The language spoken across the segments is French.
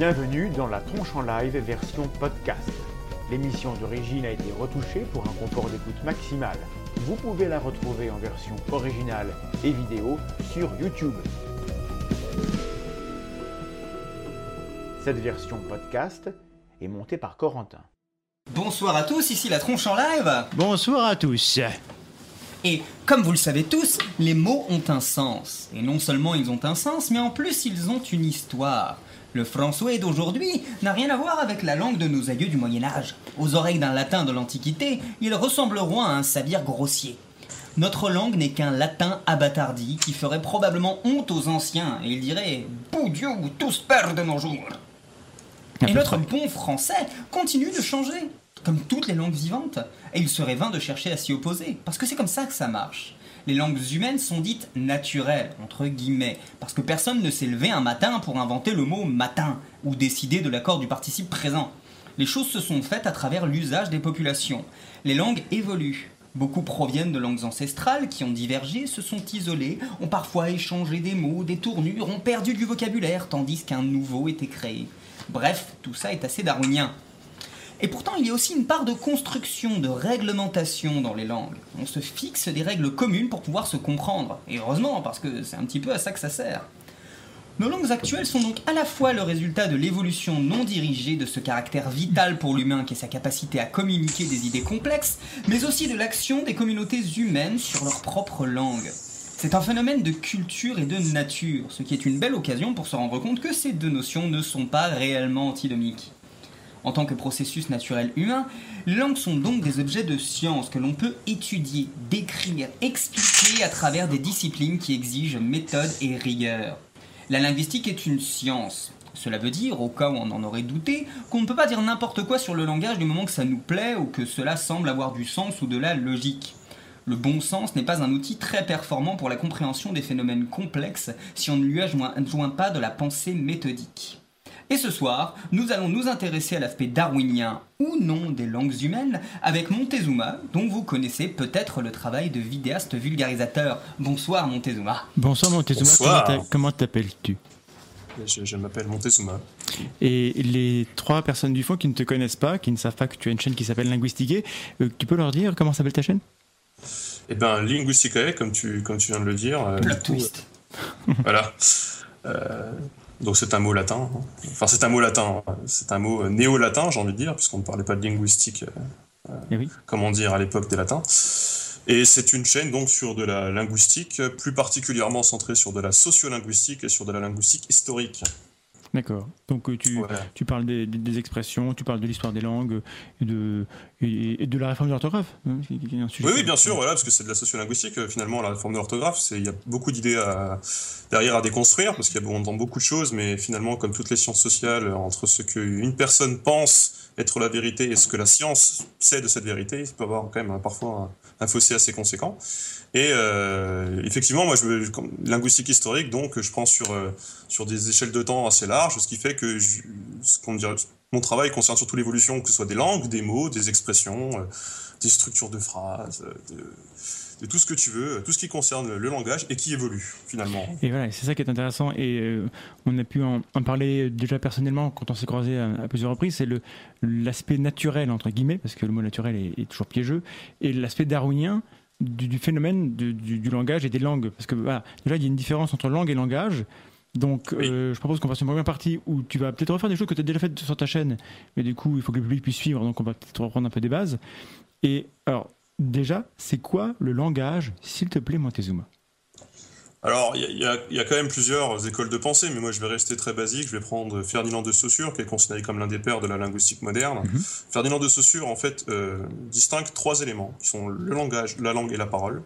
Bienvenue dans la tronche en live version podcast. L'émission d'origine a été retouchée pour un confort d'écoute maximal. Vous pouvez la retrouver en version originale et vidéo sur YouTube. Cette version podcast est montée par Corentin. Bonsoir à tous, ici la tronche en live. Bonsoir à tous. Et comme vous le savez tous, les mots ont un sens. Et non seulement ils ont un sens, mais en plus ils ont une histoire. Le François d'aujourd'hui n'a rien à voir avec la langue de nos aïeux du Moyen Âge. Aux oreilles d'un latin de l'Antiquité, ils ressembleront à un sabir grossier. Notre langue n'est qu'un latin abattardi qui ferait probablement honte aux anciens et ils diraient « Dieu, tous perdent de nos jours !» Et notre bon français continue de changer, comme toutes les langues vivantes. Et il serait vain de chercher à s'y opposer, parce que c'est comme ça que ça marche. Les langues humaines sont dites naturelles, entre guillemets, parce que personne ne s'est levé un matin pour inventer le mot matin, ou décider de l'accord du participe présent. Les choses se sont faites à travers l'usage des populations. Les langues évoluent. Beaucoup proviennent de langues ancestrales qui ont divergé, se sont isolées, ont parfois échangé des mots, des tournures, ont perdu du vocabulaire, tandis qu'un nouveau était créé. Bref, tout ça est assez darwinien. Et pourtant, il y a aussi une part de construction, de réglementation dans les langues. On se fixe des règles communes pour pouvoir se comprendre. Et heureusement, parce que c'est un petit peu à ça que ça sert. Nos langues actuelles sont donc à la fois le résultat de l'évolution non dirigée de ce caractère vital pour l'humain qui est sa capacité à communiquer des idées complexes, mais aussi de l'action des communautés humaines sur leur propre langue. C'est un phénomène de culture et de nature, ce qui est une belle occasion pour se rendre compte que ces deux notions ne sont pas réellement antinomiques. En tant que processus naturel humain, les langues sont donc des objets de science que l'on peut étudier, décrire, expliquer à travers des disciplines qui exigent méthode et rigueur. La linguistique est une science. Cela veut dire, au cas où on en aurait douté, qu'on ne peut pas dire n'importe quoi sur le langage du moment que ça nous plaît ou que cela semble avoir du sens ou de la logique. Le bon sens n'est pas un outil très performant pour la compréhension des phénomènes complexes si on ne lui adjoint pas de la pensée méthodique. Et ce soir, nous allons nous intéresser à l'aspect darwinien ou non des langues humaines avec Montezuma, dont vous connaissez peut-être le travail de vidéaste vulgarisateur. Bonsoir Montezuma. Bonsoir Montezuma, Bonsoir. comment t'appelles-tu? Je, je m'appelle Montezuma. Et les trois personnes du fond qui ne te connaissent pas, qui ne savent pas que tu as une chaîne qui s'appelle Linguistiquer, euh, tu peux leur dire comment s'appelle ta chaîne? Eh ben, Linguisticae, comme tu, comme tu viens de le dire. euh, coup, twist. euh, voilà. Euh, donc c'est un mot latin. hein. Enfin, c'est un mot latin. C'est un mot euh, néo-latin, j'ai envie de dire, puisqu'on ne parlait pas de linguistique, euh, Eh oui. comment dire, à l'époque des latins. Et c'est une chaîne donc sur de la linguistique, plus particulièrement centrée sur de la sociolinguistique et sur de la linguistique historique. D'accord. Donc euh, tu, Voilà. tu parles des, expressions, tu parles de l'histoire des langues et de, et, et de la réforme de l'orthographe. hein, Oui, oui, bien sûr, voilà, parce que c'est de la sociolinguistique, euh, finalement, la réforme de l'orthographe, il y a beaucoup d'idées derrière à déconstruire, parce qu'il y a on entend beaucoup de choses, mais finalement, comme toutes les sciences sociales, euh, entre ce qu'une personne pense être la vérité et ce que la science sait de cette vérité, il peut y avoir quand même parfois un, fossé assez conséquent. Et euh, effectivement, moi, je linguistique historique, donc je prends sur, euh, sur des échelles de temps assez larges, ce qui fait que ce mon travail concerne surtout l'évolution, que ce soit des langues, des mots, des expressions, euh, des structures de phrases, de, de tout ce que tu veux, tout ce qui concerne le, langage et qui évolue finalement. Et voilà, c'est ça qui est intéressant. Et euh, on a pu en, en parler déjà personnellement quand on s'est croisés à, à plusieurs reprises. C'est le l'aspect naturel entre guillemets, parce que le mot naturel est, est toujours piégeux, et l'aspect darwinien du, du phénomène du, du- du langage et des langues. Parce que voilà, déjà il y a une différence entre langue et langage. Donc Oui. euh, je propose qu'on fasse une première partie où tu vas peut-être refaire des choses que tu as déjà faites sur ta chaîne, mais du coup il faut que le public puisse suivre, donc on va peut-être reprendre un peu des bases. Et alors déjà, c'est quoi le langage, s'il te plaît, Montezuma? Alors, il y, a- y y quand même plusieurs écoles de pensée, mais moi je vais rester très basique. Je vais prendre Ferdinand de Saussure, qui est considéré comme l'un des pères de la linguistique moderne. Mhm. Ferdinand de Saussure, en fait, euh, distingue trois éléments, qui sont le langage, la langue et la parole.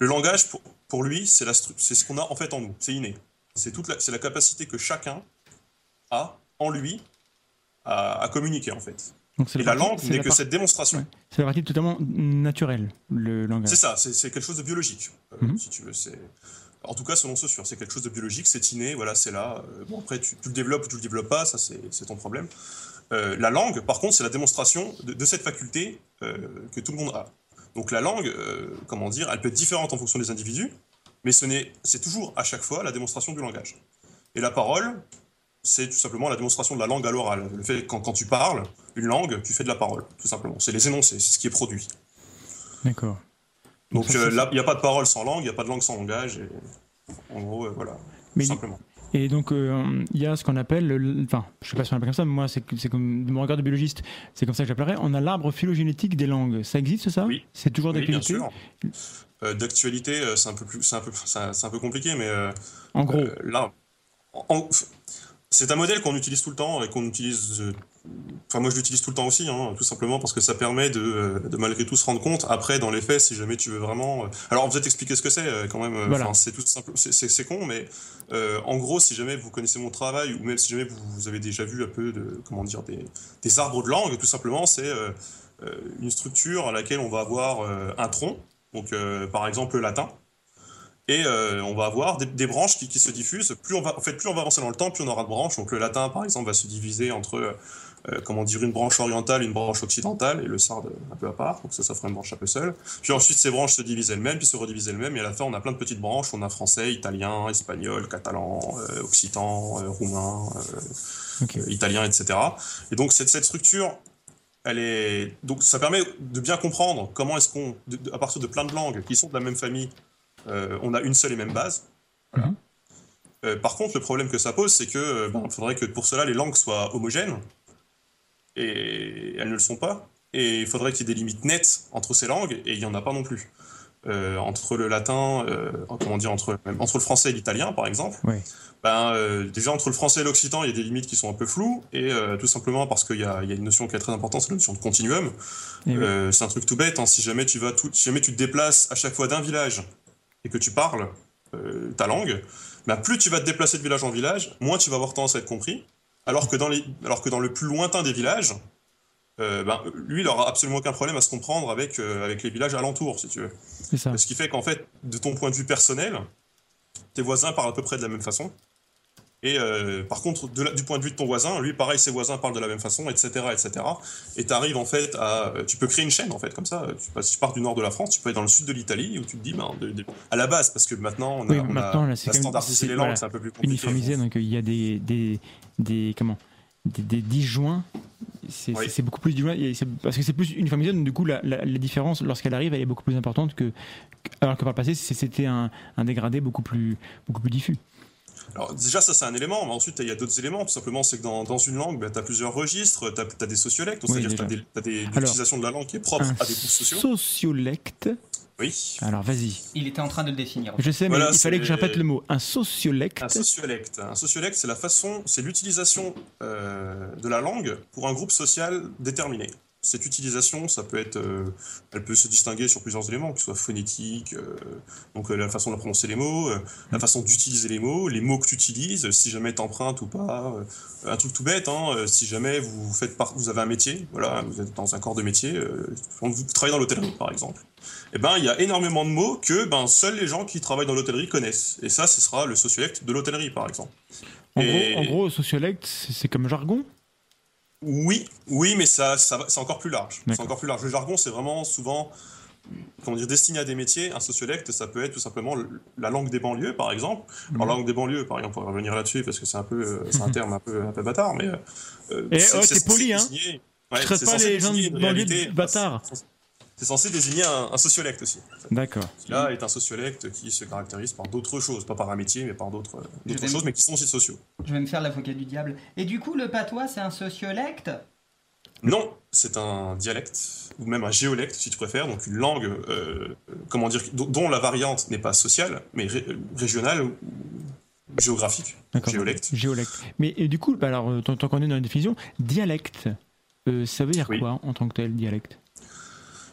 Le langage, pour, pour lui, c'est la stru- c'est ce qu'on a en fait en nous, c'est inné. C'est toute la, c'est la capacité que chacun a en lui à, à communiquer, en fait. Donc Et la partie- langue n'est la que par- cette démonstration. Ouais. C'est la partie totalement naturelle, le langage. C'est ça, c'est quelque chose de biologique, euh, Mhm. si tu veux. En tout cas selon Saussure, c'est quelque chose de biologique, c'est inné, voilà, c'est là. Euh, bon après, tu, tu le développes ou tu le développes pas, ça c'est ton problème. Euh, la langue, par contre, c'est la démonstration de, de cette faculté euh, que tout le monde a. Donc la langue, euh, comment dire, elle peut être différente en fonction des individus, mais ce c'est toujours à chaque fois la démonstration du langage. Et la parole, c'est tout simplement la démonstration de la langue à l'oral. Le fait que quand, quand tu parles une langue, tu fais de la parole, tout simplement. C'est les énoncés, c'est ce qui est produit. D'accord. Donc euh, il n'y a pas de parole sans langue, il n'y a pas de langue sans langage. Et, en gros, euh, voilà, Mais- tout simplement. Et donc, euh, il y a ce qu'on appelle, le- enfin, je sais pas si on l'appelle comme ça, mais moi, c'est comme de mon regard de biologiste, c'est comme ça que j'appellerais. On a l'arbre phylogénétique des langues. Ça existe, ça? Oui. C'est toujours Oui, bien d'actualité sûr. Euh, D'actualité, c'est un peu plus, c'est un peu, c'est c'est un peu compliqué, mais euh, En gros, en- c'est un modèle qu'on utilise tout le temps et qu'on utilise. Enfin, moi, je l'utilise tout le temps aussi, hein, tout simplement parce que ça permet de, de malgré tout se rendre compte. Après, dans les faits, si jamais tu veux vraiment. euh, Alors, peut-être expliquer ce que c'est euh, quand même. euh, Voilà. enfin, c'est tout simple, c'est- con, mais euh, en gros, si jamais vous connaissez mon travail ou même si jamais vous, vous avez déjà vu un peu de comment dire des, des arbres de langue, tout simplement, c'est euh, une structure à laquelle on va avoir euh, un tronc, donc par exemple le latin. Et euh, on va avoir des, des branches qui, qui se diffusent. Plus on va, en fait, plus on va avancer dans le temps, plus on aura de branches. Donc le latin, par exemple, va se diviser entre, euh, euh, comment dire, une branche orientale, une branche occidentale, et le sarde un peu à part. Donc ça, ça fera une branche un peu seule. Puis ensuite, ces branches se divisent elles-mêmes, puis se redivisent elles-mêmes. Et à la fin, on a plein de petites branches. On a français, italien, espagnol, catalan, euh, occitan, euh, roumain, euh, euh, italien, etc. Et donc cette, cette structure, elle est donc ça permet de bien comprendre comment est-ce qu'on, à partir de plein de langues qui sont de la même famille, euh, on a une seule et même base. Voilà. Mhm. Euh, par contre, le problème que ça pose, c'est que euh, ben, il faudrait que pour cela les langues soient homogènes, et elles ne le sont pas. Et il faudrait qu'il y ait des limites nettes entre ces langues, et il n'y en a pas non plus. Euh, entre le latin, euh, comment dire, entre, le français et l'italien, par exemple, ben, euh, déjà entre le français et l'occitan, il y a des limites qui sont un peu floues, et tout simplement parce qu'il y y a une notion qui est très importante, c'est la notion de continuum. Oui. Euh, c'est un truc tout bête, hein, si jamais tu vas tout, si jamais tu te déplaces à chaque fois d'un village et que tu parles ta langue, ben, plus tu vas te déplacer de village en village, moins tu vas avoir tendance à être compris. Alors que dans, les, alors que dans le plus lointain des villages, euh, ben, lui, il aura absolument aucun problème à se comprendre avec, euh, avec les villages alentours, si tu veux. c'est ça. Ce qui fait qu'en fait, de ton point de vue personnel, tes voisins parlent à peu près de la même façon. Et euh, par contre, de la- du point de vue de ton voisin, lui, pareil, ses voisins parlent de la même façon, etc., etc. Et tu arrives en fait à, tu peux créer une chaîne en fait comme ça. Tu, passes- tu pars du nord de la France, tu peux aller dans le sud de l'Italie où tu te dis, ben, de- de- à la base, parce que maintenant on a, Oui, on a- maintenant, là, a standardisé c'est- les langues, voilà, c'est un peu plus compliqué. Uniformisé, donc euh, il y a des, des, des comment des, des disjoints. C'est Oui. beaucoup plus disjoint, parce que c'est plus uniformisé, donc du coup la, la- la différence lorsqu'elle arrive elle est beaucoup plus importante que alors que par le passé c'était un, un dégradé beaucoup plus beaucoup plus diffus. Alors déjà ça c'est un élément, mais ensuite il y a d'autres éléments. Tout simplement c'est que dans, dans une langue, tu as plusieurs registres, tu as, des sociolectes, donc Oui, c'est-à-dire que tu as des, des Alors, l'utilisation de la langue qui est propre à des groupes sociaux. sociolecte. Oui. Alors vas-y. Il était en train de le définir. Je sais, mais Voilà, il fallait que je répète le mot. Un sociolecte. Un sociolecte. Un sociolecte, c'est la façon, c'est l'utilisation euh, de la langue pour un groupe social déterminé. Cette utilisation, ça peut être, euh, elle peut se distinguer sur plusieurs éléments, que ce soit phonétique, euh, donc euh, la façon de prononcer les mots, euh, la façon d'utiliser les mots, les mots que tu utilises, si jamais t'empruntes ou pas. un truc tout bête, hein, si jamais vous faites vous avez un métier, voilà, vous êtes dans un corps de métier, vous travaillez dans l'hôtellerie par exemple. Eh ben, il y a énormément de mots que ben, seuls les gens qui travaillent dans l'hôtellerie connaissent. Et ça, ce sera le sociolecte de l'hôtellerie, par exemple. En, Et- gros, en gros, c'est comme jargon? Oui, oui, mais ça, ça c'est encore plus large. C'est encore plus large. Le jargon, c'est vraiment souvent, comment dire, destiné à des métiers. Un sociolecte, ça peut être tout simplement le- la langue des banlieues, par exemple. Alors, la langue des banlieues, par exemple, on va revenir là-dessus parce que c'est un peu, euh, c'est un terme un peu, un peu bâtard, mais. euh, Eh, c'est- oh, c'est poli, hein. Je ouais, traite pas les gens désigner de bâtards. C'est censé désigner un, un sociolecte aussi. D'accord. qui là est un sociolecte qui se caractérise par d'autres choses, pas par un métier, mais par d'autres euh, d'autres choses, mais qui sont aussi sociaux. Je vais me faire l'avocat du diable. Et du coup, le patois, c'est un sociolecte? Non, c'est un dialecte, ou même un géolecte si tu préfères, donc une langue, euh, comment dire, dont- la variante n'est pas sociale, mais ré- régionale ou géographique. D'accord. Géolecte. Géolecte. Mais et du coup, bah alors, euh, tant tant qu'on est dans la définition, dialecte, euh, ça veut dire Oui. quoi en tant que tel, dialecte?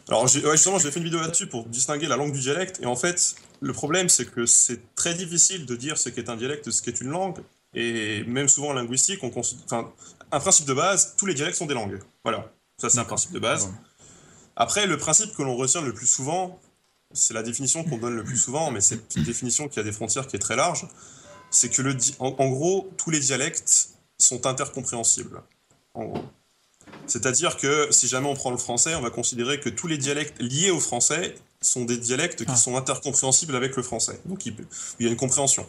Alors ouais, justement, j'ai fait une vidéo là-dessus pour distinguer la langue du dialecte, et en fait, le problème c'est que c'est très difficile de dire ce qu'est un dialecte, ce qu'est une langue, et même souvent en linguistique, on considère, enfin, un principe de base, tous les dialectes sont des langues. Voilà, ça c'est un principe de base. Après, le principe que l'on retient le plus souvent, c'est la définition qu'on donne le plus souvent, mais c'est une définition qui a des frontières qui est très large, c'est que le en, en gros, tous les dialectes sont intercompréhensibles. En gros. C'est-à-dire que si jamais on prend le français, on va considérer que tous les dialectes liés au français sont des dialectes qui Ah. sont intercompréhensibles avec le français. Donc il, y a une compréhension.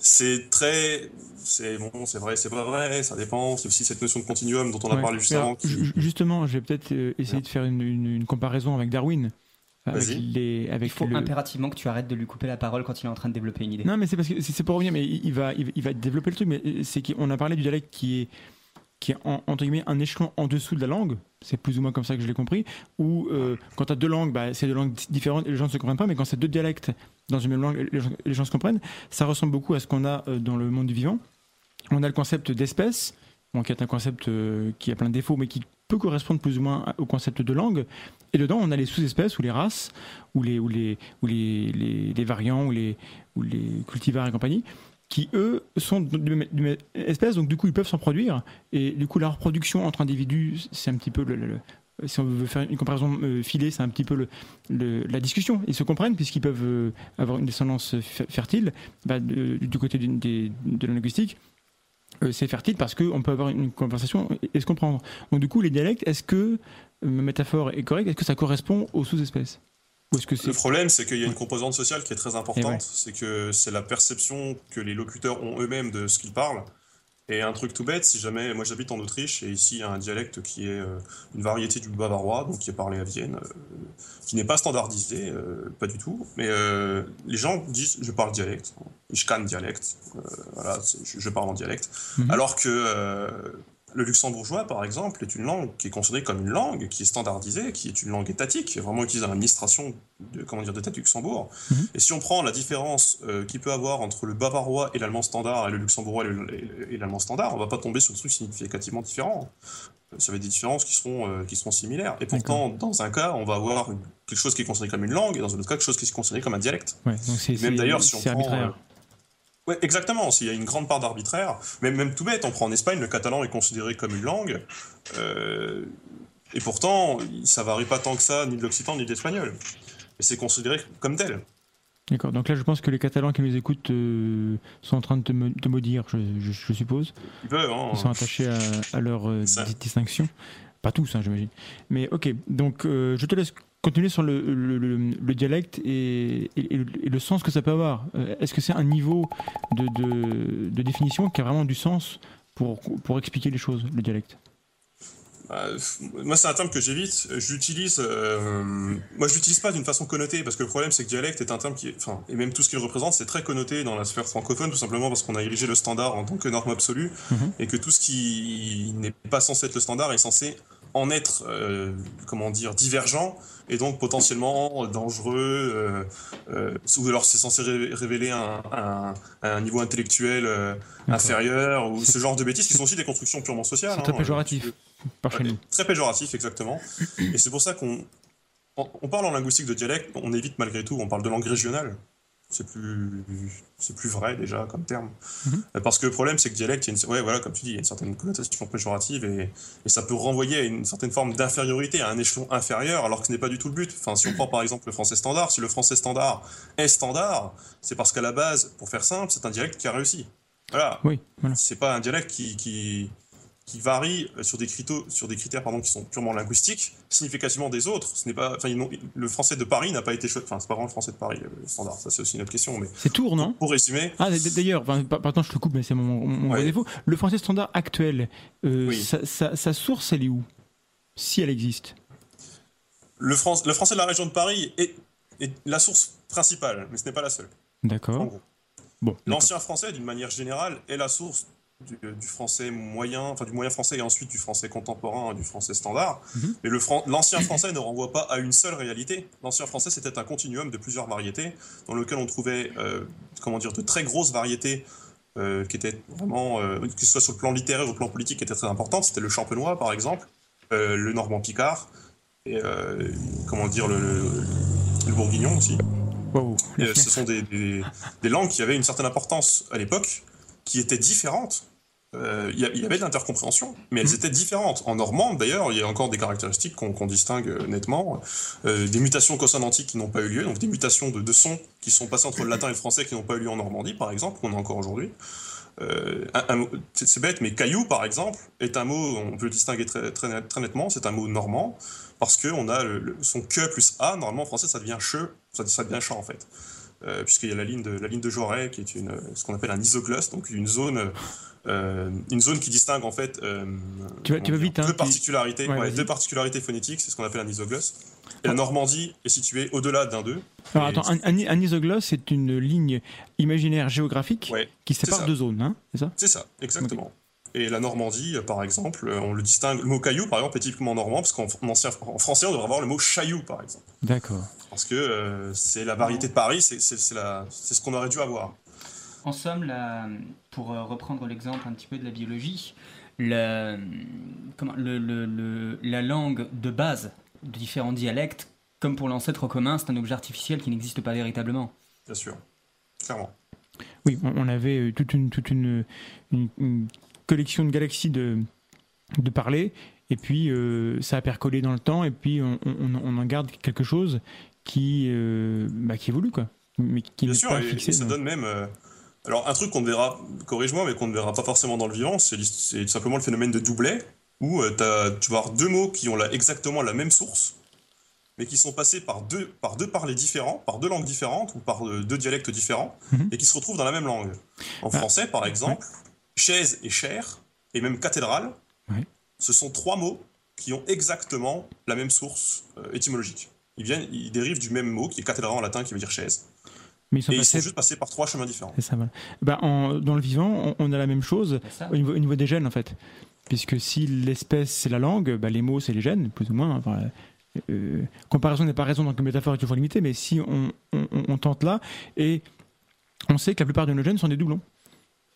c'est très. C'est bon, c'est vrai, c'est pas vrai, ça dépend. C'est aussi cette notion de continuum dont on a parlé juste avant. Justement, je vais peut-être euh, essayer de faire une, comparaison avec Darwin. Avec les, avec il faut impérativement que tu arrêtes de lui couper la parole quand il est en train de développer une idée. Non, mais c'est parce que c'est pour revenir, mais il va, il va développer le truc. Mais c'est qu'on a parlé du dialecte qui est qui est entre guillemets un échelon en dessous de la langue, c'est plus ou moins comme ça que je l'ai compris, où euh, quand tu as deux langues, bah, c'est deux langues différentes et les gens ne se comprennent pas, mais quand c'est deux dialectes dans une même langue, les gens, se comprennent, ça ressemble beaucoup à ce qu'on a euh, dans le monde du vivant. On a le concept d'espèce, qui est un concept euh, qui a plein de défauts, mais qui peut correspondre plus ou moins au concept de langue. Et dedans, on a les sous-espèces ou les races, ou les, ou les, ou les, les, variants, ou les, ou les cultivars et compagnie qui eux sont d'une espèce, donc du coup ils peuvent s'en produire, et du coup la reproduction entre individus, c'est un petit peu si on veut faire une comparaison euh, filée, c'est un petit peu la discussion. Ils se comprennent puisqu'ils peuvent euh, avoir une descendance fertile. Bah, du côté de, de la linguistique, euh, c'est fertile parce qu'on peut avoir une conversation et se comprendre. Donc du coup, les dialectes, est-ce que ma métaphore est correcte Est-ce que ça correspond aux sous-espèces? Le problème, c'est qu'il y a une composante sociale qui est très importante. C'est que c'est la perception que les locuteurs ont eux-mêmes de ce qu'ils parlent. Et un truc tout bête, si jamais, moi j'habite en Autriche, et ici il y a un dialecte qui est euh, une variété du bavarois, donc qui est parlé à Vienne, euh, qui n'est pas standardisé, euh, pas du tout. Mais les gens disent je parle dialecte, je canne dialecte, voilà, je, parle en dialecte. Mhm. Alors que le luxembourgeois, par exemple, est une langue qui est considérée comme une langue, qui est standardisée, qui est une langue étatique, vraiment utilisée dans l'administration de, comment dire, de tête du Luxembourg. Mhm. Et si on prend la différence euh, qu'il peut avoir entre le bavarois et l'allemand standard, et le luxembourgeois et l'allemand standard, on va pas tomber sur des trucs significativement différents. Ça va être des différences qui seront, euh, qui seront similaires. Et pourtant, dans un cas, on va avoir quelque chose qui est considéré comme une langue, et dans un autre cas, quelque chose qui est considéré comme un dialecte. même d'ailleurs, si on prend... Ouais, exactement. S'il y a une grande part d'arbitraire, même, même tout bête, on prend en Espagne, le catalan est considéré comme une langue, euh, et pourtant, ça varie pas tant que ça, ni de l'occitan, ni de l'espagnol. Et c'est considéré comme tel. D'accord, donc là je pense que les Catalans qui nous écoutent euh, sont en train de te, maudire, je, suppose. Ils peuvent, hein. Ils sont attachés à, leur euh, distinction. Pas tous, hein, j'imagine. Mais ok, donc je te laisse continuer sur le, le, dialecte et, le sens que ça peut avoir. Euh, est-ce que c'est un niveau de, de, définition qui a vraiment du sens pour, pour expliquer les choses, le dialecte? Bah, moi, c'est un terme que j'évite. J'utilise, euh, moi, je l'utilise pas d'une façon connotée parce que le problème, c'est que dialecte est un terme qui, enfin, et même tout ce qu'il représente, c'est très connoté dans la sphère francophone, tout simplement parce qu'on a érigé le standard en tant que norme absolue mhm. et que tout ce qui n'est pas censé être le standard est censé en être, euh, comment dire, divergent et donc potentiellement dangereux, euh, euh, ou alors c'est censé révéler un, un, niveau intellectuel euh, inférieur, ou ce genre de bêtises qui sont aussi des constructions purement sociales. C'est très hein, péjoratif, par chez nous. Très péjoratif, exactement. et c'est pour ça qu'on on parle en linguistique de dialecte, on évite malgré tout, on parle de langue régionale c'est plus c'est plus vrai déjà comme terme mhm. parce que le problème c'est que dialecte il y a une, ouais voilà comme tu dis il y a une certaine connotation péjorative et, et ça peut renvoyer à une certaine forme d'infériorité à un échelon inférieur alors que ce n'est pas du tout le but enfin si on prend par exemple le français standard si le français standard est standard c'est parce qu'à la base pour faire simple c'est un dialecte qui a réussi voilà, oui, voilà. c'est pas un dialecte qui, qui qui varient euh, sur des critères, sur des critères pardon, qui sont purement linguistiques, significativement des autres. Ce n'est pas, enfin, le français de Paris n'a pas été choisi. Enfin, c'est pas vraiment le français de Paris, le euh, standard. Ça, c'est aussi une autre question. Mais c'est Tours, non? Pour résumer. Ah, d'ailleurs, pardon, je te coupe, mais c'est mon, mon défaut. Le français standard actuel, euh, sa, source, elle est où? Si elle existe. Le, le français de la région de Paris est, est la source principale, mais ce n'est pas la seule. D'accord. Bon, L'ancien français, d'une manière générale, est la source du, français moyen, enfin du moyen français et ensuite du français contemporain, du français standard. Mhm. Mais l'ancien français ne renvoie pas à une seule réalité. L'ancien français, c'était un continuum de plusieurs variétés dans lequel on trouvait, euh, comment dire, de très grosses variétés euh, qui étaient vraiment, euh, que ce soit sur le plan littéraire ou au plan politique, qui étaient très importantes. C'était le champenois, par exemple, le normand picard, et comment dire, le, bourguignon aussi. ce sont des, des, langues qui avaient une certaine importance à l'époque, qui étaient différentes euh, il y, avait de l'intercompréhension, mais elles mmh. étaient différentes. En normande, d'ailleurs, il y a encore des caractéristiques qu'on distingue euh, nettement. Euh, des mutations consonantiques qui n'ont pas eu lieu, donc des mutations de, de sons qui sont passés entre le latin et le français qui n'ont pas eu lieu en Normandie, par exemple, qu'on a encore aujourd'hui. c'est bête, mais caillou, par exemple, est un mot, on peut le distinguer très, très, très nettement, c'est un mot normand, parce qu'on a le, son que plus a, normalement en français ça devient che, ça, ça devient chat en fait. Euh, puisqu'il y a la ligne de, la ligne de Jaurès, qui est une, ce qu'on appelle un isoglosse, donc une zone, euh, une zone qui distingue en fait euh, Tu vas- tu vas comment vite, dire, hein, deux, particularités, Ouais, ouais, vas-y. deux particularités phonétiques, c'est ce qu'on appelle un isoglosse. Et la Normandie est située au-delà d'un d'eux. Alors attends, un, un, un isoglosse, c'est une ligne imaginaire géographique Ouais, qui sépare deux zones, hein, c'est ça? C'est ça, exactement. Et la Normandie, euh, par exemple, euh, on le distingue. Le mot caillou, par exemple, est typiquement normand, parce qu'en en ancien- en français, on devrait avoir le mot chaillou, par exemple. D'accord. Parce que euh, c'est la variété de Paris, c'est c'est- c'est la- c'est ce qu'on aurait dû avoir. En somme, la- pour reprendre l'exemple un petit peu de la biologie, le- comment- le- le- le- la langue de base de différents dialectes, comme pour l'ancêtre commun, c'est un objet artificiel qui n'existe pas véritablement. Bien sûr, clairement. Oui, on, avait toute une, toute une, une- une collection de galaxies de, de parler, et puis euh, ça a percolé dans le temps, et puis on, on- on en garde quelque chose qui, euh, bah, qui évolue, quoi. Mais qui Bien sûr, pas et, fixé. et ça donne même. euh, alors, un truc qu'on ne verra, corrige-moi, mais qu'on ne verra pas forcément dans le vivant, c'est tout simplement le phénomène de doublet, où t'as- tu vas avoir deux mots qui ont la- exactement la même source, mais qui sont passés par deux, par deux parlers différents, par deux langues différentes, ou par deux dialectes différents, Mhm. et qui se retrouvent dans la même langue. En Ah. français, par exemple, chaise et chair, et même cathédrale, ce sont trois mots qui ont exactement la même source euh, étymologique. Ils, viennent, ils dérivent du même mot, qui est cathédrale en latin, qui veut dire chaise. Mais ils sont Et ils sont juste passés par trois chemins différents. Ça, voilà. Bah, en- dans le vivant, on, on a la même chose au niveau, au niveau des gènes, en fait. Puisque si l'espèce, c'est la langue, bah, les mots, c'est les gènes, plus ou moins. Enfin, euh, comparaison n'est pas raison, donc métaphore est toujours limitée, mais si on, on- on tente là, et on sait que la plupart de nos gènes sont des doublons.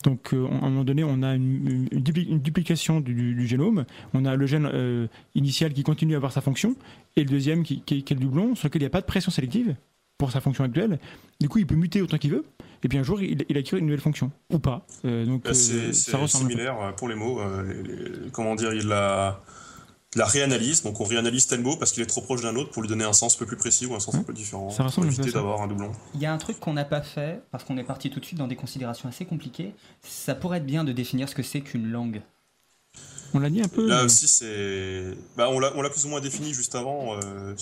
Donc, euh, à un moment donné, on a une, une dupli- une duplication du, du- du génome. On a le gène euh, initial qui continue à avoir sa fonction, et le deuxième qui, qui est- qui est le doublon, sur lequel il n'y a pas de pression sélective pour sa fonction actuelle. Du coup, il peut muter autant qu'il veut, et puis un jour, il, il acquiert une nouvelle fonction, ou pas. Euh, donc, ça ressemble. similaire pour les mots. les- les- comment dire, il la, la réanalyse. Donc on réanalyse tel mot parce qu'il est trop proche d'un autre pour lui donner un sens un peu plus précis ou un sens un peu différent. Ça ressemble pour éviter d'avoir un doublon. Il y a un truc qu'on n'a pas fait, parce qu'on est parti tout de suite dans des considérations assez compliquées. Ça pourrait être bien de définir ce que c'est qu'une langue. On l'a dit un peu. Là mais- aussi, c'est. Bah, on l'a on l'a plus ou moins défini juste avant. euh,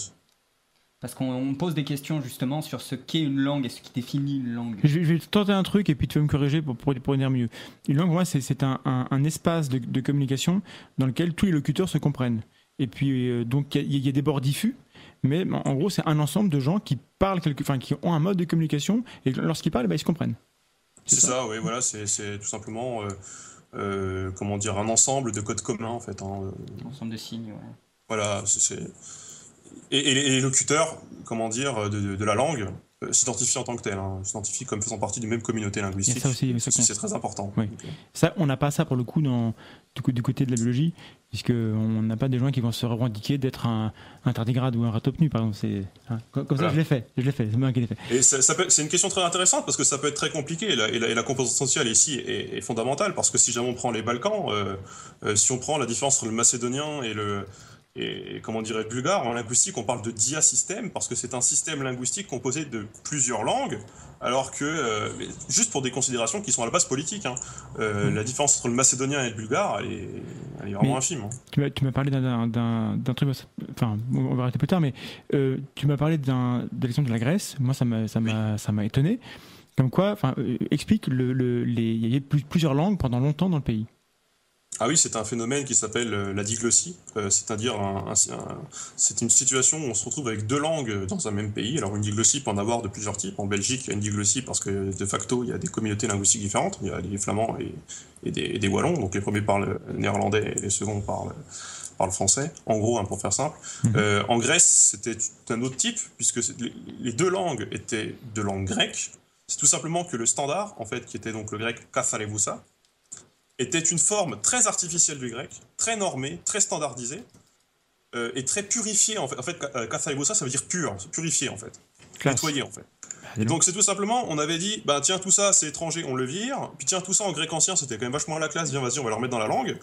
Parce qu'on on pose des questions justement sur ce qu'est une langue et ce qui définit une langue. Je vais, je vais tenter un truc et puis tu vas me corriger pour, pour, pour dire mieux. Une langue, pour moi, c'est c'est un, un- un espace de, de communication dans lequel tous les locuteurs se comprennent. Et puis, euh, donc, il y, a- il y a des bords diffus, mais en en gros, c'est un ensemble de gens qui parlent, quelque, enfin, qui ont un mode de communication et lorsqu'ils parlent, ben, ils se comprennent. C'est ça, oui, voilà, c'est tout simplement. euh, euh, comment dire, un ensemble de codes communs en fait. hein, euh, Ensemble de signes, ouais. Voilà, c'est. Et, et les- locuteurs, comment dire, de, de- de la langue euh, s'identifient en tant que tels, hein, s'identifient comme faisant partie d'une même communauté linguistique. Ça aussi, c'est très important. Oui. Euh, Ça, on n'a pas ça pour le coup dans, du, côté de la biologie, puisqu'on n'a pas des gens qui vont se revendiquer d'être un, un tardigrade ou un ratopnu, par exemple. C'est, hein, comme comme ça, je l'ai fait. Je l'ai fait. C'est moi qui l'ai fait. Et ça, ça peut- c'est une question très intéressante parce que ça peut être très compliqué et la, et la- et la composante sociale ici est, est fondamentale parce que si jamais on prend les Balkans, euh, si on prend la différence entre le macédonien et le et comment dirait le bulgare en linguistique, on parle de diasystème parce que c'est un système linguistique composé de plusieurs langues, alors que euh, juste pour des considérations qui sont à la base politiques, hein, euh, la différence entre le macédonien et le bulgare, elle est, elle est vraiment Mais- infime. hein. Tu m'as, parlé d'un, truc, enfin, on va arrêter plus tard, mais euh, tu m'as parlé d'un, de la Grèce. Moi, ça m'a, m'a étonné. Comme quoi, explique le, le- les, il y a eu plus- plusieurs langues pendant longtemps dans le pays. Ah oui, c'est un phénomène qui s'appelle euh, la diglossie, euh, c'est-à-dire un- un- un- c'est une situation où on se retrouve avec deux langues dans un même pays. Alors une diglossie peut en avoir de plusieurs types. En Belgique, il y a une diglossie parce que de facto, il y a des communautés linguistiques différentes. Il y a les flamands et, et des, et des wallons. Donc les premiers parlent néerlandais et les seconds parlent, parlent français. En gros, hein, pour faire simple. Mhm. Euh, en Grèce, c'était un autre type puisque les deux langues étaient de langue grecque. C'est tout simplement que le standard, en fait, qui était donc le grec katharevousa, était une forme très artificielle du grec, très normée, très standardisée, euh, et très purifiée en fait. En fait, euh, ça veut dire pur, c'est purifié en fait, Classe. nettoyé en fait. Et donc. c'est tout simplement, on avait dit, bah tiens tout ça c'est étranger, on le vire, puis tiens tout ça en grec ancien c'était quand même vachement à la classe, viens vas-y on va le remettre dans la langue.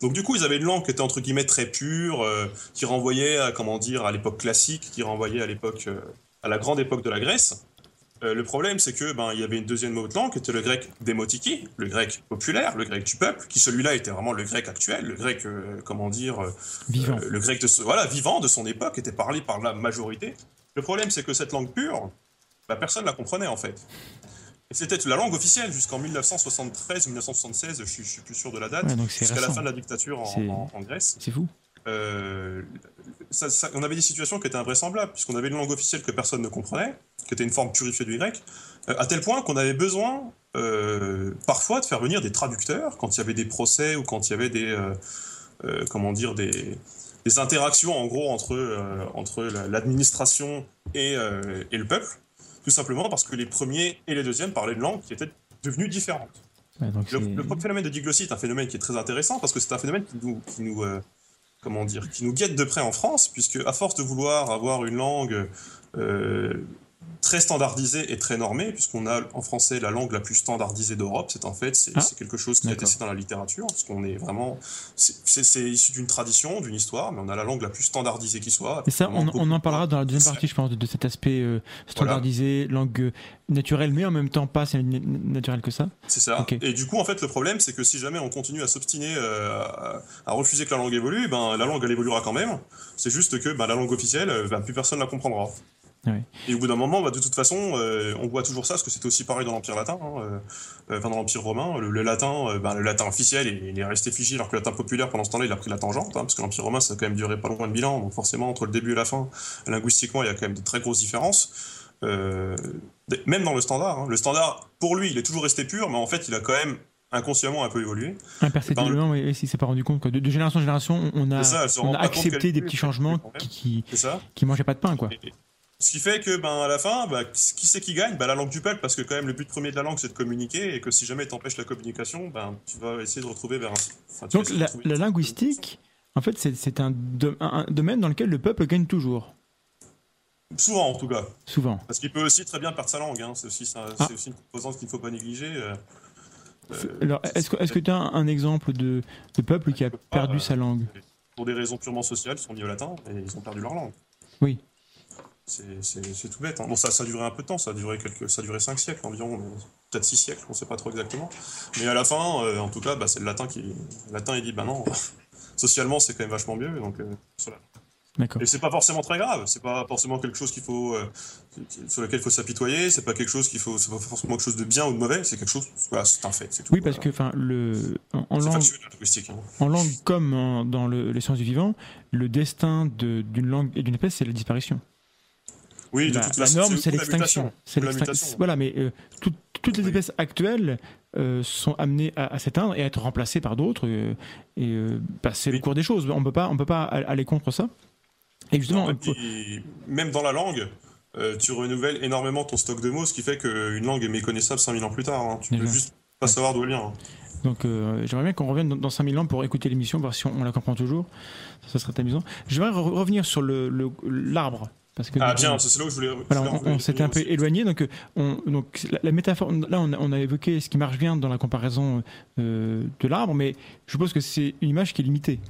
Donc du coup ils avaient une langue qui était entre guillemets très pure, euh, qui renvoyait à comment dire à l'époque classique, qui renvoyait à l'époque euh, à la grande époque de la Grèce. Euh, le problème, c'est que ben il y avait une deuxième autre langue qui était le grec démotiki, le grec populaire, le grec du peuple, qui celui-là était vraiment le grec actuel, le grec euh, comment dire euh, Vivant. le grec de ce- voilà vivant de son époque était parlé par la majorité. Le problème, c'est que cette langue pure, bah, personne la comprenait en fait. Et c'était la langue officielle jusqu'en 1973 1976, je suis, suis plus sûr de la date, jusqu'à la fin de la dictature en, en Grèce. C'est fou. Euh, on avait des situations qui étaient invraisemblables, puisqu'on avait une langue officielle que personne ne comprenait, qui était une forme purifiée du grec, euh, à tel point qu'on avait besoin euh, parfois de faire venir des traducteurs quand il y avait des procès ou quand il y avait des, comment dire, des, interactions en gros entre, entre l'administration et, et, le peuple, tout simplement parce que les premiers et les deuxièmes parlaient une langue qui était devenue différente. le, le, phénomène de diglossie est un phénomène qui est très intéressant parce que c'est un phénomène qui nous, qui nous comment dire, qui nous guette de près en France, puisque à force de vouloir avoir une langue euh, très standardisé et très normé, puisqu'on a en français la langue la plus standardisée d'Europe. C'est en fait, c'est ah, quelque chose qui a été dans la littérature, parce qu'on est vraiment, c'est issu d'une tradition, d'une histoire, mais on a la langue la plus standardisée qui soit. Et ça, on, en parlera dans la deuxième partie, je pense, de, cet aspect euh, standardisé, langue euh, naturelle, mais en même temps pas si naturelle que ça. C'est ça. Et du coup, en fait, le problème, c'est que si jamais on continue à s'obstiner euh, à, refuser que la langue évolue, ben la langue elle évoluera quand même. C'est juste que ben, la langue officielle, ben, plus personne la comprendra. Et au bout d'un moment, bah, de toute façon, euh, on voit toujours ça, parce que c'était aussi pareil dans l'Empire latin, hein, euh, enfin dans l'Empire romain. Le, latin, euh, bah, le latin officiel, il, est resté figé, alors que le latin populaire, pendant ce temps-là, il a pris la tangente, hein, parce que l'Empire romain, ça a quand même duré pas loin de 1000 ans, donc forcément, entre le début et la fin, linguistiquement, il y a quand même de très grosses différences. même dans le standard. Hein. Le standard, pour lui, il est toujours resté pur, mais en fait, il a quand même inconsciemment un peu évolué. Imperceptiblement, oui, il s'est pas rendu compte que de, génération en génération, on a, on a accepté des petits changements qui, qui, qui mangeaient pas de pain, quoi. Ce qui fait que, ben, à la fin, ben, qui c'est qui gagne? Ben, La langue du peuple, parce que quand même le but premier de la langue, c'est de communiquer, et que si jamais tu empêches la communication, ben, tu vas essayer de retrouver vers un... Donc la, linguistique, en fait, c'est un, domaine dans lequel le peuple gagne toujours. Souvent, en tout cas. Souvent. Parce qu'il peut aussi très bien perdre sa langue. Hein. C'est aussi, ah. aussi, une composante qu'il ne faut pas négliger. Euh, Alors, est-ce que tu as un, exemple de, peuple qui a perdu sa langue? Pour des raisons purement sociales, ils sont mis au latin et ils ont perdu leur langue. Oui. C'est tout bête. Hein. Bon, ça, ça a duré un peu de temps, ça a duré, quelques, ça a duré 5 siècles environ, peut-être 6 siècles, on ne sait pas trop exactement. Mais à la fin, euh, en tout cas, bah, c'est le latin qui. Le latin, il dit, bah non, socialement, c'est quand même vachement mieux. Donc, euh, Et c'est pas forcément très grave, c'est pas forcément quelque chose qu'il faut, euh, sur lequel il faut s'apitoyer, c'est pas quelque chose qu'il faut, c'est pas forcément quelque chose de bien ou de mauvais, c'est quelque chose, voilà, c'est un fait, c'est tout. Oui, parce que, enfin, le, en, langue, hein. en langue comme dans le, les sciences du vivant, le destin d'une langue et d'une espèce, c'est la disparition. Oui, de la, toute la norme, c'est l'extinction. Voilà, mais euh, toutes les espèces actuelles euh, sont amenées à, s'éteindre et à être remplacées par d'autres. Euh, et bah, c'est le cours des choses. On ne peut pas aller contre ça. Et justement, même dans la langue, tu renouvelles énormément ton stock de mots, ce qui fait qu'une langue est méconnaissable 5000 ans plus tard. Hein. Tu ne peux juste pas savoir d'où elle vient. Hein. Donc j'aimerais bien qu'on revienne dans, 5000 ans pour écouter l'émission, voir si on, la comprend toujours. Ça, serait amusant. J'aimerais revenir sur l'arbre. Le, ah bien, c'est là où je voulais. on, s'était un peu éloigné, donc, on, donc la, métaphore. Là, on a, évoqué ce qui marche bien dans la comparaison euh, de l'arbre, mais je suppose que c'est une image qui est limitée.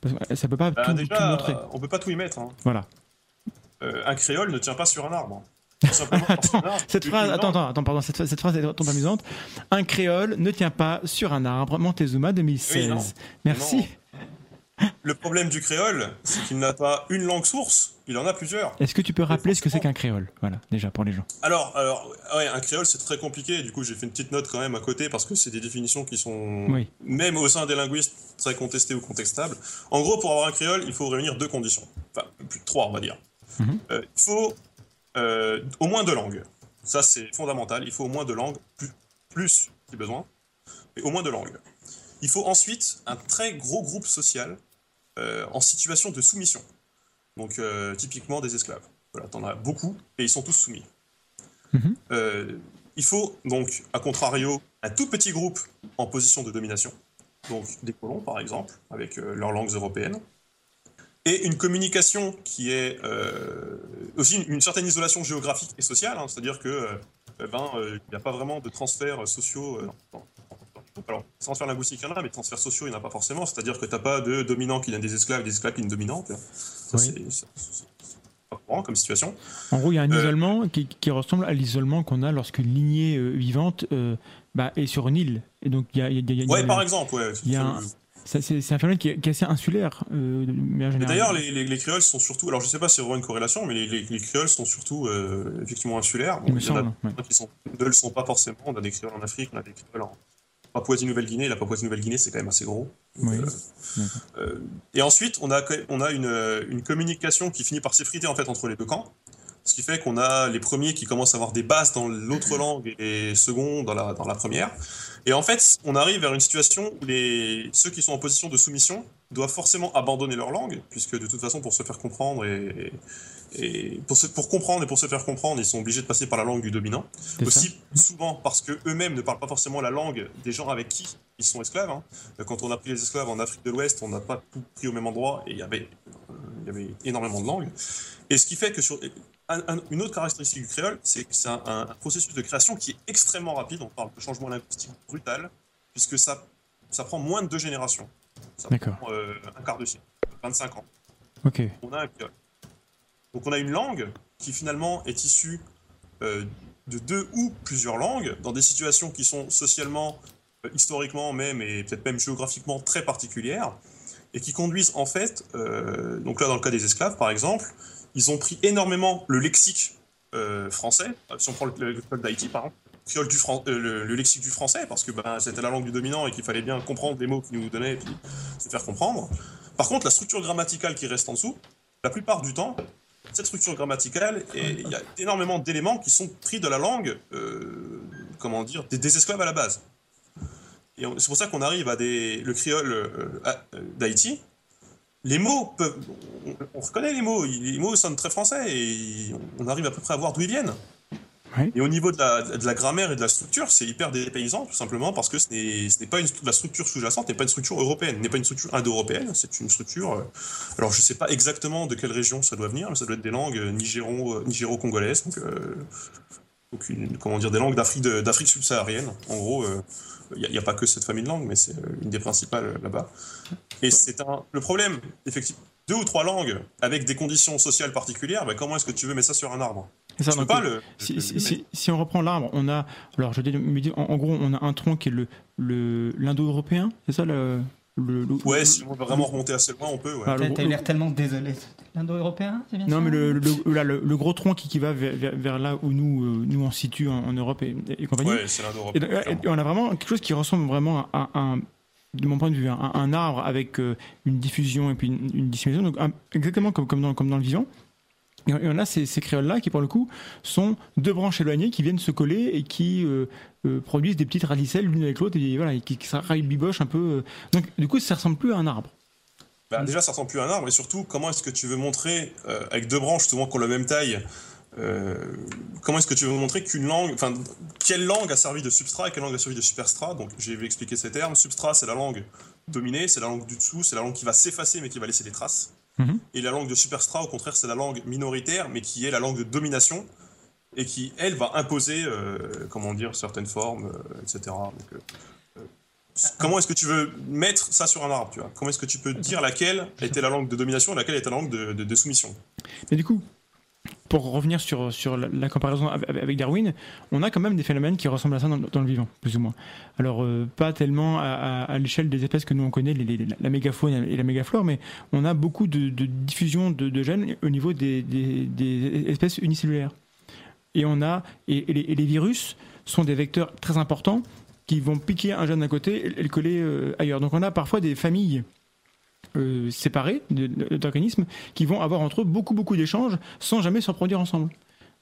Parce que ça peut pas bah, tout, montrer. On peut pas tout y mettre. Hein. Voilà. Euh, un créole ne tient pas sur un arbre. attends, cette phrase, attends, attends, pardon, cette, cette phrase est trop amusante. Un créole ne tient pas sur un arbre. Montezuma 2016. Merci. Le problème du créole, c'est qu'il n'a pas une langue source, il en a plusieurs. Est-ce que tu peux rappeler ce que c'est qu'un créole? Voilà, déjà pour les gens. Alors, alors ouais, un créole, c'est très compliqué. Du coup, j'ai fait une petite note quand même à côté parce que c'est des définitions qui sont, même au sein des linguistes, très contestées ou contestables. En gros, pour avoir un créole, il faut réunir deux conditions. Enfin, plus de trois, on va dire. Mhm. Euh, il faut euh, au moins deux langues. Ça, c'est fondamental. Il faut au moins deux langues, plus, plus si besoin, mais au moins deux langues. Il faut ensuite un très gros groupe social en situation de soumission. Donc euh, typiquement des esclaves. Voilà, t'en as beaucoup et ils sont tous soumis. Mhm. Euh, il faut donc, à contrario, un tout petit groupe en position de domination, donc des colons par exemple, avec leurs langues européennes, et une communication qui est aussi une, certaine isolation géographique et sociale, hein, c'est-à-dire que ben, il n'y a pas vraiment de transferts sociaux alors, transfert linguistique, il y en a, mais transferts sociaux, il n'y en a pas forcément. C'est-à-dire que tu n'as pas de dominants qui viennent des esclaves, des esclaves qui viennent dominants. Ça, c'est pas courant comme situation. En gros, il y a un euh, isolement qui, ressemble à l'isolement qu'on a lorsqu'une lignée euh, vivante euh, bah, est sur une île. Et donc, il y a, ouais, par exemple, ouais. c'est un phénomène qui est, assez insulaire. Euh, D'ailleurs, les, les, créoles sont surtout. Alors, je ne sais pas si c'est vraiment une corrélation, mais les, les créoles sont surtout euh, effectivement insulaires. il me semble. Qui sont, ne le sont pas forcément. On a des créoles en Afrique, on a des créoles en Papouasie-Nouvelle-Guinée. La Papouasie-Nouvelle-Guinée, c'est quand même assez gros. Oui. Euh, et ensuite, on a, on a une, une communication qui finit par s'effriter en fait entre les deux camps. Ce qui fait qu'on a les premiers qui commencent à avoir des bases dans l'autre langue et les seconds dans la, dans la première. Et en fait, on arrive vers une situation où les, ceux qui sont en position de soumission doivent forcément abandonner leur langue, puisque de toute façon, pour se faire comprendre et, et pour, pour, comprendre et pour se faire comprendre, ils sont obligés de passer par la langue du dominant. Aussi, souvent parce que eux-mêmes ne parlent pas forcément la langue des gens avec qui ils sont esclaves. Hein. Quand on a pris les esclaves en Afrique de l'Ouest, on n'a pas tout pris au même endroit et il y avait, il y avait énormément de langues. Et ce qui fait que sur, une autre caractéristique du créole, c'est que c'est un, processus de création qui est extrêmement rapide. On parle de changement linguistique brutal, puisque ça, ça prend moins de deux générations. Ça prend euh, un quart de siècle, 25 ans. Ok. On a un. Donc on a une langue qui finalement est issue euh, de deux ou plusieurs langues, dans des situations qui sont socialement, euh, historiquement même, et peut-être même géographiquement très particulières, et qui conduisent en fait, donc là dans le cas des esclaves par exemple, ils ont pris énormément le lexique français, si on prend le, code d'Haïti, par exemple, du euh, le, lexique du français, parce que ben, c'était la langue du dominant et qu'il fallait bien comprendre les mots qu'ils nous donnaient et puis se faire comprendre. Par contre, la structure grammaticale qui reste en dessous, la plupart du temps, cette structure grammaticale, il y a énormément d'éléments qui sont pris de la langue, euh, comment dire, des, esclaves à la base. Et c'est pour ça qu'on arrive à des, le créole d'Haïti, les mots peuvent. On, reconnaît les mots, les mots sonnent très français et on arrive à peu près à voir d'où ils viennent. Et au niveau de la, grammaire et de la structure, c'est hyper dépaysant, tout simplement parce que ce n'est pas la structure sous-jacente n'est pas une structure européenne, n'est pas une structure indo-européenne, c'est une structure. Euh, alors je ne sais pas exactement de quelle région ça doit venir, mais ça doit être des langues nigéro-congolaises, donc, euh, comment dire, des langues d'Afrique subsaharienne. En gros, euh, il n'y a, pas que cette famille de langues, mais c'est euh, une des principales euh, là-bas. Et c'est un le problème, effectivement, deux ou trois langues avec des conditions sociales particulières, bah, comment est-ce que tu veux mettre ça sur un arbre? Ça, pas le, si, on reprend l'arbre, on a alors je dis, en, gros on a un tronc qui est le l'indo-européen, c'est ça le, le, ouais, si on veut vraiment remonter assez loin, on peut. Ouais. Ah, T'as l'air tellement désolé. L'indo-européen, c'est bien Non, ça mais le, le, gros tronc qui, qui va vers, là où nous, euh, nous on se situe en, Europe et, et, compagnie. Ouais, c'est l'indo-européen. Et, on a vraiment quelque chose qui ressemble vraiment à, un, de mon point de vue, un, un arbre avec euh, une diffusion et puis une, dissémination, donc exactement comme, comme, dans, comme dans le vivant. Et on a ces, créoles-là qui, pour le coup, sont deux branches éloignées qui viennent se coller et qui euh, euh, produisent des petites radicelles l'une avec l'autre et voilà, qui, qui bibochent un peu. Euh. Donc, du coup, ça ressemble plus à un arbre. Bah, déjà, ça ressemble plus à un arbre, et surtout, comment est-ce que tu veux montrer, avec deux branches souvent qui ont la même taille, comment est-ce que tu veux montrer qu'une langue, enfin, quelle langue a servi de substrat et quelle langue a servi de superstrat? Donc, j'ai vu expliquer ces termes. Substrat, c'est la langue dominée, c'est la langue du dessous, c'est la langue qui va s'effacer mais qui va laisser des traces. Mhm. Et la langue de superstra, au contraire, c'est la langue minoritaire, mais qui est la langue de domination, et qui, elle, va imposer, euh, comment dire, certaines formes, euh, etc. Euh, comment est-ce que tu veux mettre ça sur un arbre, tu vois? Comment est-ce que tu peux dire laquelle était la langue de domination et laquelle était la langue de, de soumission? Mais du coup, pour revenir sur, sur la, comparaison avec Darwin, on a quand même des phénomènes qui ressemblent à ça dans, le vivant, plus ou moins. Alors, euh, pas tellement à, l'échelle des espèces que nous on connaît, la mégafaune et la mégaflore, mais on a beaucoup de, diffusion de, gènes au niveau des, espèces unicellulaires. Et on a et, les, virus sont des vecteurs très importants qui vont piquer un gène d'un côté et le coller euh, ailleurs. Donc, on a parfois des familles euh, séparés d'organismes qui vont avoir entre eux beaucoup beaucoup d'échanges sans jamais se reproduire ensemble.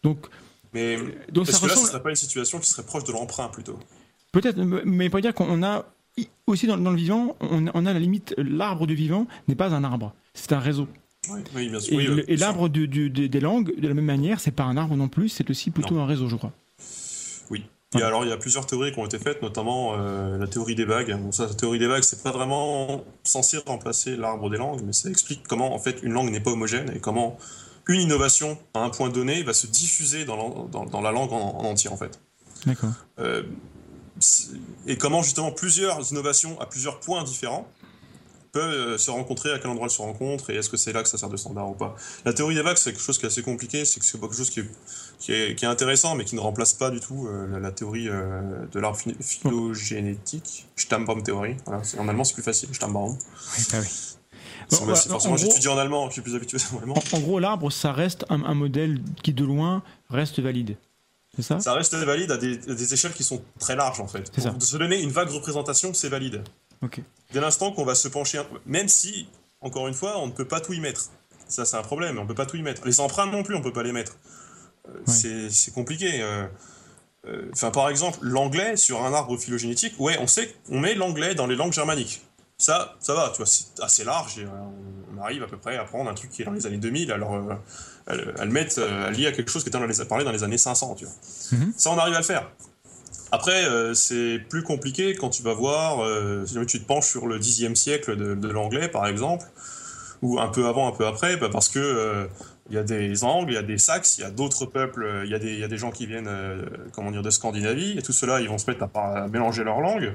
Donc, mais euh, donc est-ce que là, ce serait pas une situation qui serait proche de l'emprunt plutôt Peut-être, mais pour dire qu'on a aussi dans, le vivant, on, a la limite, l'arbre du vivant n'est pas un arbre, c'est un réseau. Oui, bien sûr. Et, l'arbre des langues, de la même manière, c'est pas un arbre non plus, c'est aussi plutôt un réseau, je crois. Et alors, il y a plusieurs théories qui ont été faites, notamment euh, la théorie des vagues. Bon, ça, la théorie des vagues, c'est pas vraiment censé remplacer l'arbre des langues, mais ça explique comment, en fait, une langue n'est pas homogène et comment une innovation à un point donné va se diffuser dans la, dans, la langue en, entier, en fait. D'accord. Euh, et comment, justement, plusieurs innovations à plusieurs points différents peuvent se rencontrer, à quel endroit elles se rencontrent, et est-ce que c'est là que ça sert de standard ou pas? La théorie des vagues, c'est quelque chose qui est assez compliqué, c'est que c'est quelque chose qui est, qui, est, qui est, intéressant, mais qui ne remplace pas du tout la, la, théorie de l'arbre phylogénétique, Stammbaum théorie. Voilà, en allemand, c'est plus facile, Stammbaum. Oui, bah oui. Bon, voilà, forcément, j'étudie en allemand, je suis plus habitué en allemand. En, en gros, l'arbre, ça reste un, un, modèle qui, de loin, reste valide. C'est ça? Ça reste valide à des, à des, échelles qui sont très larges, en fait. Pour ça. se donner une vague représentation, c'est valide. Dès l'instant qu'on va se pencher, un... même si, encore une fois, on ne peut pas tout y mettre. Ça, c'est un problème, on ne peut pas tout y mettre. Les empreintes non plus, on ne peut pas les mettre. Euh. C'est compliqué. Euh... Enfin, par exemple, l'anglais sur un arbre phylogénétique, ouais, on sait qu'on met l'anglais dans les langues germaniques. Ça, ça va, tu vois, c'est assez large et euh, on arrive à peu près à prendre un truc qui est dans les années 2000, alors euh, à, le, à le mettre, à lier à quelque chose qui était dans les, parlé dans les années 500, tu vois. Mm -hmm. Ça, on arrive à le faire. Après, euh, c'est plus compliqué quand tu vas voir, euh, si tu te penches sur le Xe siècle de, de l'anglais, par exemple, ou un peu avant, un peu après, bah parce que euh, il y a des Angles, il y a des Saxes, il y a d'autres peuples, il y, a des, il y a des gens qui viennent, euh, comment dire, de Scandinavie, et tout cela, ils vont se mettre à, à mélanger leurs langues.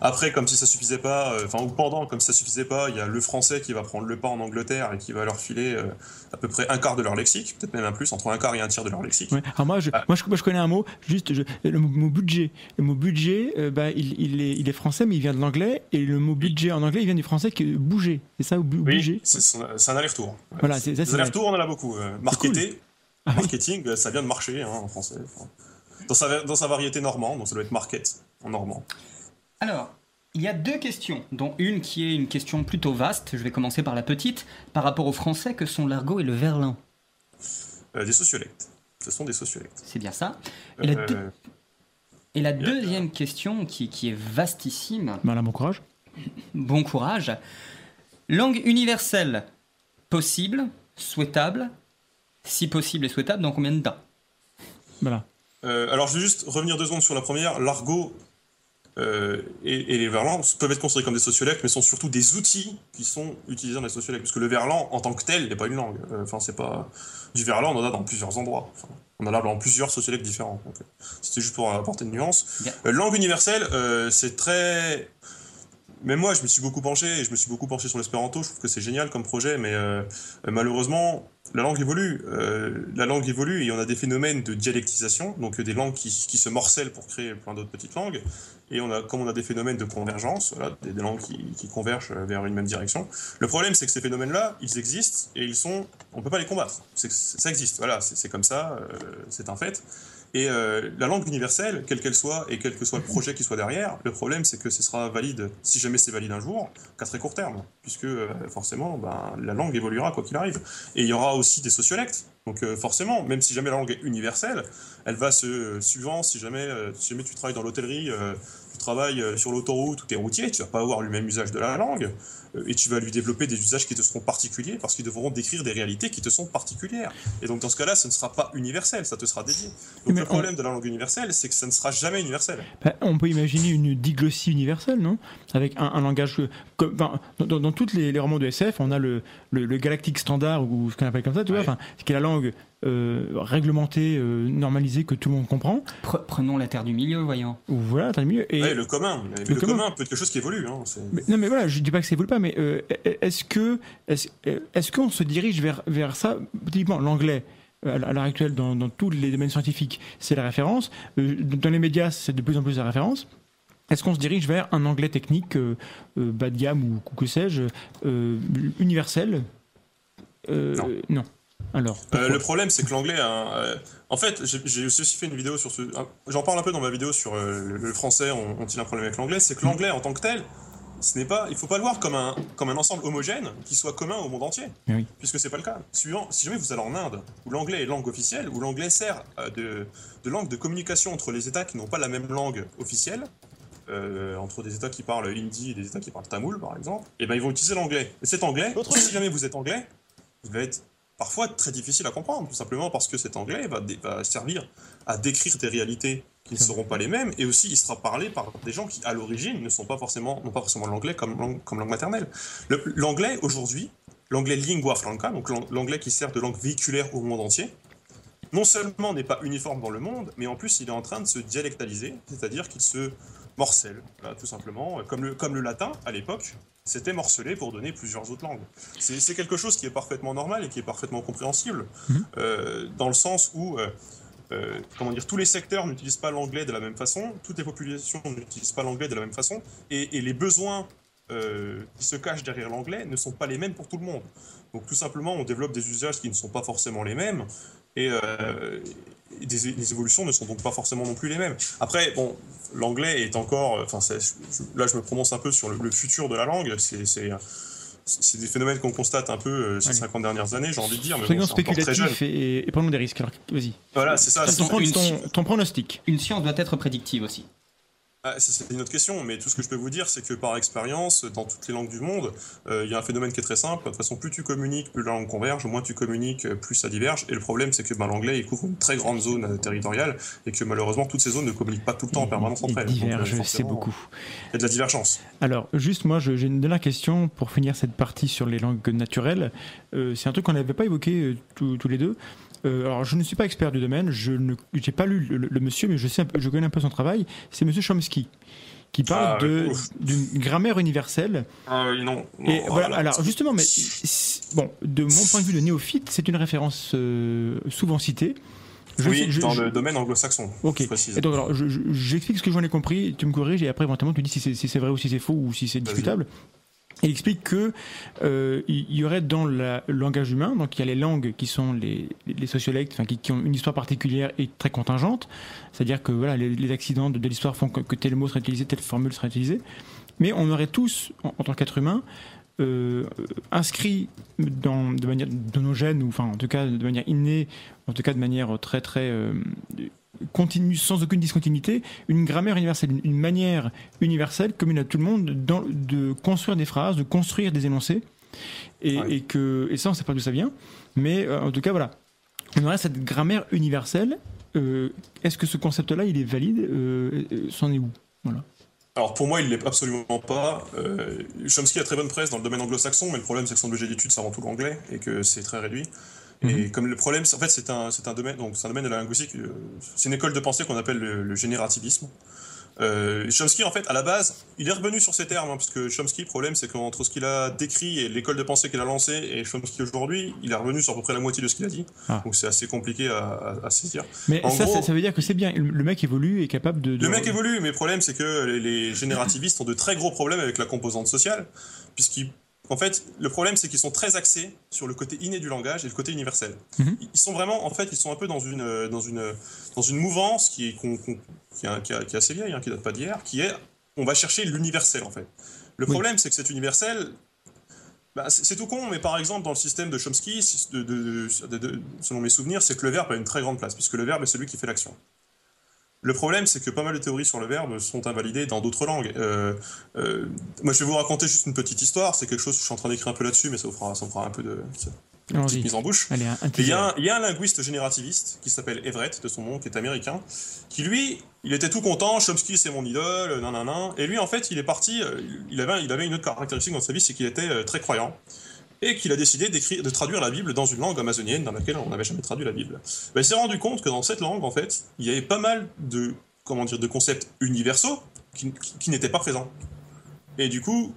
Après, comme si ça suffisait pas, enfin, euh, ou pendant, comme si ça suffisait pas, il y a le français qui va prendre le pas en Angleterre et qui va leur filer euh, à peu près un quart de leur lexique, peut-être même un plus, entre un quart et un tiers de leur lexique. Ouais. Alors moi, je, ah. moi, je, moi, je, connais un mot, juste je, le mot budget. Le mot budget, bah, il, il, est, il est français, mais il vient de l'anglais, et le mot budget en anglais, il vient du français qui est bouger. C'est ça, ou bu, oui, bouger? C'est un aller-retour. Voilà, c'est Les allers-retours, on en a beaucoup. Euh, marketer, cool. ah, marketing, oui. ça vient de marcher hein, en français. Dans sa, dans sa variété normande, donc ça doit être market en normand. Alors, il y a deux questions, dont une qui est une question plutôt vaste, je vais commencer par la petite, par rapport aux français que sont l'argot et le verlan. Euh, des sociolectes. Ce sont des sociolectes. C'est bien ça. Et la, deux... et la deuxième a... question, qui, qui, est vastissime. Voilà, bon courage. Bon courage. Langue universelle, possible, souhaitable, si possible et souhaitable, dans combien de temps? Voilà. Euh, alors, je vais juste revenir deux secondes sur la première. L'argot euh, et, et, les verlans peuvent être considérés comme des sociolectes, mais sont surtout des outils qui sont utilisés dans les sociolectes. Parce que le verlan, en tant que tel, n'est pas une langue. Enfin, c'est pas du verlan, on en a dans plusieurs endroits. Enfin, on en a dans plusieurs sociolectes différents. Euh, c'était juste pour apporter une nuance. Yeah. Euh, langue universelle, euh, c'est très. Même moi, je me suis beaucoup penché, et je me suis beaucoup penché sur l'espéranto. Je trouve que c'est génial comme projet, mais euh, malheureusement, la langue évolue. Euh, la langue évolue et on a des phénomènes de dialectisation, donc des langues qui, se morcellent pour créer plein d'autres petites langues. Et on a, comme on a des phénomènes de convergence, des, des langues qui, convergent vers une même direction. Le problème, c'est que ces phénomènes-là, ils existent et ils sont, on peut pas les combattre. Ça existe, voilà, c'est comme ça, euh, c'est un fait. Et euh, la langue universelle, quelle qu'elle soit, et quel que soit le projet qui soit derrière, le problème c'est que ce sera valide, si jamais c'est valide un jour, qu'à très court terme, puisque euh, forcément, ben, la langue évoluera quoi qu'il arrive. Et il y aura aussi des sociolectes. Donc euh, forcément, même si jamais la langue est universelle, elle va se, suivant, si jamais, si jamais tu travailles dans l'hôtellerie, tu travailles sur l'autoroute ou tu es routier, tu vas pas avoir le même usage de la langue, et tu vas lui développer des usages qui te seront particuliers parce qu'ils devront décrire des réalités qui te sont particulières. Et donc dans ce cas-là, ce ne sera pas universel, ça te sera dédié. Donc Mais le problème on... de la langue universelle, c'est que ça ne sera jamais universel. Bah, on peut imaginer une diglossie universelle, non? Avec un, un, langage comme dans, dans, dans tous les, les, romans de SF, on a le, le, le galactique standard ou ce qu'on appelle comme ça, tu ouais. vois, enfin, qui est la langue euh, réglementée, euh, normalisée, que tout le monde comprend. Prenons la Terre du Milieu, voyons. Ou voilà, la Terre du Milieu. Et ouais, le commun. Le, le commun. commun. peut être quelque chose qui évolue. Hein, mais, non, mais voilà, je dis pas que ça évolue pas, mais euh, est-ce que est-ce est qu'on se dirige vers, vers ça Typiquement, l'anglais à l'heure actuelle dans, dans, tous les domaines scientifiques, c'est la référence. Euh, dans les médias, c'est de plus en plus la référence. Est-ce qu'on se dirige vers un anglais technique euh, euh, bas de gamme ou que sais-je, universel? Non. non. Alors, euh, le problème, c'est que l'anglais, euh, en fait, j'ai aussi fait une vidéo sur ce. J'en parle un peu dans ma vidéo sur euh, le, le, français ont-ils un problème avec l'anglais. C'est que l'anglais en tant que tel, ce n'est pas, il faut pas le voir comme un, comme un ensemble homogène qui soit commun au monde entier, oui. puisque c'est pas le cas. Suivant, si jamais vous allez en Inde, où l'anglais est langue officielle, où l'anglais sert de, de, langue de communication entre les États qui n'ont pas la même langue officielle, euh, entre des États qui parlent hindi et des États qui parlent tamoul, par exemple, et ben ils vont utiliser l'anglais. Et cet anglais, si jamais vous êtes anglais, il va être parfois très difficile à comprendre, tout simplement parce que cet anglais va, va servir à décrire des réalités qui ne seront pas les mêmes, et aussi il sera parlé par des gens qui, à l'origine, ne sont pas forcément, n'ont pas forcément l'anglais comme langue, comme langue maternelle. L'anglais, aujourd'hui, l'anglais lingua franca, donc l'anglais qui sert de langue véhiculaire au monde entier, non seulement n'est pas uniforme dans le monde, mais en plus il est en train de se dialectaliser, c'est-à-dire qu'il se morcelle, voilà, tout simplement, comme le, comme le latin à l'époque, c'était morcelé pour donner plusieurs autres langues. C'est quelque chose qui est parfaitement normal et qui est parfaitement compréhensible, Mhm. euh, dans le sens où, euh, euh, comment dire, tous les secteurs n'utilisent pas l'anglais de la même façon, toutes les populations n'utilisent pas l'anglais de la même façon, et, et les besoins euh, qui se cachent derrière l'anglais ne sont pas les mêmes pour tout le monde. Donc tout simplement, on développe des usages qui ne sont pas forcément les mêmes, et, euh, et des, les évolutions ne sont donc pas forcément non plus les mêmes. Après, bon, l'anglais est encore, enfin, c'est- je- là je me prononce un peu sur le, le futur de la langue. C'est, des phénomènes qu'on constate un peu euh, ces Allez. 50 dernières années, j'ai envie de dire. Mais Soyons bon, spéculatifs et, et prenons des risques. Alors, vas-y. Voilà, c'est ça. Ton- ton pronostic. Une science doit être prédictive aussi. Ah, c'est- une autre question, mais tout ce que je peux vous dire, c'est que par expérience, dans toutes les langues du monde, euh, il y a un phénomène qui est très simple. De toute façon, plus tu communiques, plus la langue converge, moins tu communiques, euh, plus ça diverge. Et le problème, c'est que ben, l'anglais, il couvre une très grande zone euh, territoriale, et que malheureusement, toutes ces zones ne communiquent pas tout le temps en permanence entre elles. Divergent, c'est beaucoup. Il y a de la divergence. Alors, juste moi, j'ai une dernière question pour finir cette partie sur les langues naturelles. Euh, c'est un truc qu'on n'avait pas évoqué euh, tous tous les deux. Euh, alors, je ne suis pas expert du domaine, je n'ai pas lu le, le monsieur, mais je, sais un peu- je connais un peu son travail. C'est monsieur Chomsky, qui parle Ah, de- ouf. d'une grammaire universelle. Ah oui, non. Et non, voilà, alors justement, mais bon, de mon point de vue de néophyte, c'est une référence euh, souvent citée. Je oui, sais- je- dans je- le domaine anglo-saxon. Ok. je précise. Et donc, alors, je- je- j'explique ce que j'en ai compris, tu me corriges et après, éventuellement, tu dis si c'est si vrai ou si c'est faux ou si c'est discutable. Il explique que euh, y aurait dans le langage humain, donc il y a les langues qui sont les, les enfin, qui, ont une histoire particulière et très contingente, c'est-à-dire que voilà, les, accidents de, l'histoire font que, tel mot serait utilisé, telle formule serait utilisée, mais on aurait tous, en, tant qu'être humain, euh, inscrit de manière de nos gènes, ou enfin en tout cas de manière innée, en tout cas de manière très très euh, continue, sans aucune discontinuité, une grammaire universelle, une, une manière universelle commune à tout le monde dans- de construire des phrases, de construire des énoncés, et, Ouais. et que et ça on ne sait pas d'où ça vient, mais euh, en tout cas voilà, on aurait cette grammaire universelle. Euh, Est-ce que ce concept-là il est valide euh, C'en est où? Voilà. Alors pour moi, il l'est absolument pas. Euh, Chomsky a très bonne presse dans le domaine anglo-saxon, mais le problème c'est que son objet d'étude c'est avant tout l'anglais et que c'est très réduit. Et comme le problème, en fait, c'est un, c'est un domaine, donc c'est un domaine de la linguistique. euh, C'est une école de pensée qu'on appelle le, le générativisme. Euh, Chomsky, en fait, à la base, il est revenu sur ces termes, hein, parce que Chomsky, le problème, c'est qu'entre ce qu'il a décrit et l'école de pensée qu'il a lancée et Chomsky aujourd'hui, il est revenu sur à peu près la moitié de ce qu'il a dit. Ah. Donc c'est assez compliqué à, à- à saisir. Mais En ça, gros- ça, ça veut dire que c'est bien. Le le mec évolue et est capable de. de- Le mec évolue, mais le problème, c'est que les, les générativistes ont de très gros problèmes avec la composante sociale, puisqu'ils. En fait, le problème, c'est qu'ils sont très axés sur le côté inné du langage et le côté universel. Mhm. Ils sont vraiment, en fait, ils sont un peu dans une, euh, dans une, dans une mouvance qui est, qui est, qui est- qui est assez vieille, hein, qui date pas d'hier, qui est, on va chercher l'universel, en fait. Le Oui. problème, c'est que cet universel, bah, c'est tout con, mais par exemple, dans le système de Chomsky, si- de- de- de- de- selon mes souvenirs, c'est que le verbe a une très grande place, puisque le verbe est celui qui fait l'action. Le problème, c'est que pas mal de théories sur le verbe sont invalidées dans d'autres langues. Euh, euh, moi, je vais vous raconter juste une petite histoire. C'est quelque chose que je suis en train d'écrire un peu là-dessus, mais ça vous fera, ça vous fera un peu de petite mise en bouche. Allez, un, un Et Il y, a un- il y a un linguiste générativiste qui s'appelle Everett, de son nom, qui est américain, qui lui, il était tout content, Chomsky c'est mon idole, nan nan nan. Et lui, en fait, il est parti, euh, il avait, il avait une autre caractéristique dans sa vie, c'est qu'il était très croyant. Et qu'il a décidé de traduire la Bible dans une langue amazonienne dans laquelle on n'avait jamais traduit la Bible. Ben, il s'est rendu compte que dans cette langue, en fait, il y avait pas mal de, comment dire, de concepts universaux qui, qui- qui n'étaient pas présents. Et du coup,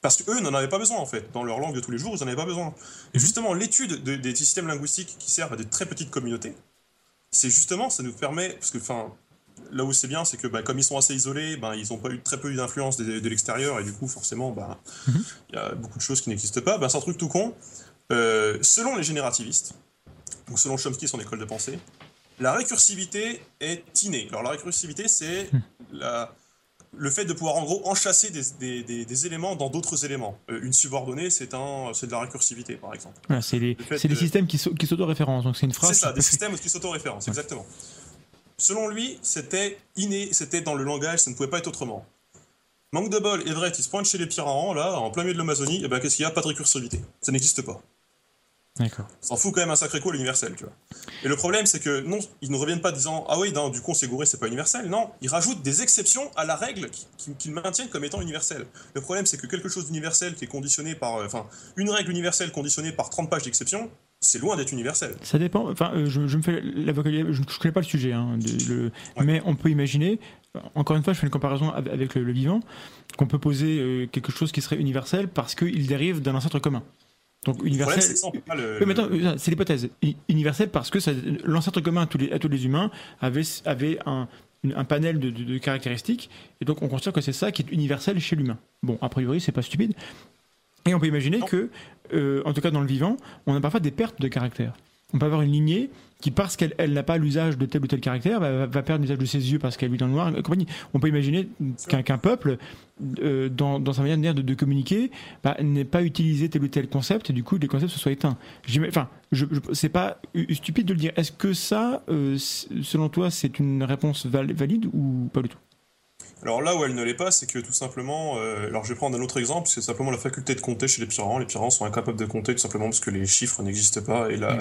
parce qu'eux n'en avaient pas besoin, en fait. Dans leur langue de tous les jours, ils n'en avaient pas besoin. Et justement, l'étude de- des systèmes linguistiques qui servent à de très petites communautés, c'est justement, ça nous permet, parce que, enfin, là où c'est bien, c'est que, bah, comme ils sont assez isolés, ben, ils n'ont pas eu très peu d'influence de, de l'extérieur, et du coup, forcément, bah, il Mhm. y a beaucoup de choses qui n'existent pas. C'est un truc tout con. Euh, selon les générativistes, donc selon Chomsky, son école de pensée, la récursivité est innée. Alors, la récursivité, c'est la, le fait de pouvoir en gros enchasser des, des- des- des éléments dans d'autres éléments. Euh, une subordonnée, c'est un, c'est de la récursivité, par exemple. C'est les, le fait c'est les de- systèmes qui, s'auto-référencent. Donc c'est une phrase. C'est ça, des systèmes qui s'auto-référencent, exactement. Selon lui, c'était inné, c'était dans le langage, ça ne pouvait pas être autrement. Manque de bol, Everett, il se pointe chez les Pirarans, là, en plein milieu de l'Amazonie, et ben qu'est-ce qu'il y a? Pas de récursivité. Ça n'existe pas. D'accord. Ça en fout quand même un sacré coup à l'universel, tu vois. Et le problème, c'est que non, ils ne reviennent pas disant Ah oui, non, du coup, on s'est gouré, c'est pas universel. Non, ils rajoutent des exceptions à la règle qui- qui- qu'ils maintiennent comme étant universelle. Le problème, c'est que quelque chose d'universel qui est conditionné par. euh, Enfin, une règle universelle conditionnée par 30 pages d'exceptions, c'est loin d'être universel. Ça dépend. Enfin, euh, je, je me fais l'avocat. Je ne connais pas le sujet, hein, de- le- Ouais. mais on peut imaginer encore une fois, je fais une comparaison avec le, vivant, qu'on peut poser euh, quelque chose qui serait universel parce qu'il dérive d'un ancêtre commun. Donc universel. C'est l'hypothèse. Universel parce que l'ancêtre commun à tous, les, à tous les humains avait, avait un, un panel de, de, caractéristiques, et donc on considère que c'est ça qui est universel chez l'humain. Bon, a priori, c'est pas stupide. Et on peut imaginer que, euh, en tout cas dans le vivant, on a parfois des pertes de caractère. On peut avoir une lignée qui, parce qu'elle n'a pas l'usage de tel ou tel caractère, va, perdre l'usage de ses yeux parce qu'elle vit dans le noir. On peut imaginer qu'un peuple, euh, dans, sa manière de, communiquer, bah, n'ait pas utilisé tel ou tel concept et du coup les concepts se soient éteints. Enfin, je, c'est pas stupide de le dire. Est-ce que ça, euh, selon toi, c'est une réponse valide ou pas du tout? Alors là où elle ne l'est pas, c'est que tout simplement, euh, alors je vais prendre un autre exemple, c'est simplement la faculté de compter chez les pyrans. Les pyrans sont incapables de compter tout simplement parce que les chiffres n'existent pas et la,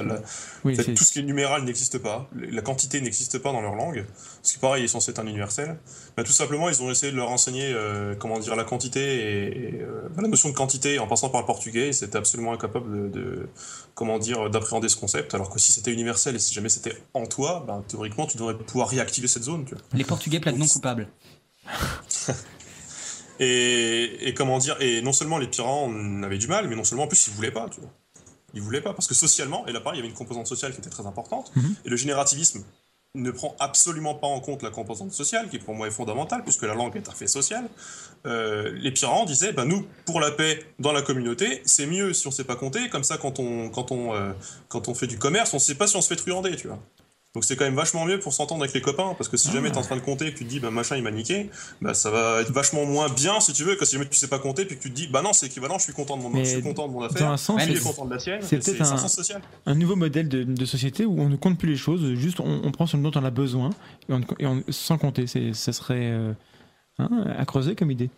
tout ce qui est numéral n'existe pas, la quantité n'existe pas dans leur langue, ce qui pareil est censé être un universel. Mais tout simplement, ils ont essayé de leur enseigner euh, comment dire la quantité et, euh, la notion de quantité en passant par le portugais. Ils étaient absolument incapables de, comment dire d'appréhender ce concept. Alors que si c'était universel et si jamais c'était en toi, ben, théoriquement tu devrais pouvoir réactiver cette zone. Tu vois. Les Portugais plaident non coupables. et, comment dire, et non seulement les pyrans avaient du mal, mais non seulement en plus ils voulaient pas, tu vois. Ils voulaient pas, parce que socialement, et là pareil, il y avait une composante sociale qui était très importante, mhm. et le générativisme ne prend absolument pas en compte la composante sociale, qui pour moi est fondamentale, puisque la langue est un fait social. Euh, les pyrans disaient, bah, nous, pour la paix dans la communauté, c'est mieux si on sait pas compter, comme ça quand on, quand on, euh, quand on fait du commerce, on sait pas si on se fait truander, tu vois. Donc c'est quand même vachement mieux pour s'entendre avec les copains, parce que si jamais tu es en train de compter et que tu te dis bah machin il m'a niqué, bah ça va être vachement moins bien si tu veux que si jamais tu sais pas compter puis que tu te dis bah non c'est équivalent, je suis content de mon, je suis content de mon affaire, un sens, je suis content de la sienne. C'est peut-être un, social. un nouveau modèle de, société où on ne compte plus les choses, juste on, prend ce dont on a besoin et, on, sans compter. Ça serait euh, hein, à creuser comme idée.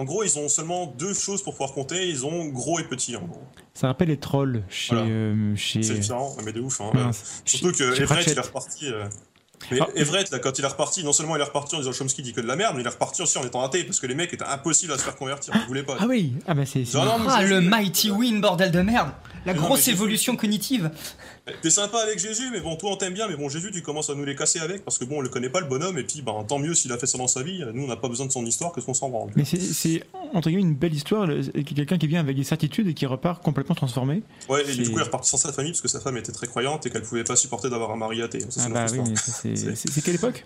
En gros, ils ont seulement deux choses pour pouvoir compter. Ils ont gros et petit, en gros. Ça rappelle les trolls chez. Euh, chez... C'est différent, mais de ouf. Hein. Surtout que Everett, il est reparti. Euh, mais ah. Everett, là, quand il est reparti, non seulement il est reparti en disant Chomsky dit que de la merde, mais il est reparti aussi en étant athée parce que les mecs étaient impossibles à se faire convertir. Ils voulaient pas. Ah oui, ah bah c'est. Ah, le Mighty Win, bordel de merde La grosse évolution cognitive T'es sympa avec Jésus, mais bon, toi on t'aime bien, mais bon, Jésus, tu commences à nous les casser avec, parce que bon, on le connaît pas le bonhomme, et puis bah, tant mieux s'il a fait ça dans sa vie, nous on n'a pas besoin de son histoire, que ce qu'on s'en rend. Mais c'est, entre guillemets, une belle histoire, quelqu'un qui vient avec des certitudes et qui repart complètement transformé. Ouais, et du coup, il est reparti sans sa famille, parce que sa femme était très croyante et qu'elle pouvait pas supporter d'avoir un mari athée. ah bah oui, c'est quelle époque?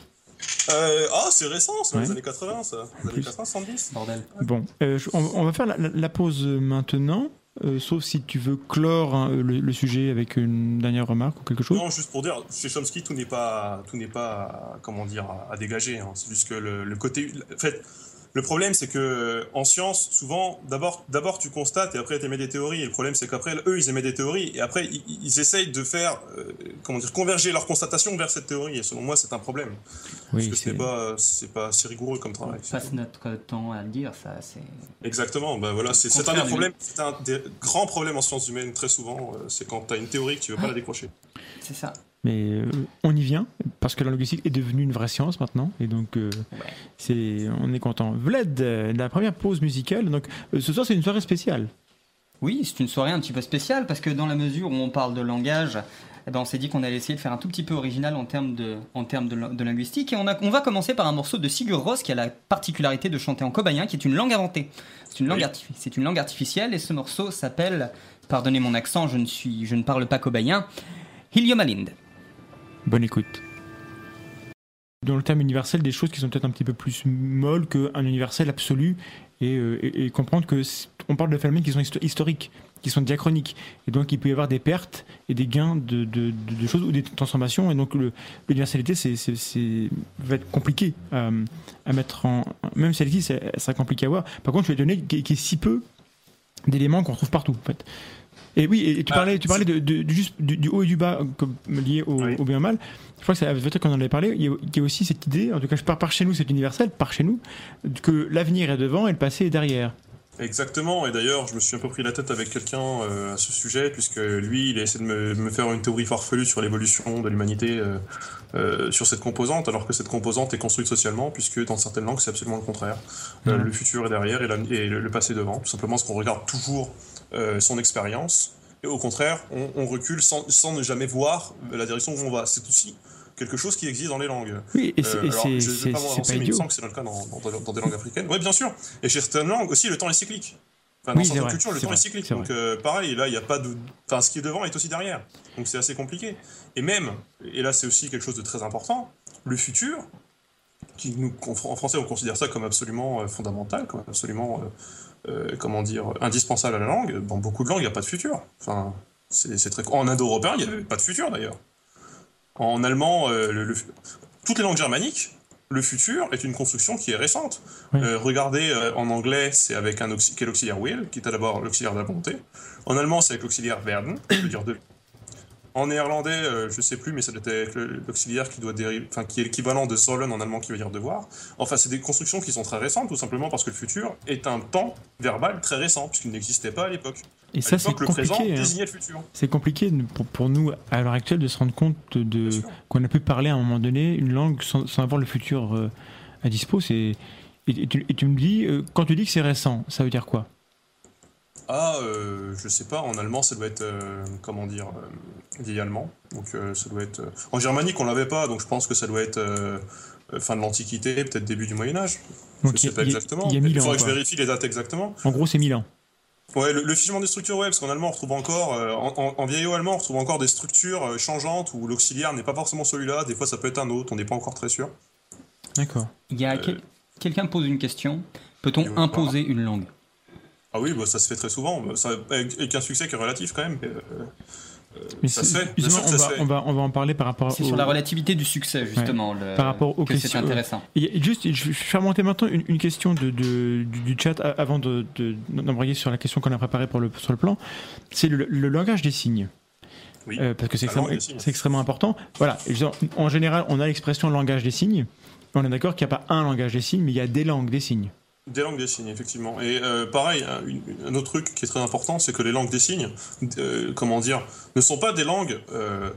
Euh, ah, c'est récent, c'est les années 80, ça. Les années 80, 70. Bordel. Bon, euh, on, va faire la pause maintenant. Euh, sauf si tu veux clore hein, le, sujet avec une dernière remarque ou quelque chose. Non, juste pour dire, chez Chomsky, tout n'est pas, tout n'est pas, comment dire, à, dégager. Hein. C'est juste que le, le côté, en fait, le problème, c'est que en science, souvent, d'abord, d'abord tu constates et après tu émets des théories. Et le problème, c'est qu'après, eux, ils émettent des théories et après, ils, essayent de faire, euh, comment dire, converger leur constatation vers cette théorie. Et selon moi, c'est un problème. Oui, parce que c'est pas, c'est pas assez rigoureux comme travail. On passe notre temps à le dire, ça, c'est. Exactement. Ben voilà, c'est, un des problèmes, c'est un des grands problèmes en sciences humaines très souvent. Euh, c'est quand tu as une théorie que tu veux pas la décrocher. C'est ça. Mais euh, on y vient, parce que la logistique est devenue une vraie science maintenant, et donc euh, c'est, on est content. Vlad, euh, la première pause musicale, donc ce soir c'est une soirée spéciale. Oui, c'est une soirée un petit peu spéciale, parce que dans la mesure où on parle de langage, eh ben on s'est dit qu'on allait essayer de faire un tout petit peu original en termes de, en termes de, linguistique, et on, a, on va commencer par un morceau de Sigur Rós qui a la particularité de chanter en cobayen, qui est une langue inventée. C'est une langue, c'est une langue artificielle, et ce morceau s'appelle, pardonnez mon accent, je ne, suis, je ne parle pas cobayen, Hiliomalind. Bonne écoute. Dans le terme universel, des choses qui sont peut-être un petit peu plus molles qu'un universel absolu, et, euh, comprendre que on parle de phénomènes qui sont historiques, qui sont diachroniques, et donc il peut y avoir des pertes et des gains de, choses ou des transformations, et donc l'universalité, c'est, va être compliqué à, mettre en, même celle-ci, ça sera compliqué à voir. Par contre, je suis étonné qu'il y ait si peu d'éléments qu'on trouve partout, en fait. Et oui, et tu bah, parlais, tu parlais de, juste du, haut et du bas comme lié au, bien et au mal. Je crois que c'est avec qu'on en avait parlé. Il y, a, aussi cette idée, en tout cas, je pars par chez nous, c'est universel, par chez nous, que l'avenir est devant et le passé est derrière. Exactement, et d'ailleurs, je me suis un peu pris la tête avec quelqu'un euh, à ce sujet, puisque lui, il a essayé de me, faire une théorie farfelue sur l'évolution de l'humanité euh, euh, sur cette composante, alors que cette composante est construite socialement, puisque dans certaines langues, c'est absolument le contraire. le futur est derrière et, le, passé devant, tout simplement parce qu'on regarde toujours euh, son expérience. Et au contraire, on, recule sans, ne jamais voir la direction où on va. C'est aussi quelque chose qui existe dans les langues. Oui, et Euh, alors, je vais c'est- pas m'avancer, mais il me semble que c'est le cas dans, dans- dans des langues africaines. Oui, bien sûr. Et chez certaines langues aussi, le temps est cyclique. Enfin, dans Oui, certaines cultures, le temps est cyclique. Donc, euh, pareil, là, il n'y a pas de. Enfin, ce qui est devant est aussi derrière. Donc, c'est assez compliqué. Et même, et là, c'est aussi quelque chose de très important, le futur, qui nous, en français, on considère ça comme absolument fondamental, comme absolument, euh, comment dire, indispensable à la langue. Dans beaucoup de langues, il n'y a pas de futur. Enfin, c'est très. En indo-européen, il n'y avait pas de futur d'ailleurs. En allemand, euh, le- le- toutes les langues germaniques, le futur est une construction qui est récente. Oui. Euh, regardez, euh, en anglais, c'est avec un auxi- qui est l'auxiliaire will, qui est d'abord l'auxiliaire de la volonté. En allemand, c'est avec l'auxiliaire werden, qui veut dire de. En néerlandais, euh, je sais plus, mais ça doit être l'auxiliaire qui doit dériver, enfin qui est l'équivalent de sollen en allemand, qui veut dire devoir. Enfin, c'est des constructions qui sont très récentes, tout simplement parce que le futur est un temps verbal très récent, puisqu'il n'existait pas à l'époque. Et À ça, c'est présent compliqué. hein. désignait le futur. C'est compliqué pour, pour nous, à l'heure actuelle, de se rendre compte de, qu'on a pu parler à un moment donné une langue sans, sans avoir le futur euh, à dispo. C'est, et, et tu, et tu me dis, euh, quand tu dis que c'est récent, ça veut dire quoi? Ah, euh, je sais pas, en allemand, ça doit être, euh, comment dire, euh, vieil allemand. Donc, euh, ça doit être. euh, En germanique, on l'avait pas, donc je pense que ça doit être fin de l'Antiquité, peut-être début du Moyen-Âge. Je Donc, sais il y pas a- exactement. il y a Il mille ans, faudrait que je vérifie les dates exactement. En gros, c'est 1000 ans. Ouais, le, le figement des structures, ouais, parce qu'en allemand, on retrouve encore, euh, en, en- en vieillot allemand, on retrouve encore des structures euh, changeantes où l'auxiliaire n'est pas forcément celui-là, des fois ça peut être un autre, on n'est pas encore très sûr. D'accord. Il y a Euh, quel- quelqu'un pose une question. Peut-on il imposer une langue? Ah oui, bah, ça se fait très souvent, bah, ça, avec, avec un succès qui est relatif quand même. mais, euh, Mais ça c'est- se fait, justement, on, ça va, se fait. on, va, on va en parler par rapport C'est au- sur la relativité du succès, justement. le- Par rapport aux que c'est questions- intéressant. Il y a juste, je vais faire monter maintenant une, une question de, de- du, du chat avant de- de- d'embrayer sur la question qu'on a préparée pour le, sur le plan. C'est le, le langage des signes. Oui. Euh, parce que c'est extrêmement, c'est extrêmement important. Voilà. Et En général, on a l'expression langage des signes. On est d'accord qu'il n'y a pas un langage des signes, mais il y a des langues des signes. Des langues des signes, effectivement. Et euh, pareil, un, une- un autre truc qui est très important, c'est que les langues des signes, euh, comment dire, ne sont pas des langues. euh,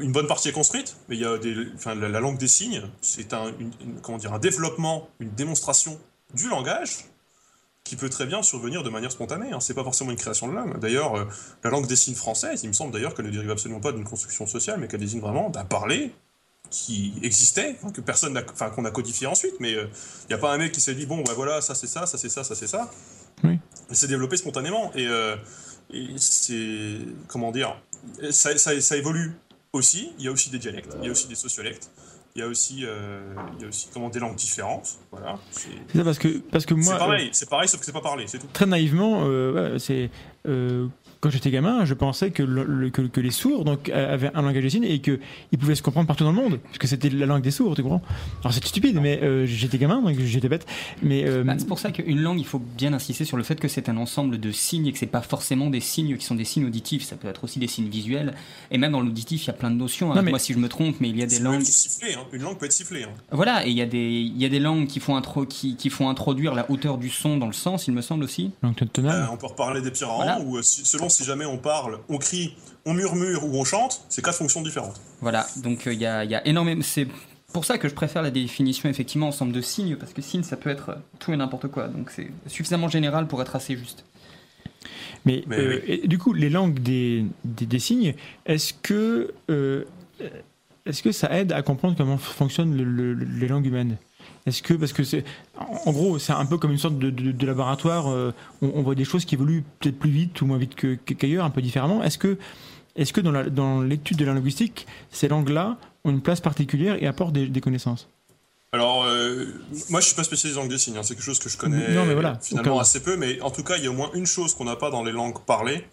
une bonne partie est construite, mais il y a enfin, la, la langue des signes, c'est un, comment dire, un développement, une démonstration du langage qui peut très bien survenir de manière spontanée. Hein. C'est pas forcément une création de l'homme. D'ailleurs, la langue des signes française, il me semble d'ailleurs qu'elle ne dérive absolument pas d'une construction sociale, mais qu'elle désigne vraiment d'un parler qui existait, hein, que personne enfin qu'on a codifié ensuite, mais il n'y a pas un mec qui s'est dit bon bah voilà ça c'est ça, ça c'est ça, ça c'est ça. Oui. S'est développé spontanément et, euh, et c'est comment dire, ça, ça, ça évolue aussi. Il y a aussi des dialectes, il y a aussi des sociolectes, il y a aussi, euh, il y a aussi comment des langues différentes. Voilà. C'est, C'est ça parce que, parce que moi. c'est euh, pareil, c'est pareil sauf que c'est pas parlé, c'est tout. très naïvement, euh, ouais, c'est euh, quand j'étais gamin, je pensais que, le- le- que, que les sourds donc, avaient un langage des signes et qu'ils pouvaient se comprendre partout dans le monde, parce que c'était la langue des sourds, tu comprends? Alors c'est stupide, mais euh, j'étais gamin, donc j'étais bête. Mais euh, Bah, c'est pour ça qu'une langue, il faut bien insister sur le fait que c'est un ensemble de signes et que c'est pas forcément des signes qui sont des signes auditifs, ça peut être aussi des signes visuels. Et même dans l'auditif, il y a plein de notions. hein. Non, mais- Moi, si je me trompe, mais il y a des Ça peut langues. être sifflé, hein. Une langue peut être sifflée. hein. Voilà, et il y a des, il y a des langues qui font, intro, qui, qui font introduire la hauteur du son dans le sens, il me semble aussi. Euh, on peut reparler des pirates, Voilà. ou euh, selon si jamais on parle, on crie, on murmure ou on chante, c'est quatre fonctions différentes. Voilà, donc euh, il y, a, il y a énormément. C'est pour ça que je préfère la définition effectivement ensemble de signes, parce que signe ça peut être tout et n'importe quoi, donc c'est suffisamment général pour être assez juste. Mais, Mais euh, et du coup, les langues des, des, des signes, est-ce que, euh, est-ce que ça aide à comprendre comment fonctionnent le- le- les langues humaines? Est-ce que, parce que c'est, en gros, c'est un peu comme une sorte de, de- de laboratoire, euh, on, on voit des choses qui évoluent peut-être plus vite ou moins vite qu'ailleurs, un peu différemment. Est-ce que, est-ce que dans, l'étude de la linguistique, ces langues-là ont une place particulière et apportent des, des connaissances? Alors, euh, moi je suis pas spécialisé en langue des signes, hein, c'est quelque chose que je connais Non, mais voilà, finalement au cas où. assez peu, mais en tout cas il y a au moins une chose qu'on n'a pas dans les langues parlées,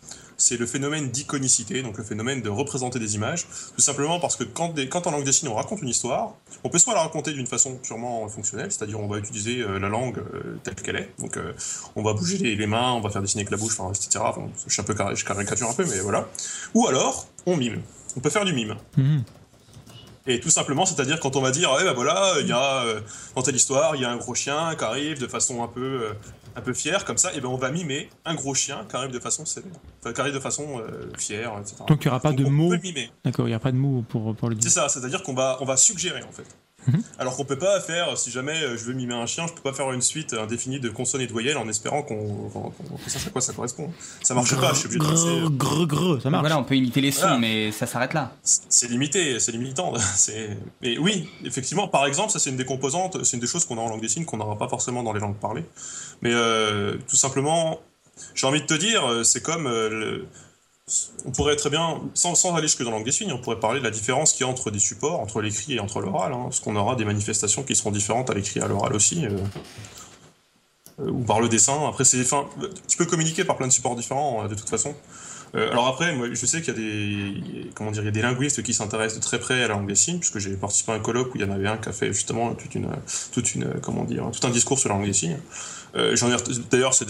c'est le phénomène d'iconicité, donc le phénomène de représenter des images, tout simplement parce que quand, des- quand en langue des signes on raconte une histoire, on peut soit la raconter d'une façon purement fonctionnelle, c'est-à-dire on va utiliser euh, la langue euh, telle qu'elle est, donc euh, on va bouger les, les mains, on va faire dessiner avec la bouche, enfin, etc. Je, suis un peu je caricature un peu, mais voilà. Ou alors, on mime. On peut faire du mime. Mhm. Et tout simplement, c'est-à-dire quand on va dire, ouais, bah voilà, il y a euh, dans telle histoire, il y a un gros chien qui arrive de façon un peu, euh, un peu fière, comme ça, et ben on va mimer un gros chien qui arrive de façon célèbre, enfin, qui arrive de façon euh, fière, etc. Donc il n'y aura pas Donc, de on mots. peut le mimer. D'accord, il n'y a pas de mots pour, pour le dire. C'est ça, c'est-à-dire qu'on va, on va suggérer en fait. Mhm. Alors qu'on peut pas faire, si jamais euh, je veux mimer un chien, je peux pas faire une suite indéfinie de consonnes et de voyelles en espérant qu'on que ça, à quoi ça correspond. Ça marche pas, je suis obligé de tracer. Grrr, grrr, grrr, ça marche. Voilà, on peut imiter les sons, Voilà. mais ça s'arrête là. C'est limité, c'est limitant. c'est- Mais oui, effectivement, par exemple, ça c'est une des composantes, c'est une des choses qu'on a en langue des signes qu'on n'aura pas forcément dans les langues parlées. Mais euh, tout simplement, j'ai envie de te dire, euh, c'est comme. euh, On pourrait très bien, sans, aller jusque dans la langue des signes, on pourrait parler de la différence qu'il y a entre des supports, entre l'écrit et entre l'oral. hein, parce qu'on aura des manifestations qui seront différentes à l'écrit et à l'oral aussi. ou par le dessin. Après, c'est, enfin, tu peux communiquer par plein de supports différents de toute façon. Alors après, moi, je sais qu'il y a des, comment dire, des linguistes qui s'intéressent de très près à la langue des signes, puisque j'ai participé à un colloque où il y en avait un qui a fait justement toute une, toute une, comment dire, tout un discours sur la langue des signes. Euh, j'en ai, d'ailleurs, cette,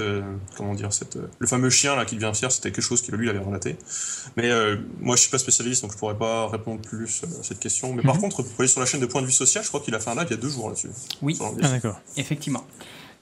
euh, comment dire, cette, euh, le fameux chien là qui devient fier, c'était quelque chose qu'il lui avait relaté. Mais euh, moi, je suis pas spécialiste, donc je pourrais pas répondre plus à cette question. Mais par Mhm. contre, vous aller sur la chaîne de Point de vue social, je crois qu'il a fait un live il y a deux jours là-dessus. Oui, Ah d'accord. effectivement.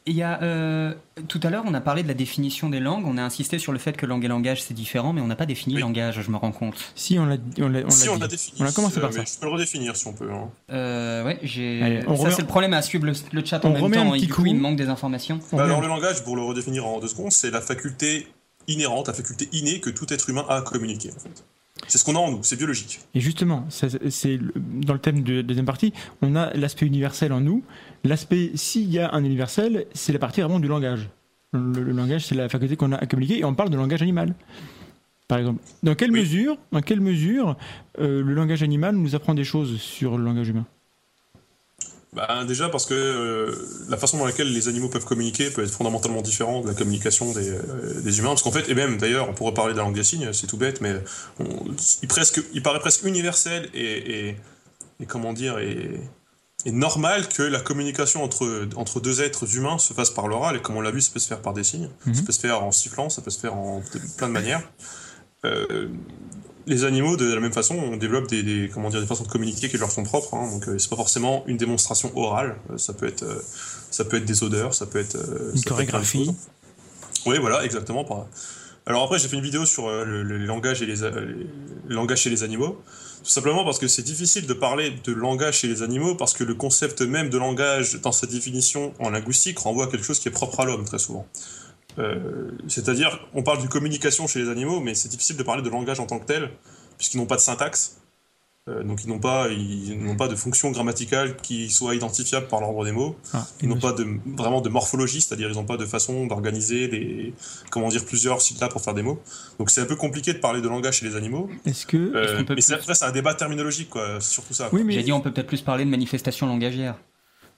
Il y a, euh, tout à l'heure, on a parlé de la définition des langues. On a insisté sur le fait que langue et langage, c'est différent, mais on n'a pas défini Oui. langage, je me rends compte. Si on l'a on l'a- on si l'a on dit. l'a défini, On a commencé par euh, ça. je peux le redéfinir si on peut. hein. Euh, ouais, j'ai. Allez, on ça, remet- c'est le problème à suivre le, le chat on en même un temps. Et petit du coup, coup. il me manque des informations. On Bah, alors le langage, pour le redéfinir en deux secondes, c'est la faculté inhérente, la faculté innée que tout être humain a à communiquer. En fait. C'est ce qu'on a en nous, c'est biologique. Et justement, c'est dans le thème de la deuxième partie, on a l'aspect universel en nous. L'aspect, s'il y a un universel, c'est la partie vraiment du langage. Le, le langage, c'est la faculté qu'on a à communiquer, et on parle de langage animal. Par exemple, dans quelle Oui. mesure, dans quelle mesure euh, le langage animal nous apprend des choses sur le langage humain? Bah, déjà parce que euh, la façon dans laquelle les animaux peuvent communiquer peut être fondamentalement différente de la communication des, euh, des humains. Parce qu'en fait, et même d'ailleurs, on pourrait parler de la langue des signes, c'est tout bête, mais on- il, presque, il paraît presque universel et, et, et comment dire, et, et normal que la communication entre, entre deux êtres humains se fasse par l'oral. Et comme on l'a vu, ça peut se faire par des signes, Mhm. ça peut se faire en sifflant, ça peut se faire en de plein de manières. Euh, les animaux, de la même façon, on développe des, des- comment dire, des façons de communiquer qui leur sont propres. hein. donc, euh, c'est pas forcément une démonstration orale. euh, ça peut être, euh, ça peut être des odeurs, ça peut être Une chorégraphie. Oui, voilà, exactement. par- Alors après, j'ai fait une vidéo sur le, le langage et les, langage chez les animaux. Tout simplement parce que c'est difficile de parler de langage chez les animaux parce que le concept même de langage, dans sa définition en linguistique, renvoie à quelque chose qui est propre à l'homme très souvent. Euh, C'est-à-dire, on parle de communication chez les animaux, mais c'est difficile de parler de langage en tant que tel, puisqu'ils n'ont pas de syntaxe. Euh, donc ils n'ont pas, ils n'ont pas de fonction grammaticale qui soit identifiable par l'ordre des mots. Ah, Ils n'ont pas de, vraiment de morphologie, c'est-à-dire ils n'ont pas de façon d'organiser des, comment dire, plusieurs syllabes pour faire des mots. Donc c'est un peu compliqué de parler de langage chez les animaux. Est-ce que. Euh, peut mais c'est- plus- après c'est un débat terminologique, quoi. C'est surtout ça. oui, mais. J'ai dit, on peut peut-être plus parler de manifestation langagière.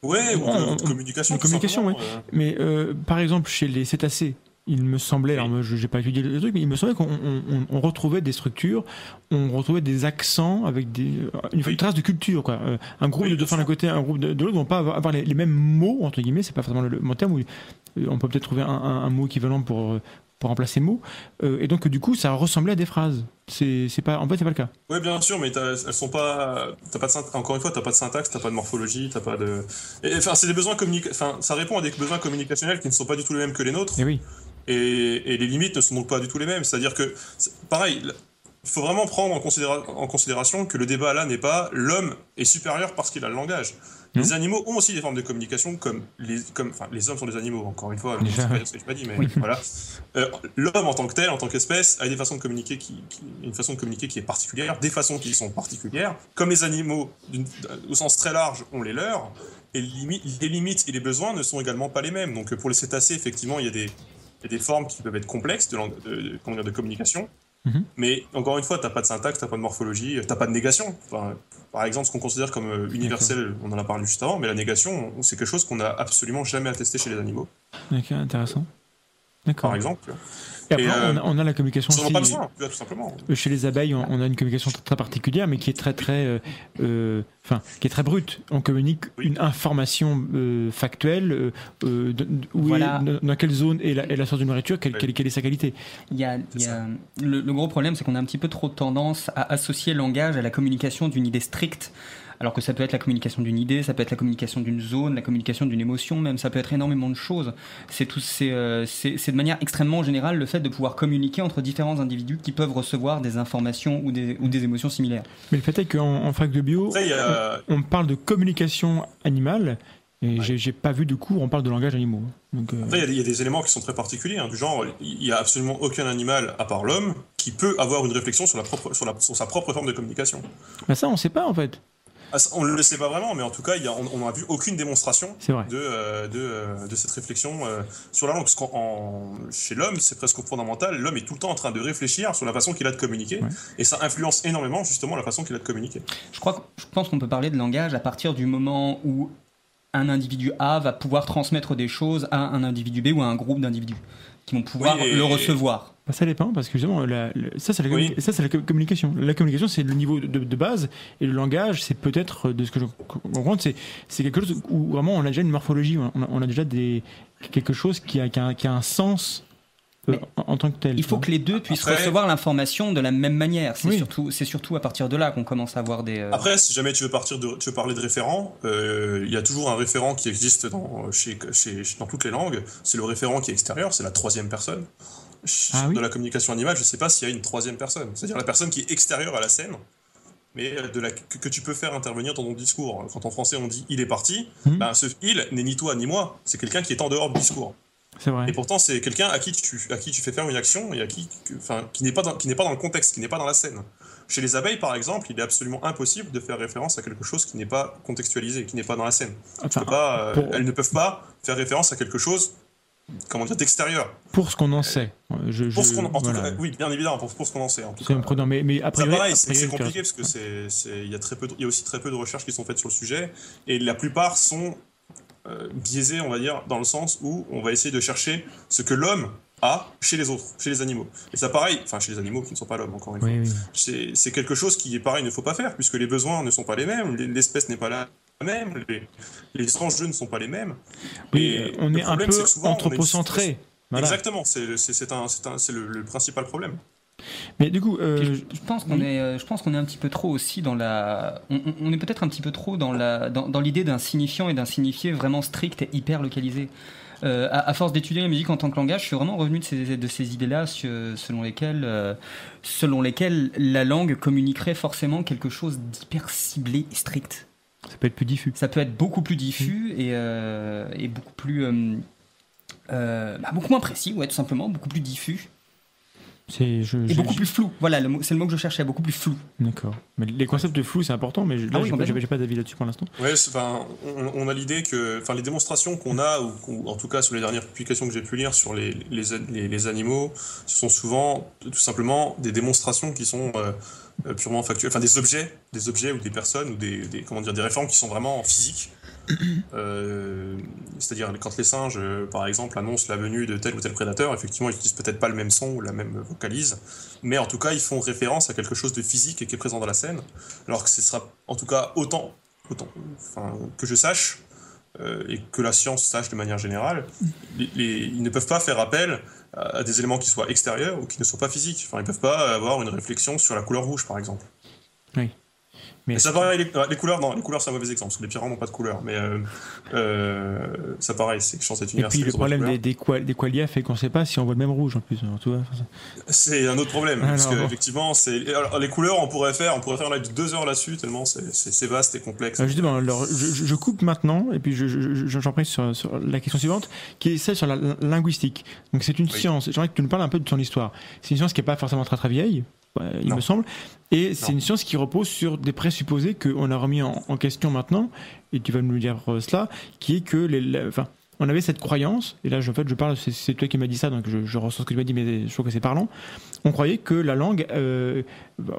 Ouais, ou de communication. de communication, euh. Mais euh, par exemple, chez les cétacés, il me semblait, alors moi je n'ai pas étudié le truc, mais il me semblait qu'on on- on- on retrouvait des structures, on retrouvait des accents avec des, une, Oui. trace de culture. Quoi. Euh, un groupe Oui, de dauphins d'un côté, un groupe de, de l'autre vont pas avoir, avoir les, les mêmes mots, entre guillemets, c'est pas forcément le, le mon terme, où, euh, on peut peut-être trouver un, un- un mot équivalent pour, euh, pour remplacer mot. Euh, et donc du coup, ça ressemblait à des phrases. C'est pas, en fait, c'est pas le cas. Ouais, bien sûr, mais elles sont pas. T'as pas de. Encore une fois, t'as pas de syntaxe, t'as pas de morphologie, t'as pas de. Enfin, c'est des besoins. Enfin, ça répond à des besoins communicationnels qui ne sont pas du tout les mêmes que les nôtres. Et oui. Et, et les limites ne sont donc pas du tout les mêmes. C'est-à-dire que, pareil, il faut vraiment prendre en, considéra- en considération que le débat là n'est pas l'homme est supérieur parce qu'il a le langage. Les animaux ont aussi des formes de communication comme les, comme, enfin, les hommes sont des animaux, encore une fois, Déjà, c'est pas ouais. ce que j'ai pas dit, mais voilà. Euh, L'homme en tant que tel, en tant qu'espèce, a des façons de communiquer qui, qui- une façon de communiquer qui est particulière, des façons qui sont particulières. Comme les animaux, au sens très large, ont les leurs, et les limites, les limites et les besoins ne sont également pas les mêmes. Donc pour les cétacés, effectivement, il y a des, il y a des formes qui peuvent être complexes de, de communication. Mhm. Mais encore une fois, t'as pas de syntaxe, t'as pas de morphologie, t'as pas de négation. Enfin, par exemple, ce qu'on considère comme euh, universel, on en a parlé juste avant, mais la négation, c'est quelque chose qu'on n'a absolument jamais attesté chez les animaux, Ok, intéressant. D'accord. par exemple. Et après, Et, euh, on, a, on a la communication aussi- pas besoin, tout simplement. Chez les abeilles, on, on a une communication très, très particulière, mais qui est très très, euh, euh, enfin, qui est très brute. On communique Oui. une information euh, factuelle. de- de- où Voilà. est- dans- dans quelle zone est la, est la source de nourriture, quelle, Oui. quelle- quelle est sa qualité. Il y a, il y C'est a- le, le gros problème, c'est qu'on a un petit peu trop tendance à associer le langage à la communication d'une idée stricte, Alors que ça peut être la communication d'une idée, ça peut être la communication d'une zone, la communication d'une émotion, même ça peut être énormément de choses. C'est tout, c'est, euh, c'est, c'est de manière extrêmement générale le fait de pouvoir communiquer entre différents individus qui peuvent recevoir des informations ou des, ou des émotions similaires. Mais le fait est qu'en en fac de bio, Après, il y a- on, on parle de communication animale. Et j'ai- j'ai pas vu de cours où on parle de langage animaux. Donc, euh, Après, il y a des- il y, a des éléments qui sont très particuliers, hein, du genre, il n'y a absolument aucun animal, à part l'homme, qui peut avoir une réflexion sur, la propre, sur, la- sur sa propre forme de communication. bah ça, on sait pas en fait. Ah, on ne le sait pas vraiment, mais en tout cas, il y a- on n'a vu aucune démonstration de, euh, de, euh, de cette réflexion euh, sur la langue. Parce qu'en chez l'homme, c'est presque fondamental, l'homme est tout le temps en train de réfléchir sur la façon qu'il a de communiquer, Ouais. et ça influence énormément justement la façon qu'il a de communiquer. Je crois, que- je pense qu'on peut parler de langage à partir du moment où un individu A va pouvoir transmettre des choses à un individu B ou à un groupe d'individus qui vont pouvoir Oui, et- le recevoir. Bah, ça dépend parce que justement, la- le- ça c'est la, Oui. ça, c'est la com- communication. La communication c'est le niveau de, de base et le langage c'est peut-être de ce que je comprends c'est c'est quelque chose où vraiment on a déjà une morphologie, on a, on a déjà des quelque chose qui a, qui a, qui a un sens euh, en, en tant que tel. Il faut que les deux puissent Après- recevoir l'information de la même manière. C'est Oui. surtout, c'est surtout à partir de là qu'on commence à avoir des. euh, Après, si jamais tu veux, partir de, tu veux parler de référent, euh, il y a toujours un référent qui existe dans, chez, chez, dans toutes les langues. C'est le référent qui est extérieur, c'est la troisième personne. Ah oui de la communication animale, je ne sais pas s'il y a une troisième personne. C'est-à-dire la personne qui est extérieure à la scène, mais euh, de la, que, que tu peux faire intervenir dans ton discours. Quand en français on dit il est parti, Mhm. ben, ce il n'est ni toi ni moi, c'est quelqu'un qui est en dehors du discours. Vrai. Et pourtant, c'est quelqu'un à qui tu à qui tu fais faire une action et à qui enfin qui n'est pas dans, qui n'est pas dans le contexte, qui n'est pas dans la scène. Chez les abeilles, par exemple, il est absolument impossible de faire référence à quelque chose qui n'est pas contextualisé, qui n'est pas dans la scène. Tu Enfin, peux pas, euh, pour- Elles ne peuvent pas faire référence à quelque chose, comment dire, d'extérieur. pour ce qu'on en sait. Je, Pour ce qu'on, en tout voilà. cas, oui, bien évidemment, pour, pour ce qu'on en sait. En tout C'est cas. mais, mais a Ça, priori, pareil, a c'est compliqué parce que c'est, il y a très peu, de- il y a aussi très peu de recherches qui sont faites sur le sujet et la plupart sont euh, biaisées, on va dire, dans le sens où on va essayer de chercher ce que l'homme a chez les autres, chez les animaux. Et ça, pareil, enfin chez les animaux qui ne sont pas l'homme, encore une fois. Oui. C'est, quelque chose qui pareil, il ne faut pas faire puisque les besoins ne sont pas les mêmes, l'espèce n'est pas la même, les, les enjeux ne sont pas les mêmes. Oui, Et euh, on est un peu est- anthropocentré. Voilà. Exactement, c'est, c'est, c'est un, c'est un- c'est le, le principal problème. Mais du coup, euh, je, je pense qu'on oui. est, euh, je pense qu'on est un petit peu trop aussi dans la, on, est peut-être un petit peu trop dans la, dans, dans l'idée d'un signifiant et d'un signifié vraiment strict et hyper localisé. Euh, à, à force d'étudier la musique en tant que langage, je suis vraiment revenu de ces, de ces idées-là selon lesquelles, euh, selon lesquelles la langue communiquerait forcément quelque chose d'hyper ciblé et strict. Ça peut être plus diffus. Ça peut être beaucoup plus diffus et, euh, et beaucoup plus, euh, euh, bah, beaucoup moins précis, ouais, tout simplement, beaucoup plus diffus C'est, je, et je- beaucoup plus flou. Voilà, le mot- c'est le mot que je cherchais, beaucoup plus flou. D'accord. Mais les concepts de flou, c'est important, mais je- là, Ah oui, j'ai, pas, complètement. j'ai pas d'avis là-dessus pour l'instant. Ouais, c'est- enfin, on, on a l'idée que, enfin, les démonstrations qu'on a, ou, ou en tout cas sur les dernières publications que j'ai pu lire sur les, les, les, les animaux, ce sont souvent tout simplement des démonstrations qui sont euh, purement factuelles, enfin des objets, des objets ou des personnes ou des, des comment dire, des réformes qui sont vraiment physiques. Euh, C'est-à-dire quand les singes, euh, par exemple, annoncent la venue de tel ou tel prédateur, effectivement, ils utilisent peut-être pas le même son ou la même vocalise, mais en tout cas, ils font référence à quelque chose de physique et qui est présent dans la scène, alors que ce sera en tout cas autant, autant enfin, que je sache, euh, et que la science sache de manière générale, les- les- ils ne peuvent pas faire appel à, à des éléments qui soient extérieurs ou qui ne soient pas physiques. Enfin, ils ne peuvent pas avoir une réflexion sur la couleur rouge, par exemple. Mais ça pareil, les, les couleurs, non, les couleurs c'est un mauvais exemple, parce que les pyrans n'ont pas de couleur, mais euh, euh, ça pareil, c'est que je pense cette Et puis le problème des, des, des fait qu'on sait pas si on voit le même rouge en plus. tu vois, C'est un autre problème, Ah, parce non, que bon. effectivement, c'est alors, les couleurs, on pourrait faire, on pourrait faire live de deux heures là-dessus, tellement c'est- c'est c'est vaste et complexe. Euh, justement, alors, je, coupe maintenant et puis je- je- je- j'en prie sur, sur la question suivante, qui est celle sur la linguistique. Donc c'est une Oui. science. J'aimerais que tu nous parles un peu de son histoire. C'est une science qui n'est pas forcément très très vieille, il Non. me semble, et c'est une science qui repose sur des présupposés qu'on a remis en, en question maintenant. Et tu vas nous dire euh, cela, qui est que les, la- enfin, on avait cette croyance, et là en fait je parle, c'est- toi qui m'as dit ça, donc je, je ressens ce que tu m'as dit, mais je trouve que c'est parlant. On croyait que la langue, euh,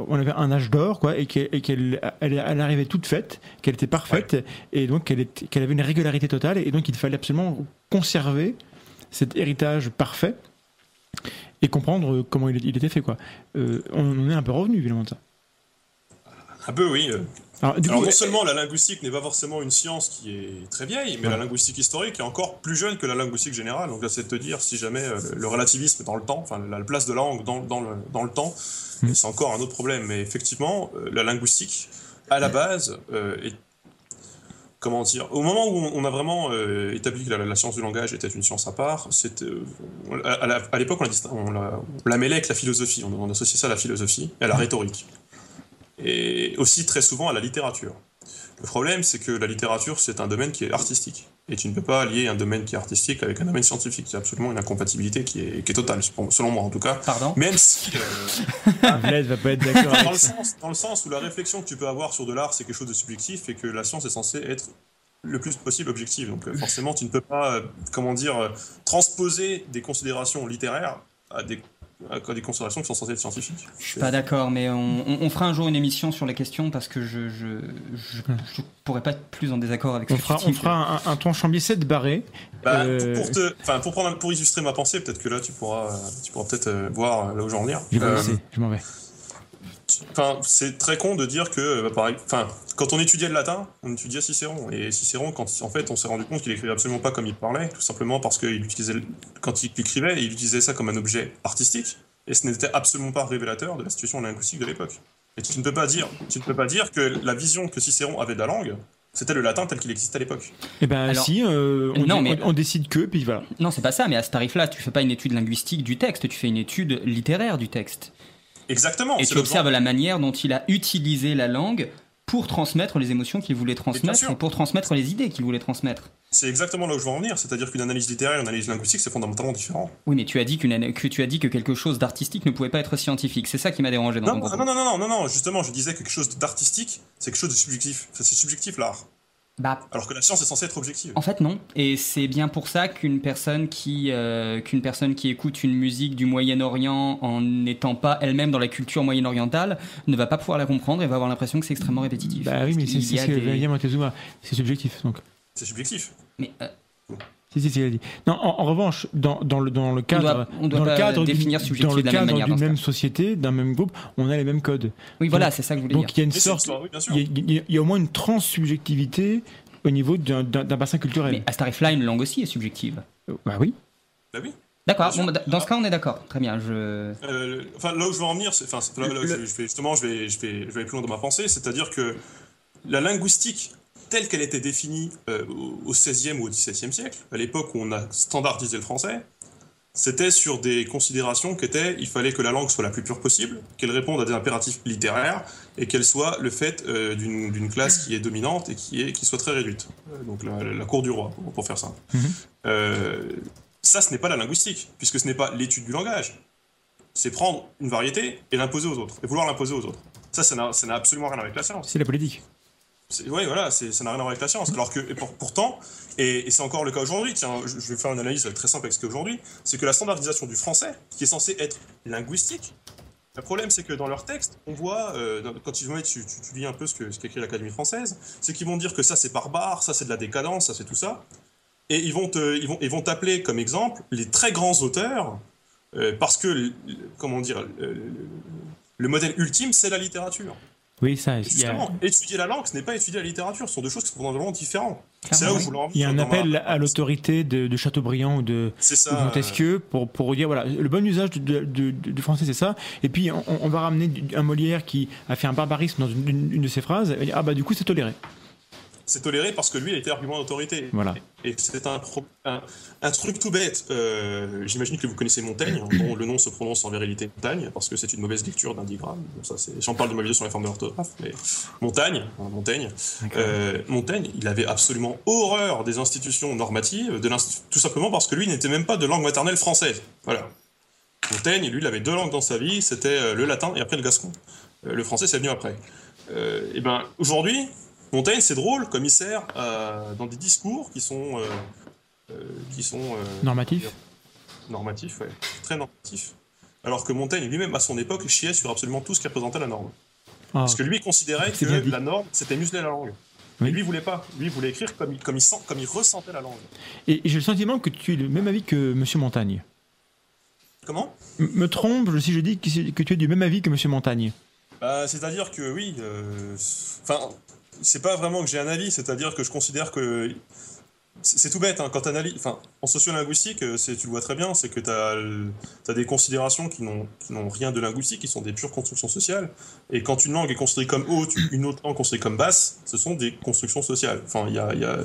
on avait un âge d'or, quoi, et qu'elle elle, elle arrivait toute faite, qu'elle était parfaite, et donc qu'elle avait une régularité totale, et donc il fallait absolument conserver cet héritage parfait et comprendre comment il, il était fait, quoi. Euh, on en est un peu revenu, évidemment, de ça. Un peu, oui. euh. Alors, du Alors coup, non seulement la linguistique n'est pas forcément une science qui est très vieille, mais Ouais. la linguistique historique est encore plus jeune que la linguistique générale. Donc là, c'est de te dire si jamais euh, le relativisme dans le temps, enfin la place de la langue dans, dans, le, dans le temps, Mm. c'est encore un autre problème. Mais effectivement, euh, la linguistique à la base, euh, est- comment dire, au moment où on a vraiment euh, établi que la, science du langage était une science à part, c'était, euh, à, l'époque, on la mêlait avec la philosophie, on, on associait ça à la philosophie et à la rhétorique. Et aussi très souvent à la littérature. Le problème, c'est que la littérature, c'est un domaine qui est artistique. Et tu ne peux pas lier un domaine qui est artistique avec un domaine scientifique. C'est absolument une incompatibilité qui est, qui est totale, selon moi en tout cas. Pardon Même si, euh, Vlad va pas être d'accord dans, avec le ça. sens, dans le sens où la réflexion que tu peux avoir sur de l'art, c'est quelque chose de subjectif et que la science est censée être le plus possible objective. Donc euh, forcément, tu ne peux pas, euh, comment dire, euh, transposer des considérations littéraires à des, à des considérations qui sont censées être scientifiques. Je suis pas d'accord, mais on, on- on fera un jour une émission sur les questions parce que je je, je, je pourrais pas être plus en désaccord avec On ce fera, on fera un, un ton chambier 7 barré. Bah, Euh, pour, pour te, enfin, pour prendre, un- pour illustrer ma pensée, peut-être que là, tu pourras, tu pourras peut-être euh, voir euh, là où j'en venir. Je vais Euh, je m'en vais. Enfin, c'est très con de dire que, bah, pareil, enfin, quand on étudiait le latin, on étudiait Cicéron. Et Cicéron, quand, en fait, on s'est rendu compte qu'il écrivait absolument pas comme il parlait, tout simplement parce qu'il utilisait, le- quand il écrivait, il utilisait ça comme un objet artistique. Et ce n'était absolument pas révélateur de la situation linguistique de l'époque. Et tu ne peux pas dire, tu ne peux pas dire que la vision que Cicéron avait de la langue, c'était le latin tel qu'il existait à l'époque. Eh ben alors- si, euh, on, Non, on- mais- on décide que, puis voilà. Non, c'est pas ça, mais à ce tarif-là, tu fais pas une étude linguistique du texte, tu fais une étude littéraire du texte. Exactement. Et tu observes la manière dont il a utilisé la langue pour transmettre les émotions qu'il voulait transmettre et pour transmettre les idées qu'il voulait transmettre. C'est exactement là où je veux en venir. C'est-à-dire qu'une analyse littéraire et une analyse linguistique, c'est fondamentalement différent. Oui, mais tu as dit, que, tu as dit que quelque chose d'artistique ne pouvait pas être scientifique. C'est ça qui m'a dérangé dans Non, ton non, propos. non, non, non, non, non, justement, je disais que quelque chose d'artistique, c'est quelque chose de subjectif. C'est subjectif l'art. Bah, Alors que la science est censée être objective. En fait, non. Et c'est bien pour ça qu'une personne qui euh, qu'une personne qui écoute une musique du Moyen-Orient en n'étant pas elle-même dans la culture moyen-orientale ne va pas pouvoir la comprendre et va avoir l'impression que c'est extrêmement répétitif. Bah oui, mais c'est ce que des-. C'est subjectif, donc. C'est subjectif. Mais euh, Si, si, si, dit. Non, en, en revanche, dans, dans, le, dans le cadre, doit- on doit dans le cadre d'une- définir dans le cadre d'une même société, d'un même groupe, on a les mêmes codes. oui, voilà, c'est ça que je voulais Donc dire. il y a une Mais sorte, oui, il y, a- il y a- il y a au moins une transsubjectivité au niveau d'un bassin culturel. Mais à ce tarif-là, une langue aussi est subjective. Bah oui. Bah oui. D'accord. Bon, bah, dans ce cas, on est d'accord. Très bien. Je. Euh, enfin, là où je veux en venir, c'est, enfin, là, là où je, je vais, justement, je vais, je vais, je vais aller plus loin dans ma pensée, c'est-à-dire que la linguistique telle qu'elle était définie euh, au- XVIe ou au XVIIe siècle, à l'époque où on a standardisé le français, c'était sur des considérations qui étaient, il fallait que la langue soit la plus pure possible, qu'elle réponde à des impératifs littéraires et qu'elle soit le fait euh, d'une, classe qui est dominante et qui, est, qui soit très réduite. Donc la, la cour du roi, pour, faire ça. Mhm. Euh, ça, ce n'est pas la linguistique, puisque ce n'est pas l'étude du langage. C'est prendre une variété et l'imposer aux autres, et vouloir l'imposer aux autres. Ça, ça n'a, ça n'a absolument rien à voir avec la science. C'est la politique. Ouais, voilà, ça n'a rien à voir avec la science. Alors que, pourtant, et, c'est encore le cas aujourd'hui, tiens, je, vais faire une analyse très simple avec ce qu'est aujourd'hui, c'est que la standardisation du français, qui est censé être linguistique, le problème c'est que dans leur texte, on voit, euh, quand ils vont, tu, tu, lis un peu ce que ce qu'écrit l'Académie française, c'est qu'ils vont dire que ça c'est barbare, ça c'est de la décadence, ça c'est tout ça, et ils vont te- ils vont, ils vont t'appeler comme exemple les très grands auteurs, euh, parce que, comment dire, le modèle ultime c'est la littérature. Oui, ça. Y a, Justement, étudier la langue, ce n'est pas étudier la littérature, ce sont deux choses qui sont fondamentalement différentes. C'est là où oui. je voulais en il y a un ma- appel à l'autorité de, de Chateaubriand ou de, ça. Montesquieu pour, pour dire voilà, le bon usage du, de- de- du français, c'est ça. Et puis, on, on va ramener un Molière qui a fait un barbarisme dans une, une- une de ses phrases. Et dire, ah bah, du coup, c'est toléré. C'est toléré parce que lui, il était argument d'autorité. Voilà. Et c'est un, pro- un, un truc tout bête. Euh, J'imagine que vous connaissez Montaigne, dont le nom se prononce en vérité Montagne, parce que c'est une mauvaise lecture d'un digramme. Bon, J'en parle de ma vidéo sur les formes de l'orthographe, mais Montagne, hein, Montaigne, euh, Montaigne, il avait absolument horreur des institutions normatives, de tout simplement parce que lui n'était même pas de langue maternelle française. Voilà. Montaigne, lui, il avait deux langues dans sa vie, c'était euh, le latin et après le gascon. Euh, le français, c'est venu après. Et ben, aujourd'hui, Montaigne, c'est drôle, sert euh, dans des discours qui sont, euh, euh, qui sont euh, Normatif. normatifs, ouais, très normatifs. Alors que Montaigne lui-même, à son époque, chiait sur absolument tout ce qui représentait la norme. Ah. Parce que lui, il considérait que la norme, c'était museler la langue. Oui. Et lui, il voulait pas. Lui, il voulait écrire comme il, comme il, sent, comme il ressentait la langue. Et j'ai le sentiment que tu es du même avis que Monsieur Montagne. Comment? M- me trompe si je dis que, tu es du même avis que Monsieur Montagne. Bah, c'est-à-dire que oui, euh, enfin, c'est pas vraiment que j'ai un avis, c'est-à-dire que je considère que c'est tout bête, hein, quand analyses, enfin, en sociolinguistique, euh, tu le vois très bien, c'est que tu as, des considérations qui n'ont rien de linguistique, qui sont des pures constructions sociales. Et quand une langue est construite comme haute, une autre langue construite comme basse, ce sont des constructions sociales. Enfin, il y a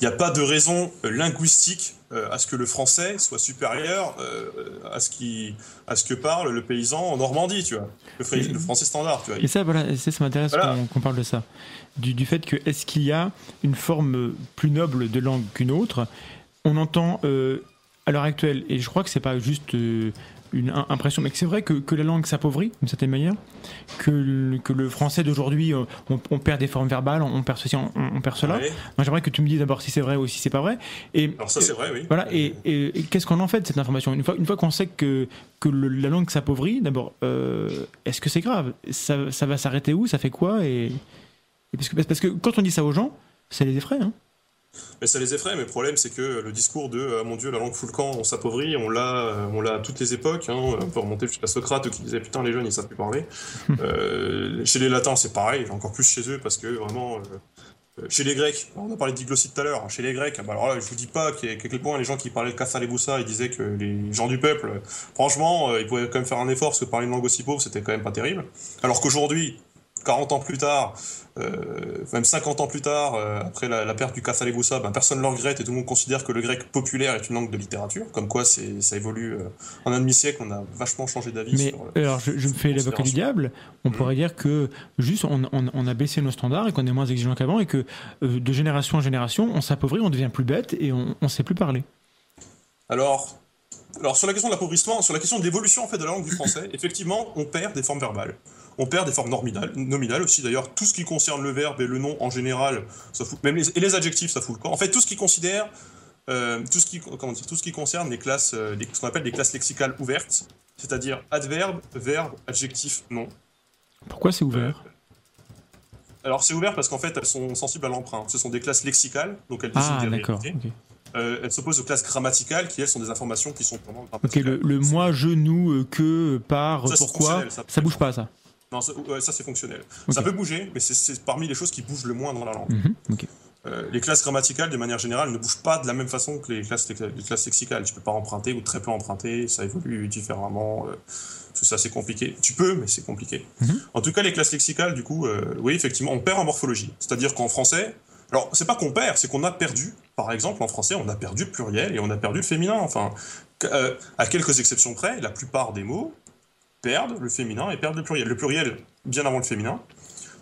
il n'y a pas de raison euh, linguistique euh, à ce que le français soit supérieur euh, à, ce qui, à ce que parle le paysan en Normandie, tu vois. Le, français standard, tu vois. Et ça, voilà, ça, m'intéresse qu'on parle de ça. Du, du fait que, est-ce qu'il y a une forme plus noble de langue qu'une autre? On entend à l'heure actuelle, et je crois que c'est pas juste une impression. Mais c'est vrai que, que, la langue s'appauvrit d'une certaine manière, que, que le français d'aujourd'hui, euh, on, perd des formes verbales, on, perd ceci, on, perd cela. Moi, j'aimerais que tu me dises d'abord si c'est vrai ou si c'est pas vrai. Et, Alors ça, c'est vrai, oui. Voilà. Et, et, qu'est-ce qu'on en fait de cette information? Une fois, une fois qu'on sait que, que la langue s'appauvrit, d'abord, euh, est-ce que c'est grave? Ça, ça, va s'arrêter où? Ça fait quoi? Et, parce, que, parce que quand on dit ça aux gens, ça les effraie. Hein mais ça les effraie, mais le problème c'est que le discours de ah, mon dieu la langue fout le camp, on s'appauvrit, on l'a euh, on l'a à toutes les époques, hein, on peut remonter jusqu'à Socrate qui disait putain les jeunes ils savent plus parler. euh, chez les latins c'est pareil, encore plus chez eux parce que vraiment euh, chez les Grecs, on a parlé de tout à l'heure, chez les Grecs, bah alors là, je vous dis pas qu'à quel point les gens qui parlaient de Kassa ils disaient que les gens du peuple, franchement, ils pouvaient quand même faire un effort parce que parler une langue aussi pauvre, c'était quand même pas terrible. Alors qu'aujourd'hui, 40 ans plus tard, euh, même 50 ans plus tard, euh, après la, perte du Kassaleboussa, ben, personne ne le regrette et tout le monde considère que le grec populaire est une langue de littérature. Comme quoi, ça évolue euh, en un demi-siècle, on a vachement changé d'avis. Mais alors, je, me fais l'avocat du diable. On pourrait dire que juste on, a baissé nos standards et qu'on est moins exigeant qu'avant et que de génération en génération, on s'appauvrit, on devient plus bête et on ne sait plus parler. Alors, alors sur la question de l'appauvrissement, sur la question de l'évolution en fait de la langue du français, effectivement, on perd des formes verbales. On perd des formes nominales, nominales aussi d'ailleurs. Tout ce qui concerne le verbe et le nom en général, ça fout, même les, et les adjectifs, ça fout le camp. En fait, tout ce qui considère, euh, tout ce qui, comment dire, tout ce qui concerne les classes, euh, ce qu'on appelle des classes lexicales ouvertes, c'est-à-dire adverbe, verbe, adjectif, nom. Pourquoi c'est ouvert? Euh, alors c'est ouvert parce qu'en fait elles sont sensibles à l'emprunt. Ce sont des classes lexicales, donc elles désignent ah, des réalités. Euh, elles s'opposent aux classes grammaticales qui elles sont des informations qui sont vraiment. Ok, le, le moi, je, nous, que, par, pourquoi, ça, ça bouge pas ça? Non, ça, c'est fonctionnel. Ça peut bouger, mais c'est parmi les choses qui bougent le moins dans la langue. Mhm, euh, les classes grammaticales, de manière générale, ne bougent pas de la même façon que les classes, les classes lexicales. Tu peux pas emprunter ou très peu emprunter, ça évolue différemment. Euh, c'est assez compliqué. Tu peux, mais c'est compliqué. Mhm. En tout cas, les classes lexicales, du coup, euh, oui, effectivement, on perd en morphologie. C'est-à-dire qu'en français, alors c'est pas qu'on perd, c'est qu'on a perdu. Par exemple, en français, on a perdu le pluriel et on a perdu le féminin. Enfin, à quelques exceptions près, la plupart des mots perdent le féminin et perdent le pluriel. Le pluriel bien avant le féminin,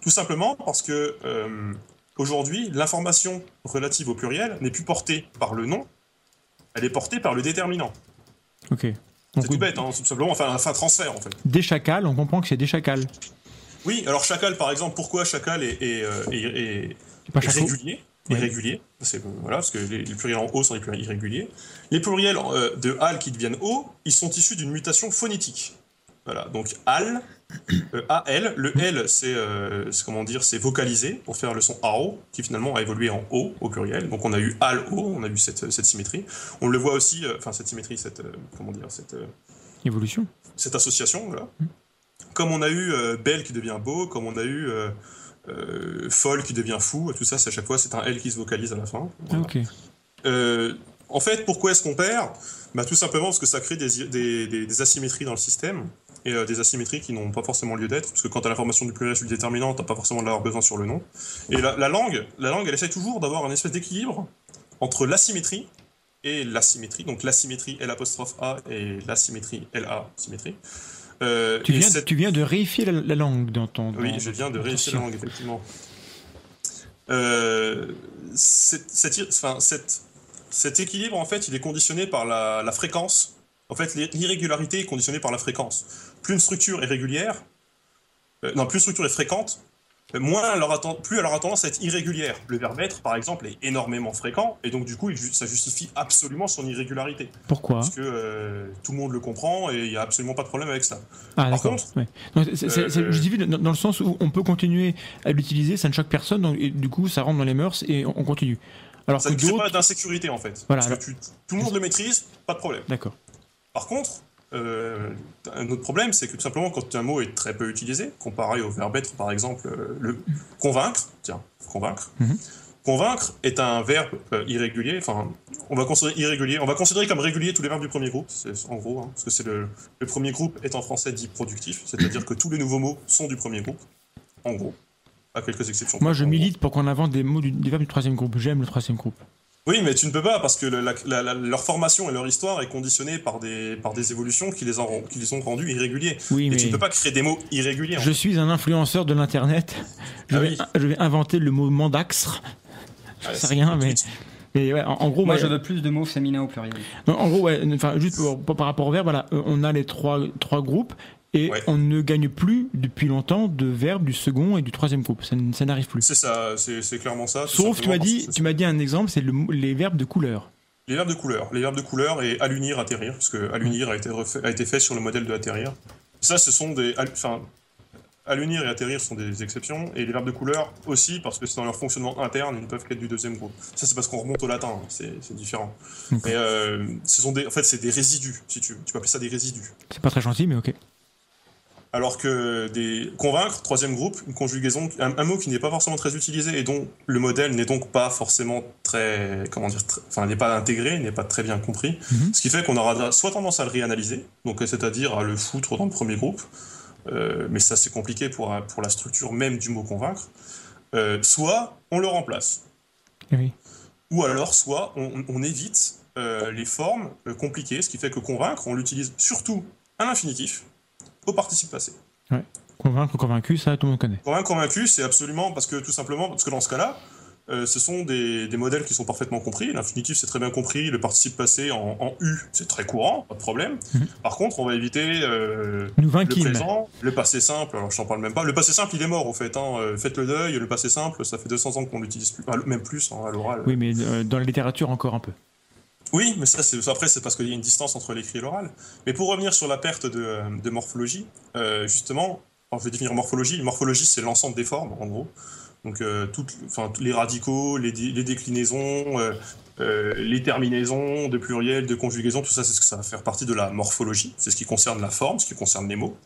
tout simplement parce que euh, aujourd'hui, l'information relative au pluriel n'est plus portée par le nom, elle est portée par le déterminant. Ok. C'est tout bête, hein, tout simplement, enfin un transfert en fait. Des chacals, on comprend que c'est des chacals. Oui, alors chacal par exemple, pourquoi chacal est, est, euh, est, est régulier irrégulier, c'est voilà, parce que les, pluriels en haut sont des pluriels irréguliers. Les pluriels euh, de al qui deviennent o, ils sont issus d'une mutation phonétique. Voilà, donc al, euh, AL, le L euh, c'est comment dire, c'est vocalisé pour faire le son AO qui finalement a évolué en O au pluriel. Donc on a eu al O, on a eu cette, cette symétrie. On le voit aussi, euh, enfin cette symétrie, cette comment dire, cette évolution, cette association, voilà. Comme on a eu belle qui devient beau, comme on a eu folle qui devient fou, tout ça, c'est à chaque fois c'est un L qui se vocalise à la fin. en fait, pourquoi est-ce qu'on perd? Bah, Tout simplement parce que ça crée des, des, des asymétries dans le système et euh, des asymétries qui n'ont pas forcément lieu d'être, parce que quand tu as l'information du pluriel sur le déterminant, tu pas forcément d'avoir besoin sur le nom. Et la, langue, la langue, elle essaie toujours d'avoir un espèce d'équilibre entre l'asymétrie et l'asymétrie, donc l'asymétrie L A et l'asymétrie LA symétrie. Euh, tu, viens, tu, viens, de réifier la, langue dans ton. Oui, je viens de réifier la langue, effectivement. Euh, cette, cet équilibre, en fait, il est conditionné par la, la fréquence. En fait, l'irrégularité est conditionnée par la fréquence plus une structure est régulière, euh, non, plus une structure est fréquente, euh, moins elle aura plus elle aura tendance à être irrégulière. Le verbe être, par exemple, est énormément fréquent, et donc du coup, ça justifie absolument son irrégularité. Pourquoi? Parce que euh, tout le monde le comprend, et il n'y a absolument pas de problème avec ça. Ah, Par contre... je justifie dans, le sens où on peut continuer à l'utiliser, ça ne choque personne, donc, et du coup, ça rentre dans les mœurs, et on, continue. Alors ça ne crée pas d'insécurité, en fait. Voilà, parce que tout le monde le maîtrise, pas de problème. D'accord. Par contre, euh, un autre problème, c'est que tout simplement, quand un mot est très peu utilisé, comparé au verbe être, par exemple, euh, le convaincre, tiens, convaincre, mhm. Convaincre est un verbe euh, irrégulier, enfin, on va considérer irrégulier, on va considérer comme régulier tous les verbes du premier groupe, c'est en gros, hein, parce que c'est le, le premier groupe est en français dit productif, c'est-à-dire que tous les nouveaux mots sont du premier groupe, en gros, à quelques exceptions. Moi, je milite pour qu'on invente des mots du, des verbes du troisième groupe. J'aime le troisième groupe. Oui, mais tu ne peux pas parce que le- la- la- la- leur formation et leur histoire est conditionnée par des, par des évolutions qui les, ont, qui les ont rendus irréguliers. Oui, Et mais tu ne peux pas créer des mots irréguliers. en je suis un influenceur de l'internet. Je, Ah oui. je vais inventer le mot mandaxre. Ouais, C'est rien, mais, tweet. mais ouais, en, en gros, Moi, ouais, je veux plus de mots féminins au pluriel. en gros, ouais, enfin, juste pour- pour- par rapport au verbe, voilà, on a les trois, trois groupes et Ouais. on ne gagne plus depuis longtemps de verbes du second et du troisième groupe. Ça, n'arrive plus. C'est ça, c'est clairement ça. Sauf, tu m'as dit, tu m'as dit un exemple, c'est le les verbes de couleur. Les verbes de couleur. Les verbes de couleur et allunir, atterrir, parce que allunir a été, refait- a été fait sur le modèle de atterrir. Ça, ce sont des. Enfin, allunir et atterrir sont des exceptions, et les verbes de couleur aussi, parce que c'est dans leur fonctionnement interne, ils ne peuvent qu'être du deuxième groupe. Ça, c'est parce qu'on remonte au latin, hein, c'est différent. Mais euh, ce sont des, en fait, c'est des résidus, si tu veux. Tu peux appeler ça des résidus. C'est pas très gentil, mais ok. Alors que des convaincre, troisième groupe, une conjugaison, un, un mot qui n'est pas forcément très utilisé et dont le modèle n'est donc pas forcément très, comment dire, très- enfin n'est pas intégré, n'est pas très bien compris. Mhm. Ce qui fait qu'on aura soit tendance à le réanalyser, donc c'est-à-dire à le foutre dans le premier groupe, euh, mais ça c'est compliqué pour, pour la structure même du mot convaincre. Euh, soit on le remplace, Oui. ou alors soit on, on évite euh, les formes compliquées, ce qui fait que convaincre, on l'utilise surtout à l'infinitif, au participe passé. Convaincre, convaincu, ça, tout le monde connaît. Convaincre, convaincu, c'est absolument parce que tout simplement, parce que dans ce cas-là, euh, ce sont des, des modèles qui sont parfaitement compris. L'infinitif, c'est très bien compris. Le participe passé en, en U, c'est très courant, pas de problème. Mhm. Par contre, on va éviter euh, Nous le présent, le passé simple. Alors, je t'en parle même pas. Le passé simple, il est mort, au fait. Hein. Euh, Faites le deuil. Le passé simple, ça fait 200 ans qu'on l'utilise plus, même plus hein, à l'oral. Oui, mais euh, dans la littérature, encore un peu. Oui, mais ça, après, c'est parce qu'il y a une distance entre l'écrit et l'oral. Mais pour revenir sur la perte de, de morphologie, euh, justement, alors, je vais définir morphologie. Morphologie, c'est l'ensemble des formes, en gros. Donc, euh, toutes, enfin, les radicaux, les, dé- les déclinaisons, euh, les terminaisons de pluriel, de conjugaison, tout ça, c'est ce que ça va faire partie de la morphologie. C'est ce qui concerne la forme, ce qui concerne les mots.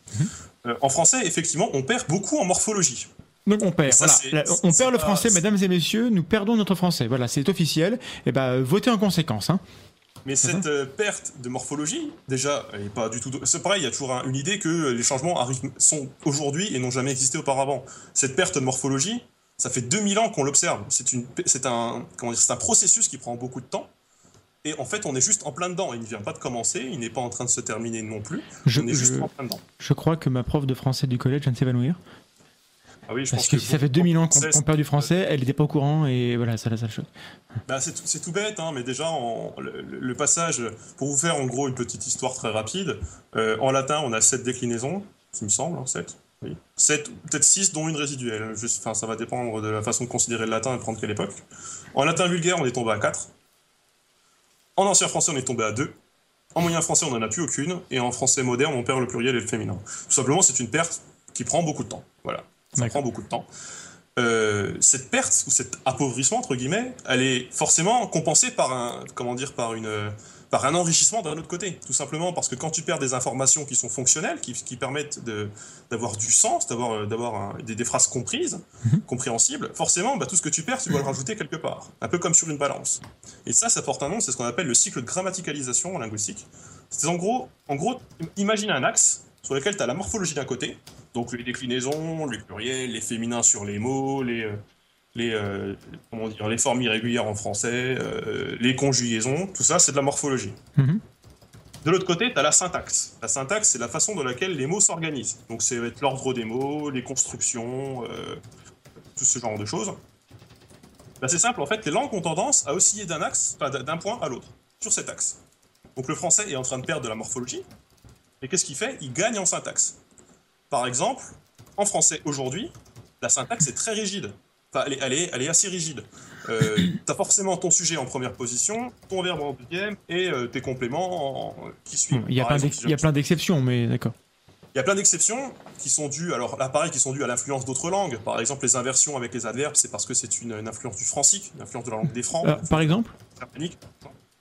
Euh, en français, effectivement, on perd beaucoup en morphologie. Donc on perd. Ça, voilà. on perd le pas- français, mesdames et messieurs. Nous perdons notre français. Voilà, c'est officiel. Et ben, euh, votez en conséquence. Hein. Mais cette euh, perte de morphologie, déjà, elle est pas du tout. C'est pareil, il y a toujours un- une idée que les changements arrivent, sont aujourd'hui et n'ont jamais existé auparavant. Cette perte de morphologie, ça fait 2000 ans qu'on l'observe. C'est un, comment dire, c'est un processus qui prend beaucoup de temps. Et en fait, on est juste en plein dedans. Il ne vient pas de commencer, il n'est pas en train de se terminer non plus. Je, on est juste je- en plein dedans. je crois que ma prof de français du collège vient de s'évanouir. Ah oui, je Parce pense que si ça fait 2000 ans qu'on perd du français, elle n'était pas au courant et voilà, ça, ça le choque. Bah, c'est tout- bête, hein, mais déjà, le, le passage, pour vous faire en gros une petite histoire très rapide, euh, en latin, on a sept déclinaisons, il me semble, hein, sept. Oui. Sept, peut-être six, dont une résiduelle. Juste, enfin, ça va dépendre de la façon de considérer le latin et de prendre quelle époque. En latin vulgaire, on est tombé à 4. En ancien français, on est tombé à 2. En moyen français, on n'en a plus aucune. Et en français moderne, on perd le pluriel et le féminin. Tout simplement, c'est une perte qui prend beaucoup de temps. Voilà. Ça prend beaucoup de temps. Euh, cette perte ou cet appauvrissement entre guillemets, elle est forcément compensée par un comment dire par une par un enrichissement d'un autre côté, tout simplement parce que quand tu perds des informations qui sont fonctionnelles, qui, qui permettent d'avoir du sens, d'avoir euh, d'avoir des, des phrases comprises, compréhensibles, forcément, bah, tout ce que tu perds, tu dois le rajouter quelque part, un peu comme sur une balance. Et ça, ça porte un nom, c'est ce qu'on appelle le cycle de grammaticalisation en linguistique. C'est en gros, en gros, imagine un axe sur lequel tu as la morphologie d'un côté, donc les déclinaisons, les pluriels, les féminins sur les mots, les, euh, les, euh, comment dire, les formes irrégulières en français, euh, les conjugaisons, tout ça, c'est de la morphologie. Mhm. De l'autre côté, tu as la syntaxe. La syntaxe, c'est la façon dans laquelle les mots s'organisent. Donc, c'est l'ordre des mots, les constructions, euh, tout ce genre de choses. Bah, c'est simple, en fait, les langues ont tendance à osciller d'un axe, d'un point à l'autre, sur cet axe. Donc, le français est en train de perdre de la morphologie. Et qu'est-ce qu'il fait? Il gagne en syntaxe. Par exemple, en français aujourd'hui, la syntaxe est très rigide. Enfin, elle est, elle est, elle est assez rigide. Euh, tu as forcément ton sujet en première position, ton verbe en deuxième et euh, tes compléments en- qui suivent. Il y a plein exemple, si y a plein d'exceptions, mais d'accord. il y a plein d'exceptions qui sont dues, alors là pareil, qui sont dues à l'influence d'autres langues. Par exemple, les inversions avec les adverbes, c'est parce que c'est une, une influence du francique, une influence de la langue des francs, Euh, par exemple.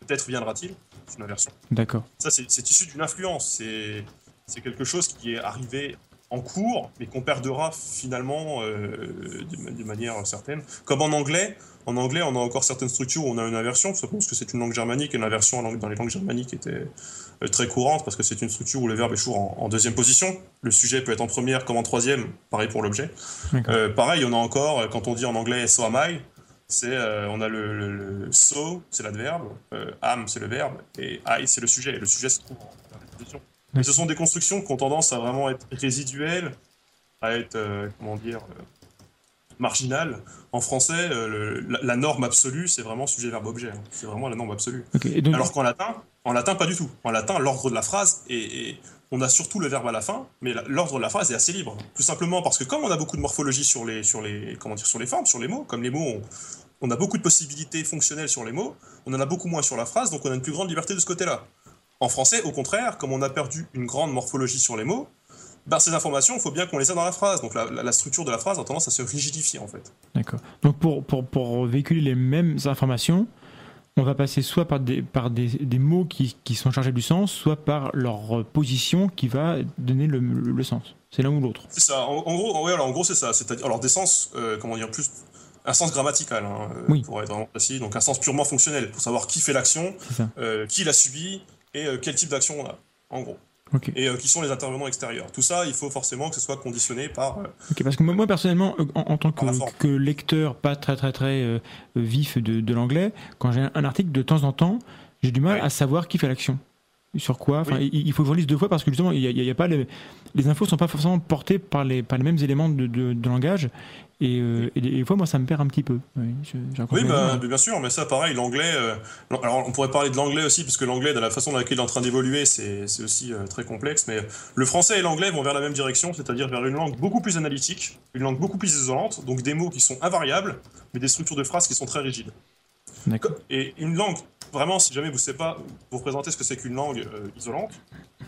Peut-être viendra-t-il, c'est une inversion. D'accord. Ça, c'est c'est issu d'une influence. C'est c'est quelque chose qui est arrivé en cours, mais qu'on perdra finalement euh, de, manière certaine. Comme en anglais, en anglais, on a encore certaines structures où on a une inversion, parce que c'est une langue germanique, et l'inversion dans les langues germaniques était euh, très courante, parce que c'est une structure où le verbe est toujours en, deuxième position. Le sujet peut être en première comme en troisième, pareil pour l'objet. Euh, pareil, on a encore, quand on dit en anglais so am I, c'est, on a le, so, c'est l'adverbe, am, c'est le verbe, et I, c'est le sujet. Et le sujet se trouve en position. Mais ce sont des constructions qui ont tendance à vraiment être résiduelles, à être, euh, comment dire, euh, marginales. En français, euh, la, norme absolue, c'est vraiment sujet-verbe-objet. Hein. C'est vraiment la norme absolue. Alors qu'en latin, en latin, pas du tout. En latin, l'ordre de la phrase et on a surtout le verbe à la fin, mais l'ordre de la phrase est assez libre. Tout simplement parce que comme on a beaucoup de morphologie sur les, sur les, comment dire, sur les formes, sur les mots, comme les mots, on a beaucoup de possibilités fonctionnelles sur les mots, on en a beaucoup moins sur la phrase, donc on a une plus grande liberté de ce côté-là. En français, au contraire, comme on a perdu une grande morphologie sur les mots, ben, ces informations, il faut bien qu'on les ait dans la phrase. Donc la, structure de la phrase a tendance à se rigidifier en fait. D'accord. Donc pour, pour, pour, véhiculer les mêmes informations, on va passer soit par des, par des, des mots qui, qui, sont chargés du sens, soit par leur position qui va donner le, le sens. C'est l'un ou l'autre. C'est ça. En, gros, alors, en gros c'est ça. C'est-à-dire, alors des sens, euh, comment dire, plus un sens grammatical, hein, euh, pour être vraiment précis. Donc un sens purement fonctionnel, pour savoir qui fait l'action, euh, qui l'a subi, et euh, quel type d'action on a, en gros. Et euh, qui sont les intervenants extérieurs. Tout ça, il faut forcément que ce soit conditionné par. Euh, parce que moi, personnellement, en, tant que, lecteur pas très très très vif de, l'anglais, quand j'ai un article de temps en temps, j'ai du mal à savoir qui fait l'action sur quoi? Enfin, il, faut que je relise deux fois parce que justement, il y a, pas les, les infos sont pas forcément portées par les, par les mêmes éléments de, de, langage. Et, euh, des fois, moi, ça me perd un petit peu. Oui, oui bah, bien sûr, mais ça, pareil, l'anglais. Euh, alors, on pourrait parler de l'anglais aussi, parce que l'anglais, dans la façon dans laquelle il est en train d'évoluer, c'est aussi euh, très complexe. Mais le français et l'anglais vont vers la même direction, c'est-à-dire vers une langue beaucoup plus analytique, une langue beaucoup plus isolante, donc des mots qui sont invariables, mais des structures de phrases qui sont très rigides. D'accord. Et une langue vraiment, si jamais vous ne savez pas vous présenter ce que c'est qu'une langue euh, isolante,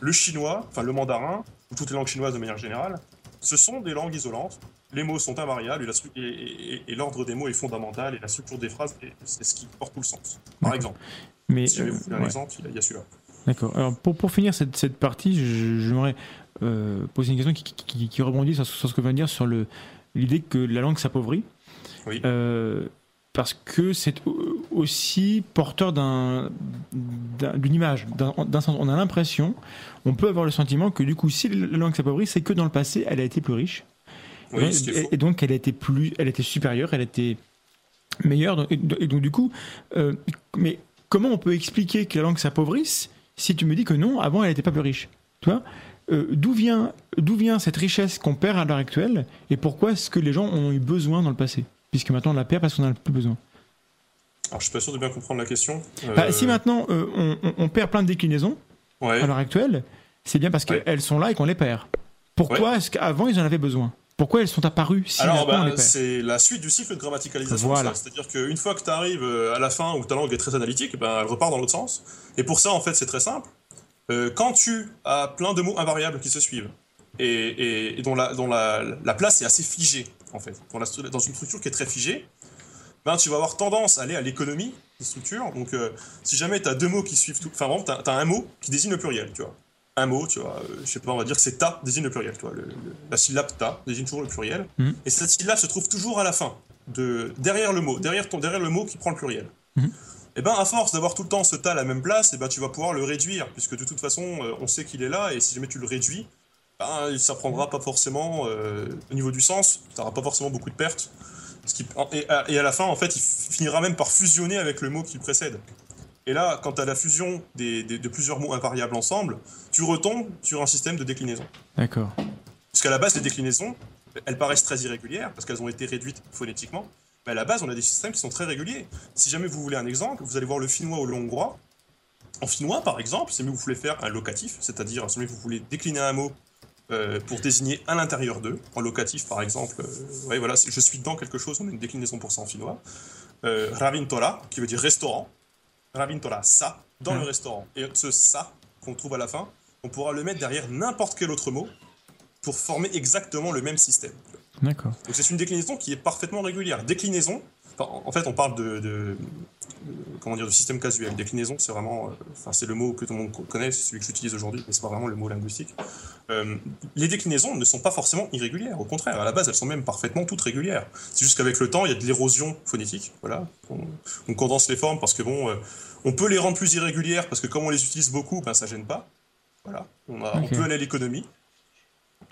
le chinois, enfin le mandarin, ou toutes les langues chinoises de manière générale, ce sont des langues isolantes. Les mots sont invariables et, l'ordre des mots est fondamental et la structure des phrases, c'est ce qui porte tout le sens. Par exemple. Mais, si jamais vous voulez un exemple, il y a, celui-là. D'accord. Alors pour, pour finir cette, cette partie, j'aimerais euh, poser une question qui, qui, rebondit sur, ce que vient de dire sur l'idée que la langue s'appauvrit. Oui. Euh, parce que c'est aussi porteur d'une image, d'un sens. On a l'impression, on peut avoir le sentiment que du coup, si la langue s'appauvrit, c'est que dans le passé, elle a été plus riche. et, donc, elle a été plus, elle était supérieure, elle était meilleure. Et, donc, du coup, euh, mais comment on peut expliquer que la langue s'appauvrisse si tu me dis que non, avant, elle n'était pas plus riche? Tu vois? Euh, d'où vient, d'où vient cette richesse qu'on perd à l'heure actuelle et pourquoi est-ce que les gens ont eu besoin dans le passé? Puisque maintenant on la perd parce qu'on n'a plus besoin. Alors je suis pas sûr de bien comprendre la question. Bah, si maintenant euh, on, perd plein de déclinaisons à l'heure actuelle, c'est bien parce qu'elles sont là et qu'on les perd. Pourquoi est-ce qu'avant ils en avaient besoin? Pourquoi elles sont apparues si Alors, bah, c'est la suite du cycle de grammaticalisation. C'est-à-dire qu'une fois que tu arrives euh, à la fin où ta langue est très analytique, ben, elle repart dans l'autre sens. Et pour ça, en fait, c'est très simple. Euh, quand tu as plein de mots invariables qui se suivent, et, dont, la, dont la, la, place est assez figée, en fait. Dans, dans, une structure qui est très figée, ben, tu vas avoir tendance à aller à l'économie des structures. Donc, euh, si jamais tu as deux mots qui suivent tout. Enfin, vraiment, tu as, un mot qui désigne le pluriel, tu vois. Un mot, tu vois, euh, je sais pas, on va dire que c'est ta désigne le pluriel, tu vois. la syllabe ta désigne toujours le pluriel. Mmh. Et cette syllabe se trouve toujours à la fin, de, derrière le mot, derrière, ton, derrière le mot qui prend le pluriel. Mmh. Et ben à force d'avoir tout le temps ce ta à la même place, et ben tu vas pouvoir le réduire, puisque de toute façon, euh, on sait qu'il est là, et si jamais tu le réduis, ben, ça prendra pas forcément, au niveau du sens, tu n'auras pas forcément beaucoup de pertes et, à, la fin, en fait, il finira même par fusionner avec le mot qui le précède. Et là, quand tu as la fusion de plusieurs mots invariables ensemble, tu retombes sur un système de déclinaison. D'accord. Parce qu'à la base, les déclinaisons, elles paraissent très irrégulières, parce qu'elles ont été réduites phonétiquement. Mais à la base, on a des systèmes qui sont très réguliers. Si jamais vous voulez un exemple, vous allez voir le finnois ou le hongrois. En finnois, par exemple, si vous voulez faire un locatif, c'est-à-dire si vous voulez décliner un mot euh, pour désigner à l'intérieur d'eux. En locatif, par exemple, euh, voilà, je suis dans quelque chose, on a une déclinaison pour ça en finnois. Euh, ravintola, qui veut dire restaurant. Ravintola, ça, dans le hmm. restaurant. Et ce ça qu'on trouve à la fin, on pourra le mettre derrière n'importe quel autre mot pour former exactement le même système. D'accord. Donc c'est une déclinaison qui est parfaitement régulière. Déclinaison, en fait, on parle de, comment dire, de système casuel. Déclinaison, c'est vraiment, enfin, c'est le mot que tout le monde connaît, c'est celui que j'utilise aujourd'hui, mais c'est pas vraiment le mot linguistique. Euh, les déclinaisons ne sont pas forcément irrégulières. Au contraire, à la base, elles sont même parfaitement toutes régulières. C'est juste qu'avec le temps, il y a de l'érosion phonétique. Voilà, on, on, condense les formes parce que bon, euh, on peut les rendre plus irrégulières parce que comme on les utilise beaucoup, ben ça gêne pas. Voilà, on, a, okay. on peut aller à l'économie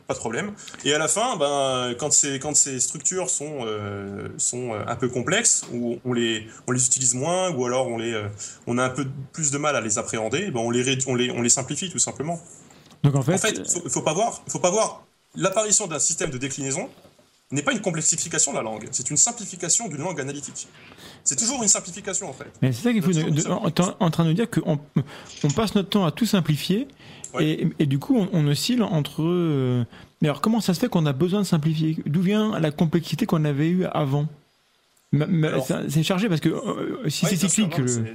pas de problème. Et à la fin, ben, quand, ces, quand ces structures sont, euh, sont un peu complexes, ou on les, on les utilise moins, ou alors on, les, on a un peu plus de mal à les appréhender, ben on, les, on, les, on les simplifie tout simplement. Donc en fait, en fait il faut, faut, pas voir, faut pas voir l'apparition d'un système de déclinaison n'est pas une complexification de la langue, c'est une simplification d'une langue analytique. C'est toujours une simplification en fait. Mais c'est ça qu'il faut. De, en, en, train de dire qu'on on passe notre temps à tout simplifier. Ouais. Et, et, du coup, on, on oscille entre. Euh, mais alors, comment ça se fait qu'on a besoin de simplifier? D'où vient la complexité qu'on avait eue avant? C'est chargé parce que euh, si ouais, c'est cyclique. Le...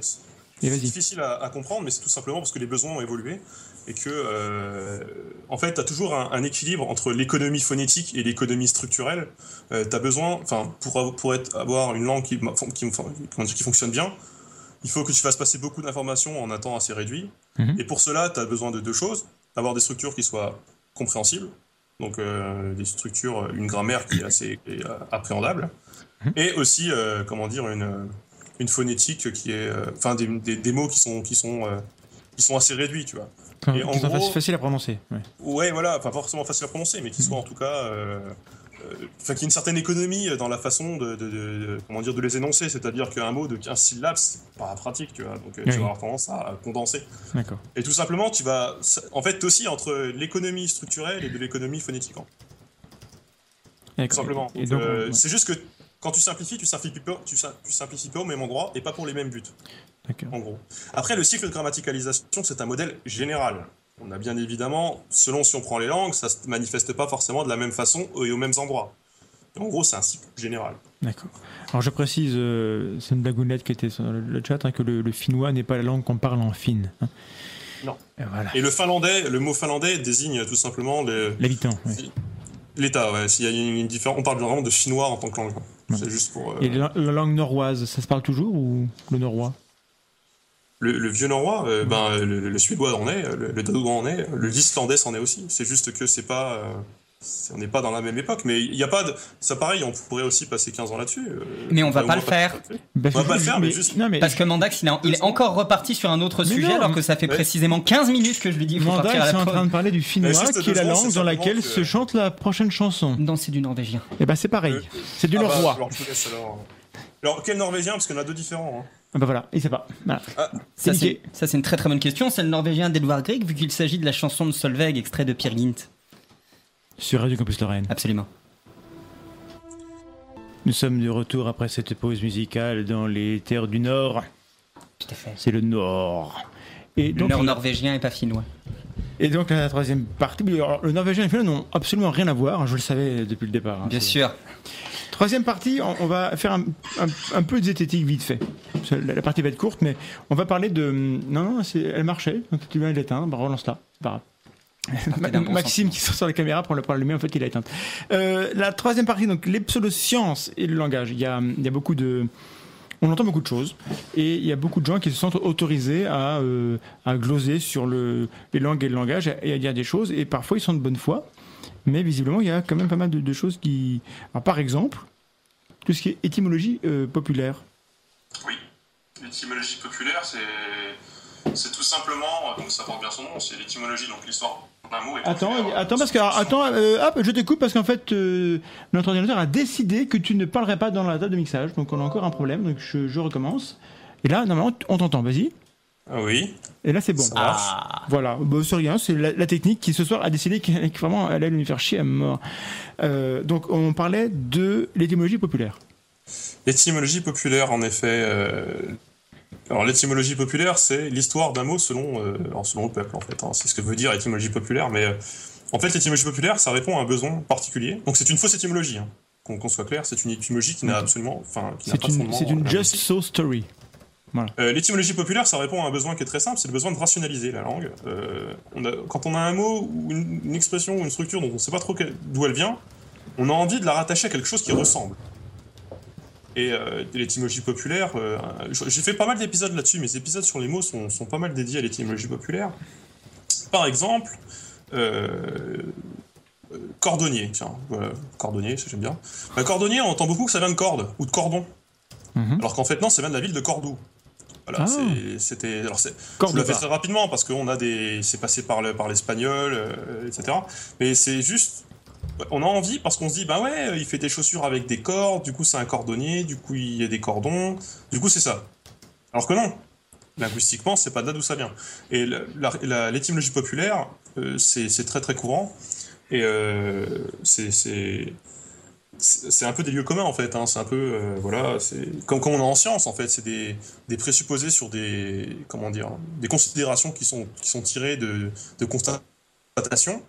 C'est difficile à, à, comprendre, mais c'est tout simplement parce que les besoins ont évolué et que, euh, en fait, tu as toujours un, un, équilibre entre l'économie phonétique et l'économie structurelle. Euh, tu as besoin, enfin, pour, pour être, avoir une langue qui, qui, fonctionne bien, il faut que tu fasses passer beaucoup d'informations en un temps assez réduit. Mhm. Mm -hmm. Et pour cela, tu as besoin de deux choses. Avoir des structures qui soient compréhensibles, donc euh, des structures, une grammaire qui est assez est appréhendable, Mhm. et aussi, euh, comment dire, une, une phonétique qui est, euh, enfin, des, des, des, mots qui sont, qui sont, euh, qui sont assez réduits, tu vois. Qui sont gros, faciles à prononcer. Ouais. ouais, voilà, pas forcément facile à prononcer, mais qui soient en tout cas enfin, qu'il y ait une certaine économie dans la façon de, de, de, de comment dire, de les énoncer. C'est-à-dire qu'un mot de 15 syllabes, c'est pas pratique, tu vois. Donc, oui. tu vas avoir tendance à condenser. D'accord. Et tout simplement, tu vas. En fait, aussi entre l'économie structurelle et de l'économie phonétique. Tout simplement. Euh, ouais. C'est juste que quand tu simplifies, tu simplifies, pas, tu, tu simplifies pas au même endroit et pas pour les mêmes buts. En gros. Après, le cycle de grammaticalisation, c'est un modèle général. On a bien évidemment, selon si on prend les langues, ça se manifeste pas forcément de la même façon et aux mêmes endroits. Et en gros, c'est un cycle général. D'accord. Alors je précise, euh, c'est une blagounette qui était sur le chat, hein, que le, le finnois n'est pas la langue qu'on parle en fine. Hein. Non. Et, voilà. et, le finlandais, le mot finlandais désigne tout simplement l'habitant. Oui. L'État, ouais. S'il y a une différence, on parle vraiment de finnois en tant que langue. Ouais. C'est juste pour. Euh... Et la, la, langue norroise, ça se parle toujours ou le norrois? Le, le, vieux norrois, euh, ben, le, le, suédois en est, le, le danois en est, le islandais en est aussi. C'est juste que c'est pas. Euh, on n'est pas dans la même époque, mais il n'y a pas de. Ça, pareil, on pourrait aussi passer 15 ans là-dessus. Euh, mais on va pas le faire. on va pas le faire, mais, juste. Non, mais Parce que Mandax, il, est, il est encore reparti sur un autre sujet, non, alors que ça fait ouais. précisément 15 minutes que je lui dis. Mandax est en train de parler du finnois, qui est la langue dans laquelle que... se chante la prochaine chanson. Non, c'est du norvégien. Et eh ben c'est pareil. C'est du ah norrois. Bah, alors, alors. alors, quel norvégien? Parce qu'il y en a deux différents. Hein. Ah bah voilà, il sait pas. Voilà. Ah, ça, c'est une très très bonne question. C'est le norvégien d'Edouard Grieg, vu qu'il s'agit de la chanson de Solveig, extrait de Pierre Gint. Sur Radio Campus Lorraine. Absolument. Nous sommes de retour après cette pause musicale dans les terres du Nord. Tout à fait. C'est le Nord. Et donc, le Nord norvégien et pas finnois. Et donc la troisième partie, alors, le norvégien et le finnois n'ont absolument rien à voir, je le savais depuis le départ. Hein, Bien sûr. Troisième partie, on, on va faire un, un, un, peu de zététique vite fait. La, la, partie va être courte, mais on va parler de... Non, non elle marchait, donc tu viens de l'éteindre, bah relance-la, c'est pas grave. Bon Maxime qui sort sur la caméra pour le l'allumer, en fait il a éteint. Euh, la troisième partie, donc les pseudosciences et le langage. Il y a, il y a beaucoup de... On entend beaucoup de choses et il y a beaucoup de gens qui se sentent autorisés à, euh, à gloser sur le, les langues et le langage et à dire des choses et parfois ils sont de bonne foi mais visiblement il y a quand même pas mal de, de choses qui... Alors, par exemple, tout ce qui est étymologie euh, populaire. Oui, l'étymologie populaire c'est tout simplement, donc ça porte bien son nom, c'est l'étymologie, donc l'histoire d'un mot. Attends, attends, parce que, attends, euh, hop, je t'écoute parce qu'en fait, euh, notre ordinateur a décidé que tu ne parlerais pas dans la table de mixage, donc on a encore un problème, donc je, je recommence. Et là, normalement, on t'entend, vas-y. Ah oui. Et là, c'est bon. Ah. Voilà, bon, c'est rien, c'est la, la, technique qui ce soir a décidé qu'elle qu vraiment allait nous faire chier à mort. Euh, donc, on parlait de l'étymologie populaire. L'étymologie populaire, en effet, euh, alors l'étymologie populaire, c'est l'histoire d'un mot selon, euh, selon le peuple, en fait. Hein. C'est ce que veut dire étymologie populaire, mais euh, en fait, l'étymologie populaire, ça répond à un besoin particulier. Donc c'est une fausse étymologie, hein. qu'on qu soit clair, c'est une étymologie qui n'a absolument... Enfin, c'est une, c'est une just so story. Voilà. Euh, l'étymologie populaire, ça répond à un besoin qui est très simple, c'est le besoin de rationaliser la langue. Euh, on a, quand on a un mot ou une, une, expression ou une structure dont on ne sait pas trop d'où elle vient, on a envie de la rattacher à quelque chose qui ressemble. Et euh, l'étymologie populaire, j'ai fait pas mal d'épisodes là-dessus, mes épisodes sur les mots sont, sont pas mal dédiés à l'étymologie populaire. Par exemple, cordonnier, tiens, voilà, cordonnier, ça j'aime bien. Un cordonnier, on entend beaucoup que ça vient de corde ou de cordon. Mhm. Alors qu'en fait, non, ça vient de la ville de Cordoue. Voilà, Ah. c'était. Alors, c'est- je le fais très rapidement parce qu'on a des. C'est passé par le- par l'espagnol, euh, etc. Mais c'est juste. On a envie parce qu'on se dit, bah ouais, il fait des chaussures avec des cordes, du coup c'est un cordonnier, du coup il y a des cordons, du coup c'est ça. Alors que non, linguistiquement, c'est pas de là d'où ça vient. Et l'étymologie populaire, euh, c'est c'est très très courant. Et euh, c'est- c'est un peu des lieux communs en fait. hein. C'est un peu euh, voilà, c'est comme, comme on a en science en fait. C'est des, des présupposés sur des comment dire, des considérations qui sont qui sont tirées de, de constatations,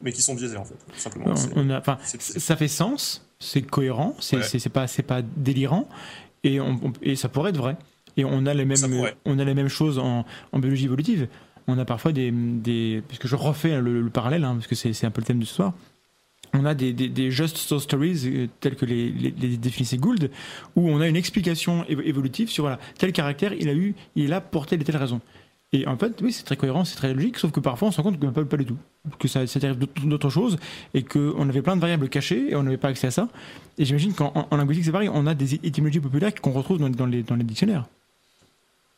mais qui sont biaisées en fait. tout Simplement. On- on a- ça fait sens, c'est cohérent, c'est Ouais. pas, c'est pas délirant, et, on, on- et ça pourrait être vrai. Et on a les mêmes, on a les mêmes choses en, en biologie évolutive. On a parfois des, des puisque je refais le, le parallèle, hein, parce que c'est c'est un peu le thème de ce soir. On a des, des, des just so stories euh, tels que les, les, les définissait Gould, où on a une explication évo- évolutive sur voilà, tel caractère, il a eu, il est là pour telle et telle raison. Et en fait, oui, c'est très cohérent, c'est très logique, sauf que parfois on se rend compte que pas, pas du tout, que ça, ça arrive d'autres choses, et qu'on avait plein de variables cachées et on n'avait pas accès à ça. Et j'imagine qu'en en- en linguistique c'est pareil, on a des étymologies populaires qu'on retrouve dans, dans les, dans les dictionnaires.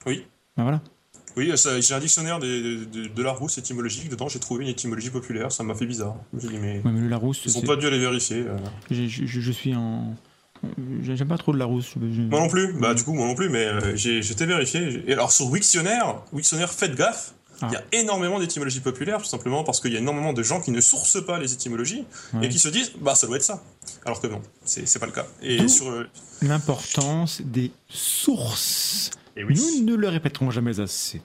Oui. Ben voilà. Oui, j'ai un dictionnaire de, de, de Larousse étymologique. Dedans, j'ai trouvé une étymologie populaire. Ça m'a fait bizarre. Dit, mais Ouais, mais le Larousse, ils ont c'est- pas dû aller vérifier. euh. je, je- je suis en. J'aime pas trop le Larousse. Moi non plus. Bah, du coup, moi non plus. Mais euh, j'ai j'étais vérifié. Et alors, sur Wiktionnaire, Wiktionnaire, faites gaffe. Ah. Il y a énormément d'étymologies populaires, tout simplement parce qu'il y a énormément de gens qui ne sourcent pas les étymologies Ouais. et qui se disent, bah, ça doit être ça. Alors que non, c'est pas le cas. Et sur. euh, L'importance des sources. Et oui. Nous ne le répéterons jamais assez.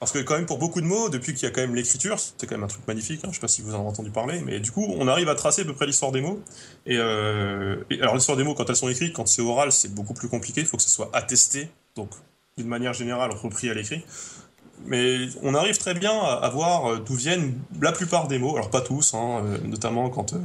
Parce que quand même pour beaucoup de mots, depuis qu'il y a quand même l'écriture, c'est quand même un truc magnifique, hein, je sais pas si vous en avez entendu parler, mais du coup on arrive à tracer à peu près l'histoire des mots. Et, euh, et alors l'histoire des mots, quand elles sont écrites, quand c'est oral, c'est beaucoup plus compliqué, il faut que ce soit attesté, donc d'une manière générale repris à l'écrit. Mais on arrive très bien à, à voir euh, d'où viennent la plupart des mots, alors pas tous, hein, euh, notamment quand, euh,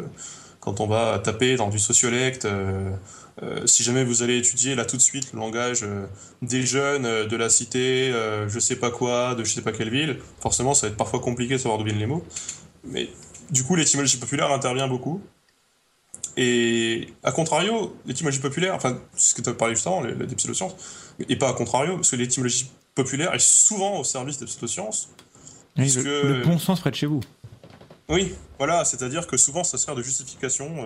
quand on va taper dans du sociolecte. euh, euh, si jamais vous allez étudier là tout de suite le langage euh, des jeunes euh, de la cité, je sais pas quoi, de je sais pas quelle ville, forcément ça va être parfois compliqué de savoir d'où viennent les mots. Mais du coup, l'étymologie populaire intervient beaucoup. Et à contrario, l'étymologie populaire, enfin, c'est ce que tu as parlé juste avant, pseudosciences, et pas à contrario, parce que l'étymologie populaire est souvent au service des pseudosciences. Oui, le, le bon sens près de chez vous. Oui, voilà, c'est-à-dire que souvent ça sert de justification.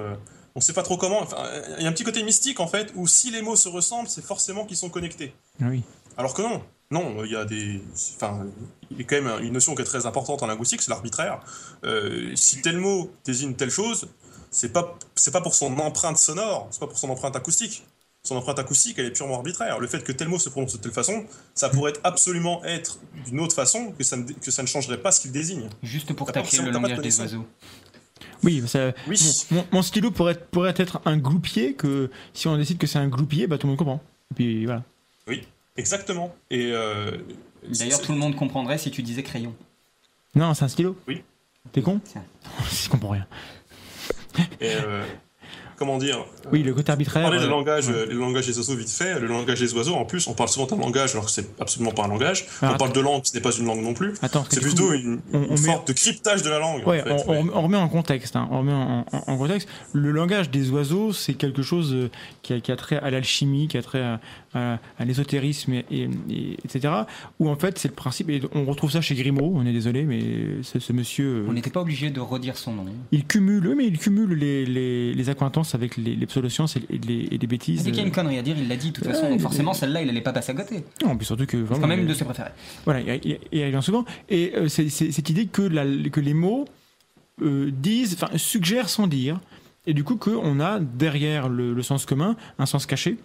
On sait pas trop comment. Enfin, il y a un petit côté mystique en fait, où si les mots se ressemblent, c'est forcément qu'ils sont connectés. Oui. Alors que non, non, il y a des. Enfin, il y a quand même une notion qui est très importante en linguistique, c'est l'arbitraire. Euh, si tel mot désigne telle chose, c'est pas, c'est pas pour son empreinte sonore, c'est pas pour son empreinte acoustique. Son empreinte acoustique, elle est purement arbitraire. Le fait que tel mot se prononce de telle façon, ça pourrait être absolument être d'une autre façon que ça, ne, que ça ne changerait pas ce qu'il désigne. Juste pour tacler le langage des oiseaux. Oui, ça- Oui. mon, stylo pourrait être, pourrait être un gloupier que si on décide que c'est un gloupier, bah, tout le monde comprend. Et puis voilà. Exactement. Et euh, D'ailleurs, tout le monde comprendrait si tu disais crayon. Non, c'est un stylo. Oui. T'es con? Je comprends rien. et, euh, comment dire Oui, le côté arbitraire. euh, du langage, ouais. le langage des oiseaux vite fait. Le langage des oiseaux, en plus, on parle souvent d'un langage alors que c'est absolument pas un langage. Ah, on parle de langue, ce n'est pas une langue non plus. Attends, parce que C'est du coup- plutôt une, on- une on met- sorte de cryptage de la langue. en Ouais, fait, on, on ouais. remet- on remet en contexte. hein, on remet en, en- en contexte. Le langage des oiseaux, c'est quelque chose euh, qui a, qui a trait à l'alchimie, qui a trait à, à- à l'ésotérisme, et, et- et- etc. Où en fait, c'est le principe. Et on retrouve ça chez Grimaud. On est désolé, mais ce, ce monsieur, euh, On n'était pas obligé de redire son nom. il cumule, oui, mais il cumule les, les, les avec les, les pseudosciences et, les, et les bêtises. Dès qu'il y a une connerie à dire, il l'a dit de toute Ouais, façon. Donc forcément, celle-là, il allait pas passer à côté. Non, puis surtout que C'est vraiment, quand même une de ses préférées. Voilà, il revient souvent. Et euh, c'est c'est- cette idée que, la- que les mots euh, disent, enfin, suggèrent sans dire. Et du coup, qu'on a derrière le, le sens commun un sens caché.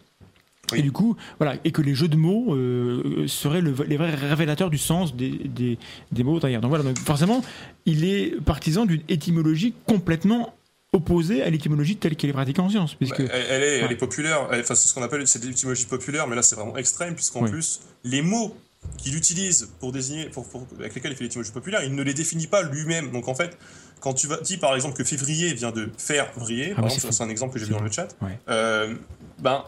Oui. Et du coup, voilà, et que les jeux de mots euh, seraient le- les vrais révélateurs du sens des, des, des mots derrière. Donc voilà, donc forcément, il est partisan d'une étymologie complètement opposée à l'étymologie telle qu'elle est pratiquée en science. Puisque, Bah, elle, elle est, elle Ouais. est populaire, elle- enfin, c'est ce qu'on appelle c'est l'étymologie populaire, mais là c'est vraiment extrême, puisqu'en Oui. plus, les mots qu'il utilise pour désigner, pour, pour- avec lesquels il fait l'étymologie populaire, il ne les définit pas lui-même. Donc en fait, quand tu vas, dis par exemple que février vient de faire vriller, Ah bah, c'est un exemple que j'ai vu dans le chat, Ouais. euh, ben,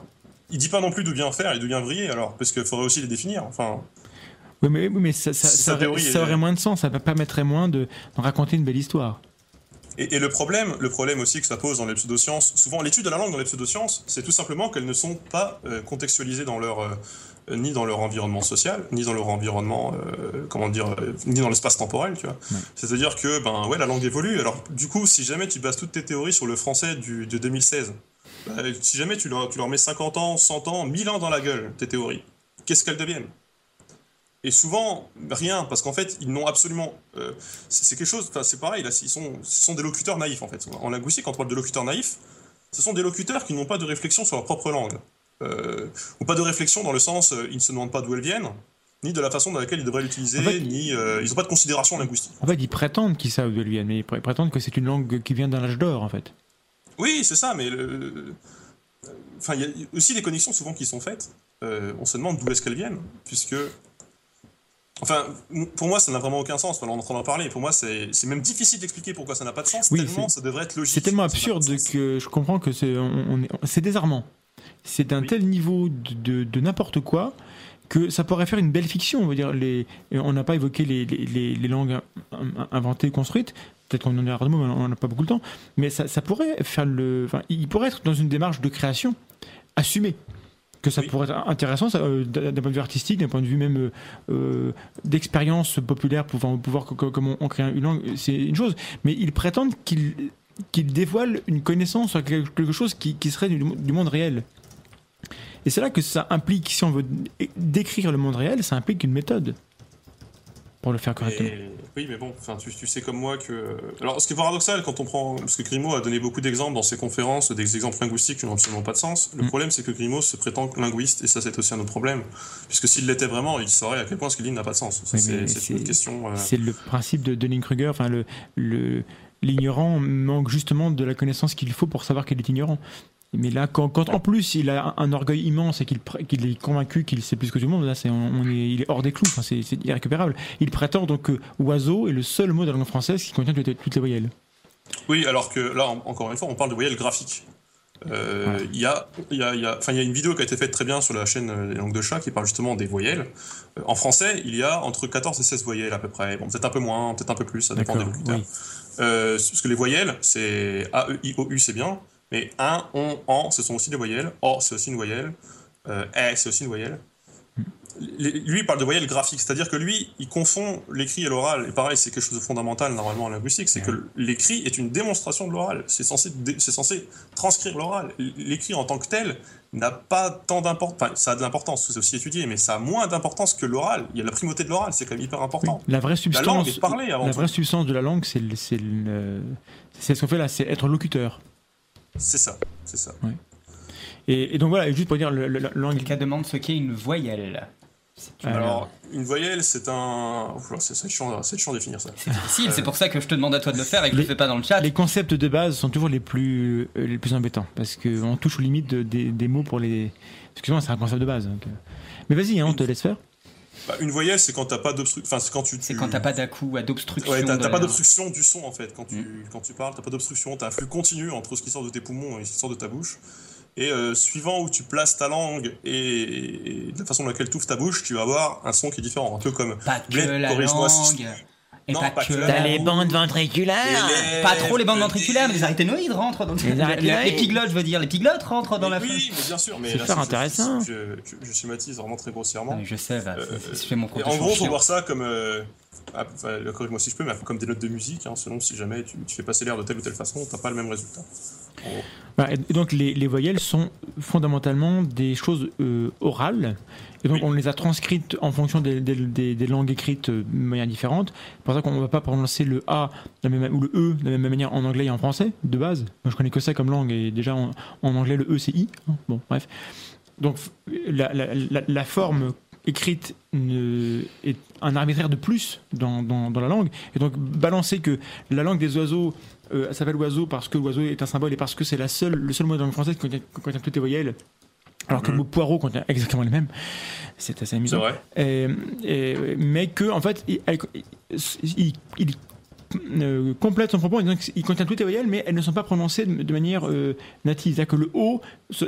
il dit pas non plus d'où vient faire et d'où vient vriller, alors, parce qu'il faudrait aussi les définir. Enfin, Oui, mais, oui, mais ça, aurait, est- moins de sens, ça permettrait moins de, de raconter une belle histoire. Et, et le problème, le problème aussi que ça pose dans les pseudosciences, souvent l'étude de la langue dans les pseudosciences, c'est tout simplement qu'elles ne sont pas euh, contextualisées dans leur euh, ni dans leur environnement social, ni dans leur environnement, euh, comment dire, ni dans l'espace temporel, tu vois. Ouais. C'est-à-dire que ben ouais, la langue évolue. Alors du coup, si jamais tu bases toutes tes théories sur le français du, de 2016, bah, si jamais tu leur, tu leur mets 50 ans, 100 ans, 1000 ans dans la gueule, tes théories, qu'est-ce qu'elles deviennent? Et souvent, rien, parce qu'en fait, ils n'ont absolument. euh, c'est quelque chose. C'est pareil, là, ils sont, ce sont des locuteurs naïfs, en fait. En linguistique, quand on parle de locuteurs naïfs, ce sont des locuteurs qui n'ont pas de réflexion sur leur propre langue. Euh, ou pas de réflexion dans le sens, euh, ils ne se demandent pas d'où elles viennent, ni de la façon dans laquelle ils devraient l'utiliser, En fait, ni. euh, ils n'ont pas de considération linguistique. En fait, ils prétendent qu'ils savent d'où elles viennent, mais ils pr- prétendent que c'est une langue qui vient d'un âge d'or, en fait. Oui, c'est ça, mais. le- Enfin, il y a aussi des connexions souvent qui sont faites. On se demande d'où est-ce qu'elles viennent, puisque. Enfin, pour moi, ça n'a vraiment aucun sens. On est en train d'en parler. Pour moi, c'est même difficile d'expliquer pourquoi ça n'a pas de sens. Oui, tellement ça devrait être logique. C'est tellement absurde que je comprends que c'est on, on désarmant. C'est d'un Oui. tel niveau de, de- de n'importe quoi que ça pourrait faire une belle fiction. On veut dire les, et on n'a pas évoqué les, les- langues in- inventées, construites. Peut-être qu'on en a mais on n'a pas beaucoup de temps. Mais ça, ça pourrait faire le. Enfin, il pourrait être dans une démarche de création assumée. Que ça Oui. pourrait être intéressant euh, d'un point de vue artistique, d'un point de vue même euh, euh, d'expérience populaire pour pouvoir, pouvoir co- co- comment on crée une langue, c'est une chose. Mais ils prétendent qu'ils qu'il dévoile une connaissance sur quelque quelque chose qui, qui serait du, du monde réel. Et c'est là que ça implique, si on veut décrire le monde réel, ça implique une méthode pour le faire correctement. Et- oui, mais bon, enfin, tu, tu sais comme moi que. Alors, ce qui est paradoxal quand on prend. Parce que Grimaud a donné beaucoup d'exemples dans ses conférences, des exemples linguistiques qui n'ont absolument pas de sens. Le Mm. problème, c'est que Grimaud se prétend linguiste, et ça, c'est aussi un autre problème. Puisque s'il l'était vraiment, il saurait à quel point ce qu'il dit n'a pas de sens. Oui, c'est une question. euh, C'est le principe de Dunning-Kruger, enfin le, le- l'ignorant manque justement de la connaissance qu'il faut pour savoir qu'il est ignorant. Mais là, quand, quand en plus il a un, un orgueil immense et qu'il, est convaincu qu'il sait plus que tout le monde, là, c'est, on, on est, il est hors des clous, enfin, c'est, irrécupérable. Il prétend donc que oiseau est le seul mot de la langue française qui contient toutes les, toutes les voyelles. Oui, alors que là, en- encore une fois, on parle de voyelles graphiques. Euh. Il y, a, y, a, y, a, y a une vidéo qui a été faite très bien sur la chaîne euh, Les Langues de Chat qui parle justement des voyelles. Euh, en français, il y a entre 14 et 16 voyelles à peu près. Bon, peut-être un peu moins, peut-être un peu plus, ça dépend des locuteurs. oui. Euh, parce que les voyelles, c'est A, E, I, O, U, c'est bien. Mais un, on, en, ce sont aussi des voyelles. O, c'est aussi une voyelle. Euh, E, c'est aussi une voyelle. Les- Lui, il parle de voyelles graphiques, c'est-à-dire que lui, il confond l'écrit et l'oral. Et pareil, c'est quelque chose de fondamental normalement en linguistique, c'est que l'écrit est une démonstration de l'oral. C'est censé, c'est censé transcrire l'oral. L'écrit en tant que tel n'a pas tant d'importance. Enfin, ça a de l'importance, c'est aussi étudié, mais ça a moins d'importance que l'oral. Il y a la primauté de l'oral, c'est quand même hyper Oui. important. La vraie La substance, langue est parlée avant la tout. vraie substance de la langue, c'est ce qu'on fait là, c'est être locuteur. C'est ça, c'est ça. Et, et donc voilà, juste pour dire, le, le- langue. Quelqu'un demande ce qu'est une voyelle. Une- Alors, une voyelle, c'est un. C'est chiant, c'est chiant de définir ça. c'est difficile, c'est pour ça que je te demande à toi de le faire et que je Les- le fais pas dans le chat. Les concepts de base sont toujours les plus, euh, les plus embêtants parce qu'on touche aux limites de- des, des mots pour les. Excuse-moi, c'est un concept de base. donc, euh. Mais vas-y, hein, on te laisse faire. Bah, une voyelle, c'est quand t'as pas d'obstruction. Enfin, c'est quand tu. C'est tu- quand t'as pas d'à-coup, à d'obstruction. Ouais, t'as pas d'obstruction du son en fait. Quand tu, quand tu parles, t'as pas d'obstruction. T'as un flux continu entre ce qui sort de tes poumons et ce qui sort de ta bouche. Et euh, suivant où tu places ta langue et, et de la façon dans laquelle tu ouvres ta bouche, tu vas avoir un son qui est différent. Un peu comme. Pas que Bled, la si- langue. Et Non, pas, pas que T'as les bandes ventriculaires Pas trop les bandes ventriculaires, mais les arythénoïdes rentrent dans Les les, arythénoïdes. épiglottes, je veux dire, l'épiglotte rentre dans Mais la oui, mais bien sûr. Mais C'est super je- intéressant. Je, je, je- je schématise vraiment très grossièrement. Ouais, Je sais, va, Euh, je fais mon compte. en gros, faut chiant. voir ça comme. euh, ah, enfin, corrige-moi si je peux, mais comme des notes de musique, hein, selon si jamais tu, tu fais passer l'air de telle ou telle façon, t'as pas le même résultat. Voilà, et donc les, les voyelles sont fondamentalement des choses euh, orales. Et donc Oui. on les a transcrites en fonction des, des- des- des langues écrites euh, de manière différente. C'est pour ça qu'on ne va pas prononcer le A de la même- ou le E de la même manière en anglais et en français, de base. Moi je connais que ça comme langue, et déjà en, en anglais le E c'est I. hein. Bon, bref. Donc la, la- la- la forme écrite est un arbitraire de plus dans, dans- dans la langue. Et donc balancer que la langue des oiseaux euh, s'appelle oiseau parce que l'oiseau est un symbole et parce que c'est la seule, le seul mot dans la langue française qui contient, qui contient toutes les voyelles. Alors que le mot poireau contient exactement les mêmes. C'est assez C'est amusant. vrai. Et- et- mais que, en fait, il, il- il, euh, complète son propos en disant qu'il contient toutes les voyelles, mais elles ne sont pas prononcées de, de manière euh, native. C'est-à-dire que le O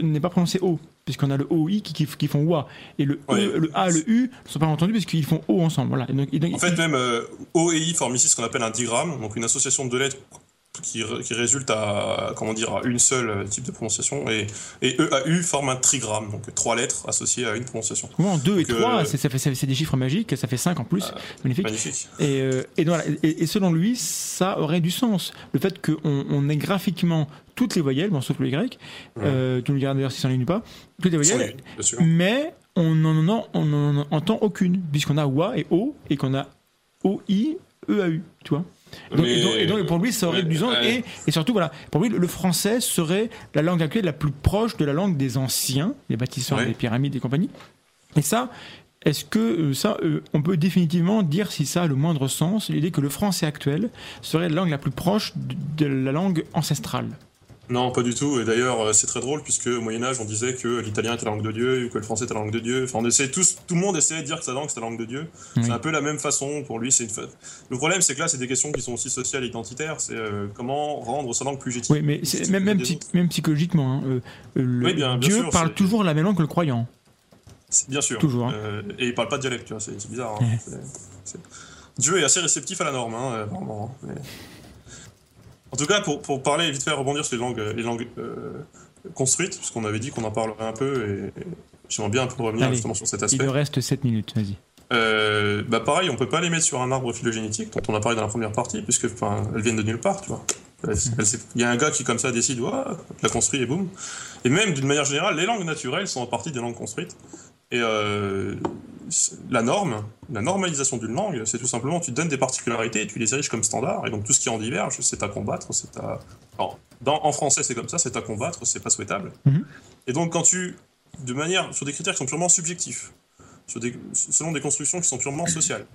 n'est pas prononcé O. puisqu'on a le OI qui, qui, qui font OA. Et le, Ouais. E, le A le U ne sont pas entendus puisqu'ils font O ensemble. Voilà. Et donc- et donc- En fait, même euh, O et I forment ici ce qu'on appelle un digramme, donc une association de lettres qui, ré- qui résulte à, comment dire, à une seule euh, type de prononciation, et, et E à U forme un trigramme, donc trois lettres associées à une prononciation. Souvent, 2 et Donc, 3, euh, c'est ça fait- c'est c'est des chiffres magiques, ça fait 5 en plus. Magnifique. Magnifique. Et, euh, et, donc, voilà, et- et selon lui, ça aurait du sens. Le fait qu'on on ait graphiquement toutes les voyelles, bon, sauf le Y, euh, tu me diras d'ailleurs si ça n'en pas, toutes les voyelles, mais on n'en en, on en entend aucune, puisqu'on a OA et O, et qu'on a OI, EAU, tu vois. Donc, et, donc, et donc, pour lui, ça aurait du sens. Et, et surtout, voilà, pour lui, le, français serait la langue actuelle la plus proche de la langue des anciens, des bâtisseurs Ouais. des pyramides et compagnie. Et ça, est-ce que euh, ça, euh, on peut définitivement dire si ça a le moindre sens, l'idée que le français actuel serait la langue la plus proche de la langue ancestrale? Non, pas du tout. Et d'ailleurs, euh, c'est très drôle puisque au Moyen Âge, on disait que l'italien était la langue de Dieu, ou que le français était la langue de Dieu. Enfin, on essayait tous, tout le monde essayait de dire que sa langue c'était la langue de Dieu. Oui. C'est un peu la même façon pour lui. C'est une Le problème, c'est que là, c'est des questions qui sont aussi sociales et identitaires. C'est euh, comment rendre sa langue plus légitime. Oui, mais c'est même, même, psy- psychologiquement. hein, euh, le- Oui, bien- bien Dieu sûr, parle toujours la même langue que le croyant. C'est- Bien sûr. Toujours, hein. Euh, et il parle pas de dialecte, tu vois, c'est bizarre. hein. Ouais. C'est- Dieu est assez réceptif à la norme, hein, vraiment. mais- En tout cas, pour, pour parler vite fait, rebondir sur les langues, les langues euh, construites, puisqu'on avait dit qu'on en parlerait un peu, et, et j'aimerais bien un peu revenir Allez. justement sur cet Il aspect. lui reste 7 minutes, vas-y. Euh, bah pareil, on peut pas les mettre sur un arbre phylogénétique dont on a parlé dans la première partie, puisque elles viennent de nulle part, tu vois. Il y a un gars qui comme ça décide, Ouah, la construit et boum. Et même d'une manière générale, les langues naturelles sont en partie des langues construites. Et euh, la norme, la normalisation d'une langue, c'est tout simplement tu donnes des particularités et tu les ériges comme standard. Et donc tout ce qui en diverge, c'est à combattre, c'est à. alors, dans- en français, c'est comme ça, c'est à combattre, c'est pas souhaitable. Mhm. Et donc quand tu, de manière, sur des critères qui sont purement subjectifs, sur des, selon des constructions qui sont purement sociales.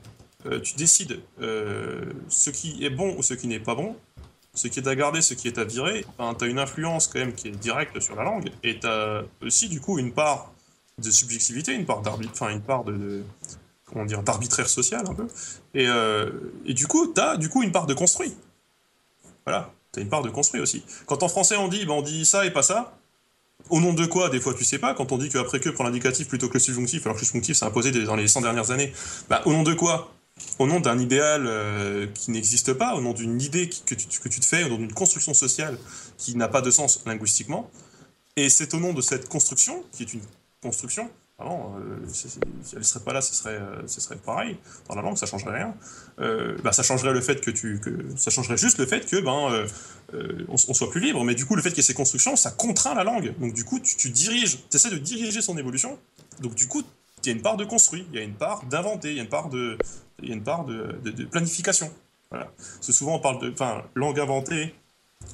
Euh, tu décides euh, ce qui est bon ou ce qui n'est pas bon, ce qui est à garder, ce qui est à virer. Ben, tu as une influence quand même qui est directe sur la langue, et tu as aussi du coup une part de subjectivité, une part d'arbitre, enfin une part de, comment dire d'arbitraire social un peu, et, euh, et du coup tu as du coup une part de construit. Voilà, tu as une part de construit aussi. Quand en français on dit, ben, on dit ça et pas ça, au nom de quoi, des fois tu sais pas, quand on dit qu'après que prend l'indicatif plutôt que le subjonctif, alors que le subjonctif s'est imposé dans les 100 dernières années, bah, au nom de quoi? Au nom d'un idéal euh, qui n'existe pas, au nom d'une idée que, tu, que tu te fais, au nom d'une construction sociale qui n'a pas de sens linguistiquement. Et c'est au nom de cette construction, qui est une construction, euh, si elle serait pas là, ce serait, euh, ce serait pareil. Dans la langue, ça changerait rien. Euh, bah, ça changerait le fait que tu, que, ça changerait juste le fait que ben, euh, on, soit plus libre. Mais du coup, le fait qu'il y ait ces constructions, ça contraint la langue. Donc du coup, tu, diriges, tu essaies de diriger son évolution. Donc du coup, il y a une part de construit, il y a une part d'inventer, il y a une part de, y a une part de, planification. Voilà. Parce que souvent, on parle de, enfin, langue inventée,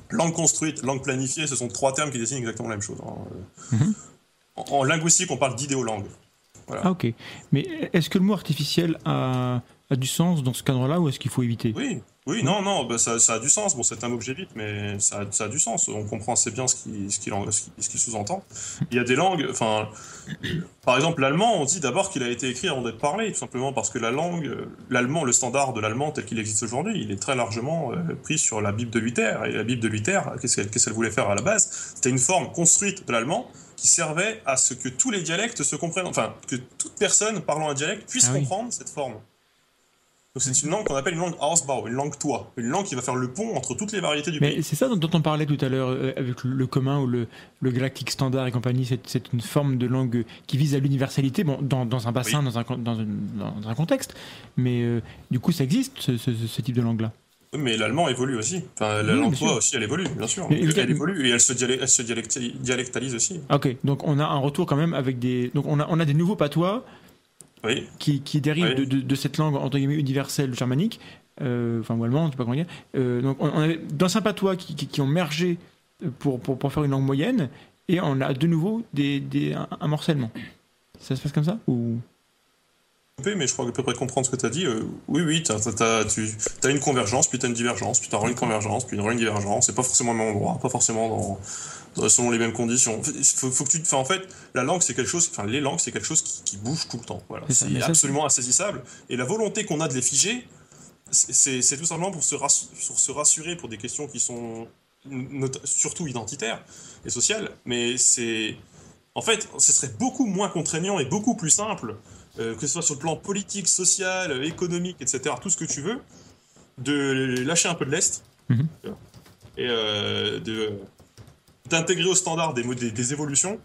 langue construite, langue planifiée, ce sont trois termes qui désignent exactement la même chose. hein. Mhm. En, en linguistique, on parle d'idéolangue. Ah, ok. Mais est-ce que le mot artificiel a, a du sens dans ce cadre-là ou est-ce qu'il faut éviter? Oui, oui, non, non, bah, ça, ça a du sens. Bon, c'est un objet vite, mais ça, a- ça a du sens. On comprend assez bien ce qu'il ce sous-entend. Il y a des langues, enfin, par exemple, l'allemand, on dit d'abord qu'il a été écrit avant d'être parlé, tout simplement parce que la langue, l'allemand, le standard de l'allemand tel qu'il existe aujourd'hui, il est très largement euh, pris sur la Bible de Luther. Et la Bible de Luther, qu'est-ce qu'elle qu'est-ce qu'elle voulait faire à la base? C'était une forme construite de l'allemand qui servait à ce que tous les dialectes se comprennent, enfin, que toute personne parlant un dialecte puisse Ah oui. comprendre cette forme. Donc c'est une langue qu'on appelle une langue Hausbau, une langue toit, une langue qui va faire le pont entre toutes les variétés du Mais pays. c'est ça dont, on parlait tout à l'heure euh, avec le, commun ou le, le galactique standard et compagnie. C'est, une forme de langue qui vise à l'universalité, bon, dans, dans un bassin, dans, un, con- dans, une- dans un contexte. Mais euh, du coup, ça existe, ce, ce- ce type de langue-là. Mais l'allemand évolue aussi. Enfin, la langue aussi, elle évolue, bien sûr. Elle évolue et elle se, elle dialectalise aussi. Ok, donc on a un retour quand même avec des. Donc on a, on a des nouveaux patois Oui, qui, qui dérivent Oui. de, de- de cette langue entre guillemets universelle germanique, euh, enfin ou allemande, je sais pas comment dire. Euh, donc on, on avait d'anciens patois qui, qui, qui ont mergé pour, pour, pour faire une langue moyenne, et on a de nouveau des, des, un, un morcellement. Ça se passe comme ça ou? Mais je crois à peu près comprendre ce que tu as dit. Euh, oui, oui, t'as- t'as- tu as une convergence, puis tu as une divergence, puis tu as une convergence, puis une une divergence. C'est pas forcément au même endroit, pas forcément dans, dans- selon les mêmes conditions. Faut, faut que tu, en fait, la langue, c'est quelque chose, enfin, les langues, c'est quelque chose qui, qui bouge tout le temps. Voilà. C'est absolument insaisissable. Et la volonté qu'on a de les figer, c'est- tout simplement pour se, rass- pour se rassurer pour des questions qui sont not- surtout identitaires et sociales, mais c'est En fait, ce serait beaucoup moins contraignant et beaucoup plus simple, euh, que ce soit sur le plan politique, social, économique, etc., tout ce que tu veux, de lâcher un peu de l'Est Mhm. et euh, de d'intégrer au standard des, des, des évolutions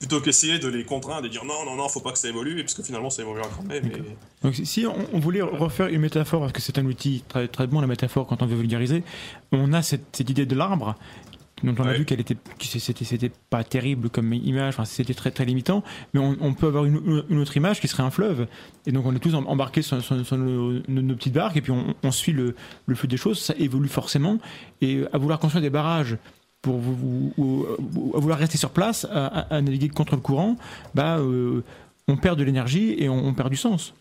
plutôt qu'essayer de les contraindre et de dire non, non, non, faut pas que ça évolue, et parce que finalement ça évoluera quand même. Et... Donc si on, on voulait refaire une métaphore, parce que c'est un outil très, très bon la métaphore quand on veut vulgariser, on a cette, cette idée de l'arbre dont on a Ouais. vu qu'elle était, que c'était, c'était pas terrible comme image, enfin, c'était très très limitant, mais on, on peut avoir une, une autre image qui serait un fleuve, et donc on est tous em- embarqués sur, sur- sur nos, petites barques, et puis on, on suit le, le flux des choses, ça évolue forcément, et à vouloir construire des barrages pour vous, vous- ou- ou- à vouloir rester sur place, à, à- à naviguer contre le courant, bah, euh, on perd de l'énergie et on, on perd du sens.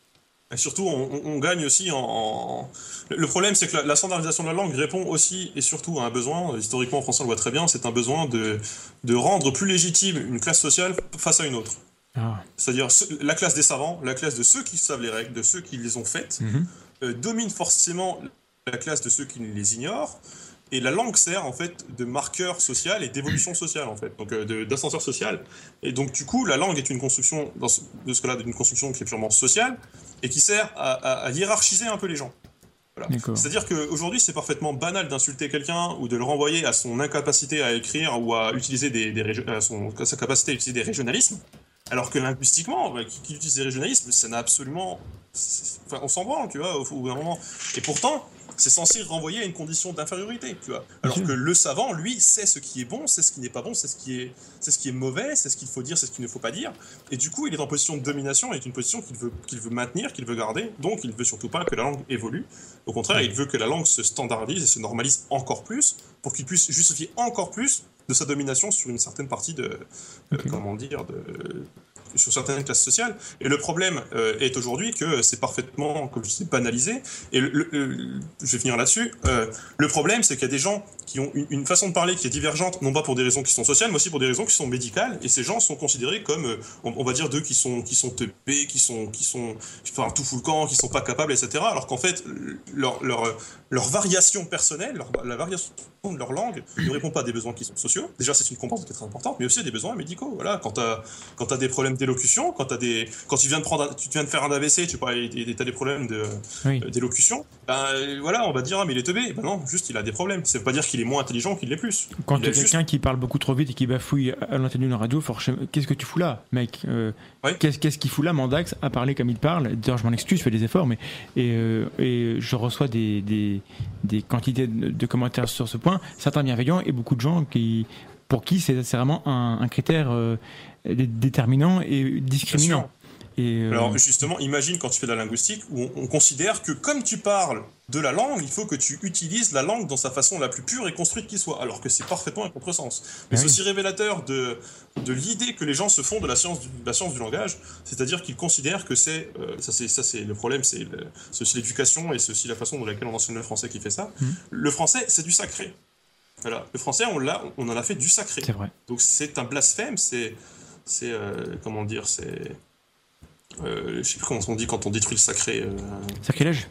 Et surtout, on, on- on gagne aussi en. en- Le problème, c'est que la, la standardisation de la langue répond aussi et surtout à un besoin, historiquement en français on le voit très bien, c'est un besoin de, de rendre plus légitime une classe sociale face à une autre. Ah. C'est-à-dire ce- la classe des savants, la classe de ceux qui savent les règles, de ceux qui les ont faites, Mhm. euh, domine forcément la classe de ceux qui les ignorent. Et la langue sert en fait de marqueur social et d'évolution sociale en fait, donc euh, d'ascenseur social. Et donc du coup, la langue est une construction, dans ce, de ce cas-là, d'une construction qui est purement sociale et qui sert à, à- à hiérarchiser un peu les gens. Voilà. C'est-à-dire qu'aujourd'hui, c'est parfaitement banal d'insulter quelqu'un ou de le renvoyer à son incapacité à écrire ou à utiliser des, des régio- à son, à sa capacité à utiliser des régionalismes. Alors que linguistiquement, bah, qui, qui utilise des régionalismes, ça n'a absolument. Enfin, on s'en branle, tu vois, au bout d'un moment. Et pourtant, c'est censé renvoyer à une condition d'infériorité, tu vois. Alors que le savant, lui, sait ce qui est bon, sait ce qui n'est pas bon, sait ce qui est, c'est ce qui est mauvais, c'est ce qu'il faut dire, c'est ce qu'il ne faut pas dire. Et du coup, il est en position de domination, et est une position qu'il veut, qu'il veut maintenir, qu'il veut garder. Donc, il ne veut surtout pas que la langue évolue. Au contraire, il veut que la langue se standardise et se normalise encore plus pour qu'il puisse justifier encore plus de sa domination sur une certaine partie de, euh, comment dire, de, sur certaines classes sociales. Et le problème euh, est aujourd'hui que c'est parfaitement, comme je disais, banalisé. Et je vais finir là-dessus. Euh, le problème, c'est qu'il y a des gens qui ont une, une façon de parler qui est divergente, non pas pour des raisons qui sont sociales, mais aussi pour des raisons qui sont médicales. Et ces gens sont considérés comme, euh, on, on va dire, d'eux qui sont qui sont teubés, qui sont qui sont, enfin, tout fout le camp, qui sont pas capables, etc. Alors qu'en fait, leur leur leur variation personnelle, leur- la variation de leur langue ne répond pas à des besoins qui sont sociaux. Déjà, c'est une composante qui est très importante, mais aussi à des besoins médicaux. Voilà, quand tu as, des problèmes d'élocution, quand, t'as des, quand tu, viens de prendre tu viens de faire un AVC, tu as des problèmes de, Oui. euh, d'élocution, ben, euh, voilà, on va dire, ah, mais il est teubé. Ben non, juste, il a des problèmes. Ça veut pas dire qu'il est moins intelligent qu'il l'est plus. Quand Il il y a a juste- quelqu'un qui parle beaucoup trop vite et qui bafouille à l'antenne d'une radio, qu'est-ce que tu fous là, mec Euh, Ouais. Qu'est-ce qu'il fout là, Mandax, à parler comme il parle? D'ailleurs, je m'en excuse, je fais des efforts, mais et, euh, et je reçois des, des, des quantités de, de commentaires sur ce point, certains bienveillants et beaucoup de gens qui, pour qui c'est vraiment un, un critère euh, dé- déterminant et discriminant. Et, euh, Alors justement, imagine quand tu fais de la linguistique où on, on considère que comme tu parles de la langue, il faut que tu utilises la langue dans sa façon la plus pure et construite qui soit, alors que c'est parfaitement un contresens. Mais Ah c'est oui. aussi révélateur de, de l'idée que les gens se font de la science du, de la science du langage, c'est-à-dire qu'ils considèrent que c'est, euh, ça c'est ça c'est le problème, c'est aussi l'éducation et c'est aussi la façon dont laquelle on enseigne le français qui fait ça. Mhm. Le français, c'est du sacré. Voilà, le français, on l'a, on en a fait du sacré. c'est vrai. Donc c'est un blasphème, c'est, c'est euh, comment dire, c'est, je sais plus comment on dit quand on détruit le sacré. euh, Sacrilège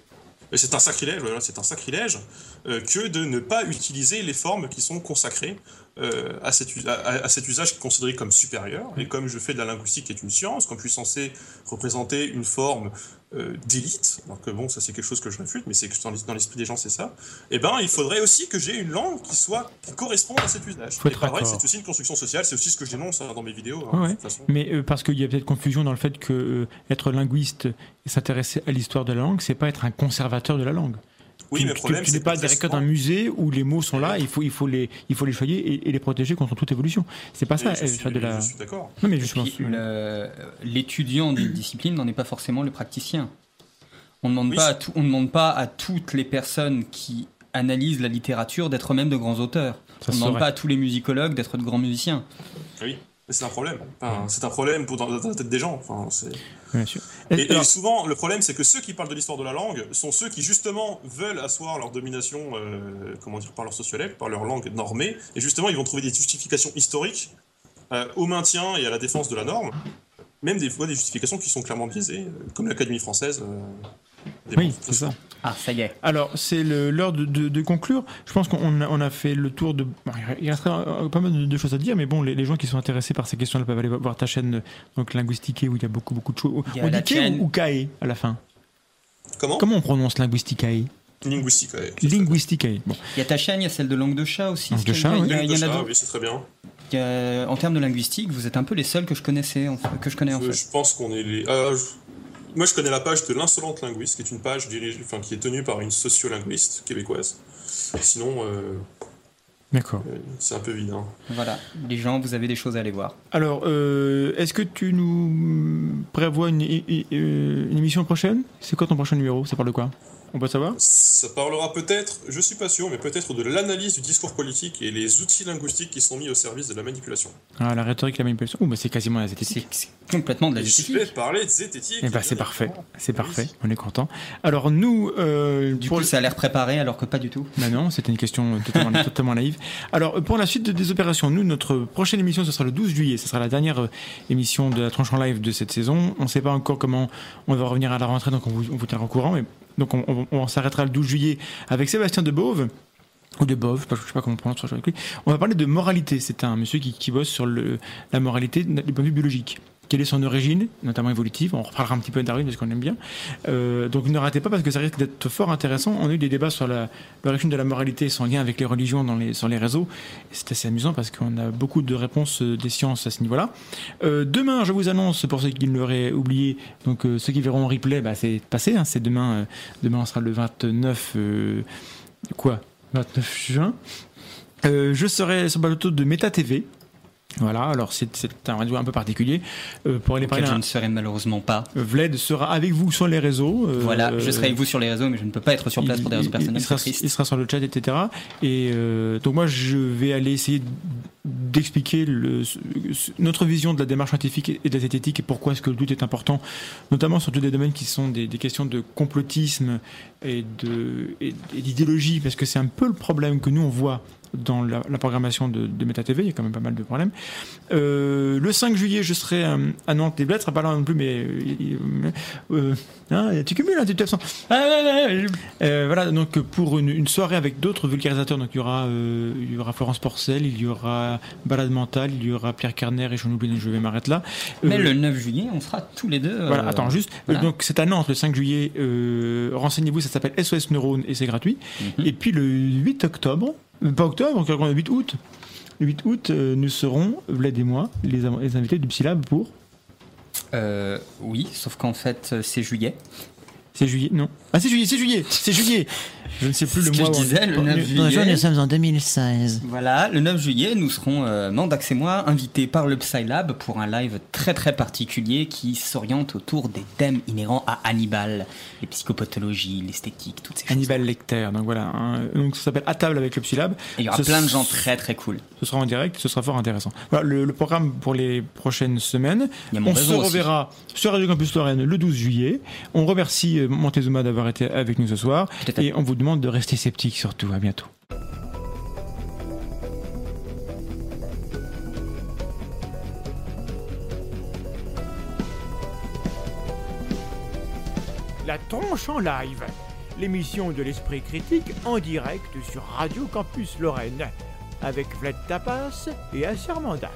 c'est un sacrilège, voilà, c'est un sacrilège euh, que de ne pas utiliser les formes qui sont consacrées euh, à, cet, us- à- à- à cet usage qui est considéré comme supérieur. Et comme je fais de la linguistique qui est une science, comme je suis censé représenter une forme euh, d'élite, alors que bon, ça c'est quelque chose que je réfute, mais c'est que dans l'es- dans l'esprit des gens c'est ça, et ben il faudrait aussi que j'ai une langue qui soit qui corresponde à cet usage. C'est aussi une construction sociale, c'est aussi ce que je dénonce hein, dans mes vidéos. hein, Ouais, de toute façon. Mais euh, parce qu'il y a peut-être confusion dans le fait que euh, être linguiste et s'intéresser à l'histoire de la langue, c'est pas être un conservateur de la langue. Oui, tu, mais tu- problème tu c'est n'es pas directeur d'un musée où les mots sont là, il faut, il faut les, il faut les choyer et, et les protéger contre toute évolution. C'est pas ça. je euh, suis, faire de la... je suis d'accord. Non mais l'étudiant d'une discipline n'en est pas forcément le praticien. On ne demande, Oui, pas à tout- on demande pas à toutes les personnes qui analysent la littérature d'être eux-mêmes de grands auteurs. Ça on ne demande pas à tous les musicologues d'être de grands musiciens. Oui, c'est un problème. Enfin, c'est un problème pour dans, dans la tête des gens. Enfin, c'est... Bien sûr. Et, et Alors, souvent, le problème, c'est que ceux qui parlent de l'histoire de la langue sont ceux qui, justement, veulent asseoir leur domination, euh, comment dire, par leur sociologue, par leur langue normée. Et justement, ils vont trouver des justifications historiques euh, au maintien et à la défense de la norme. Même des fois, des justifications qui sont clairement biaisées, euh, comme l'Académie française. euh, Oui, c'est ça. Ah, ça y est. Alors, c'est l'heure de, de- de conclure. Je pense qu'on a, on a fait le tour de. bon, il resterait pas mal de, de choses à dire, mais bon, les, les gens qui sont intéressés par ces questions-là peuvent aller voir ta chaîne euh, donc Linguistiqué où il y a beaucoup, beaucoup de choses. On dit Ké chaîne- ou, ou Kae à la fin Comment? Comment on prononce Linguisticae Linguistique, ouais. Linguisticae. Bon. Il y a ta chaîne, il y a celle de langue de chat aussi. Langue de Il y a- chat, oui. il y en a oui, c'est très bien. A- En termes de linguistique, vous êtes un peu les seuls que je connaissais, en fait- que je connais en Euh, fait. Je pense qu'on est les. ah, je- Moi, je connais la page de l'insolente linguiste, qui est une page dirigée, enfin, qui est tenue par une sociolinguiste québécoise. Sinon, euh, D'accord. euh, c'est un peu vide. hein. Voilà, les gens, vous avez des choses à aller voir. Alors, euh, est-ce que tu nous prévois une, une- une émission prochaine? C'est quoi ton prochain numéro? Ça parle de quoi? On peut savoir Ça parlera peut-être, je suis pas sûr, mais peut-être de l'analyse du discours politique et les outils linguistiques qui sont mis au service de la manipulation. Ah, la rhétorique, la manipulation. Oh, bah c'est quasiment la zététique. C'est complètement de la Et je zététique. vais parler de zététique. Eh bah, bien c'est parfait. C'est parfait. On est content. Alors, nous, euh, Du pour coup, le- ça a l'air préparé alors que pas du tout. Bah non, c'était une question totalement, totalement naïve. Alors, pour la suite de- des opérations, nous, notre prochaine émission, ce sera le 12 juillet. Ce sera la dernière euh, émission de la tranche en live de cette saison. On ne sait pas encore comment on va revenir à la rentrée, donc on vous, on vous tiendra au courant. Mais, donc, on, s'arrêtera le 12 juillet avec Sébastien Debove. Ou de Bove, je sais pas comment on prononce avec lui. On va parler de moralité. C'est un monsieur qui, bosse sur la moralité du point de vue biologique. Quelle est son origine, notamment évolutive On reparlera un petit peu de parce qu'on aime bien. Euh, donc ne ratez pas parce que ça risque d'être fort intéressant. On a eu des débats sur l'origine de la moralité sans lien avec les religions dans les, sur les réseaux. Et C'est assez amusant parce qu'on a beaucoup de réponses euh, des sciences à ce niveau-là. Euh, demain, je vous annonce, pour ceux qui l'auraient oublié, donc ceux qui verront en replay, bah, c'est passé. hein, c'est demain. demain, on sera le 29. euh, quoi? 29 juin. Je serai sur le plateau de Meta TV. Voilà, alors c'est un radio un peu particulier. Euh, pour aller parler, je un- ne serai malheureusement pas. Vlad sera avec vous sur les réseaux. euh, Voilà, je serai avec vous sur les réseaux, mais je ne peux pas être sur place pour des raisons personnelles. Il sera, il sur le chat, etc. Et euh, donc moi, je vais aller essayer d'expliquer notre vision de la démarche scientifique et de la zététique et pourquoi est-ce que le doute est important, notamment sur tous des domaines qui sont des, des questions de complotisme et d'idéologie, parce que c'est un peu le problème que nous on voit dans la, la programmation de, de Meta TV, il y a quand même pas mal de problèmes. Euh, le 5 juillet, je serai euh, à Nantes. Les Bled sera pas là non plus, mais euh, hein, tu cumules, hein, tu te absent. Ah, voilà, donc pour une, une soirée avec d'autres vulgarisateurs, donc il y aura, il y aura Florence Porcel, il y aura Balade Mentale, il y aura Pierre Carner et j'en oublie, je vais m'arrêter là. Mais le 9 juillet, on sera tous les deux. voilà, attends, juste. voilà. Donc, c'est à Nantes le 5 juillet. Renseignez-vous, ça s'appelle SOS Neurone et c'est gratuit. Mhm. Et puis le 8 octobre, pas octobre, donc le 8 août. Le 8 août, euh, nous serons, Vlad et moi, les invités du Psylab pour. Euh, oui, sauf qu'en fait, euh, c'est juillet. C'est juillet Non. Ah, c'est juillet, c'est juillet, c'est juillet Je ne sais plus le ce que mois. je où on- disais, le 9 Bonjour, juillet. nous sommes en 2016. Voilà, le 9 juillet, nous serons, euh, Mandax et moi, invités par le PsyLab pour un live très très particulier qui s'oriente autour des thèmes inhérents à Hannibal, les psychopathologies, l'esthétique, toutes ces choses. Hannibal Lecter, donc voilà. hein. Donc ça s'appelle À table avec le Psylab. Et il y aura Ce- plein de gens très très cool. Ce sera en direct, ce sera fort intéressant. Voilà le, le programme pour les prochaines semaines. Il y a mon On se aussi. reverra sur Radio Campus Lorraine le 12 juillet. On remercie euh, Montezuma d'avoir été avec nous ce soir. Et on vous demande de rester sceptique surtout. À bientôt. La tronche en live, l'émission de l'esprit critique en direct sur Radio Campus Lorraine, avec Vlad Tapas et Assermandax.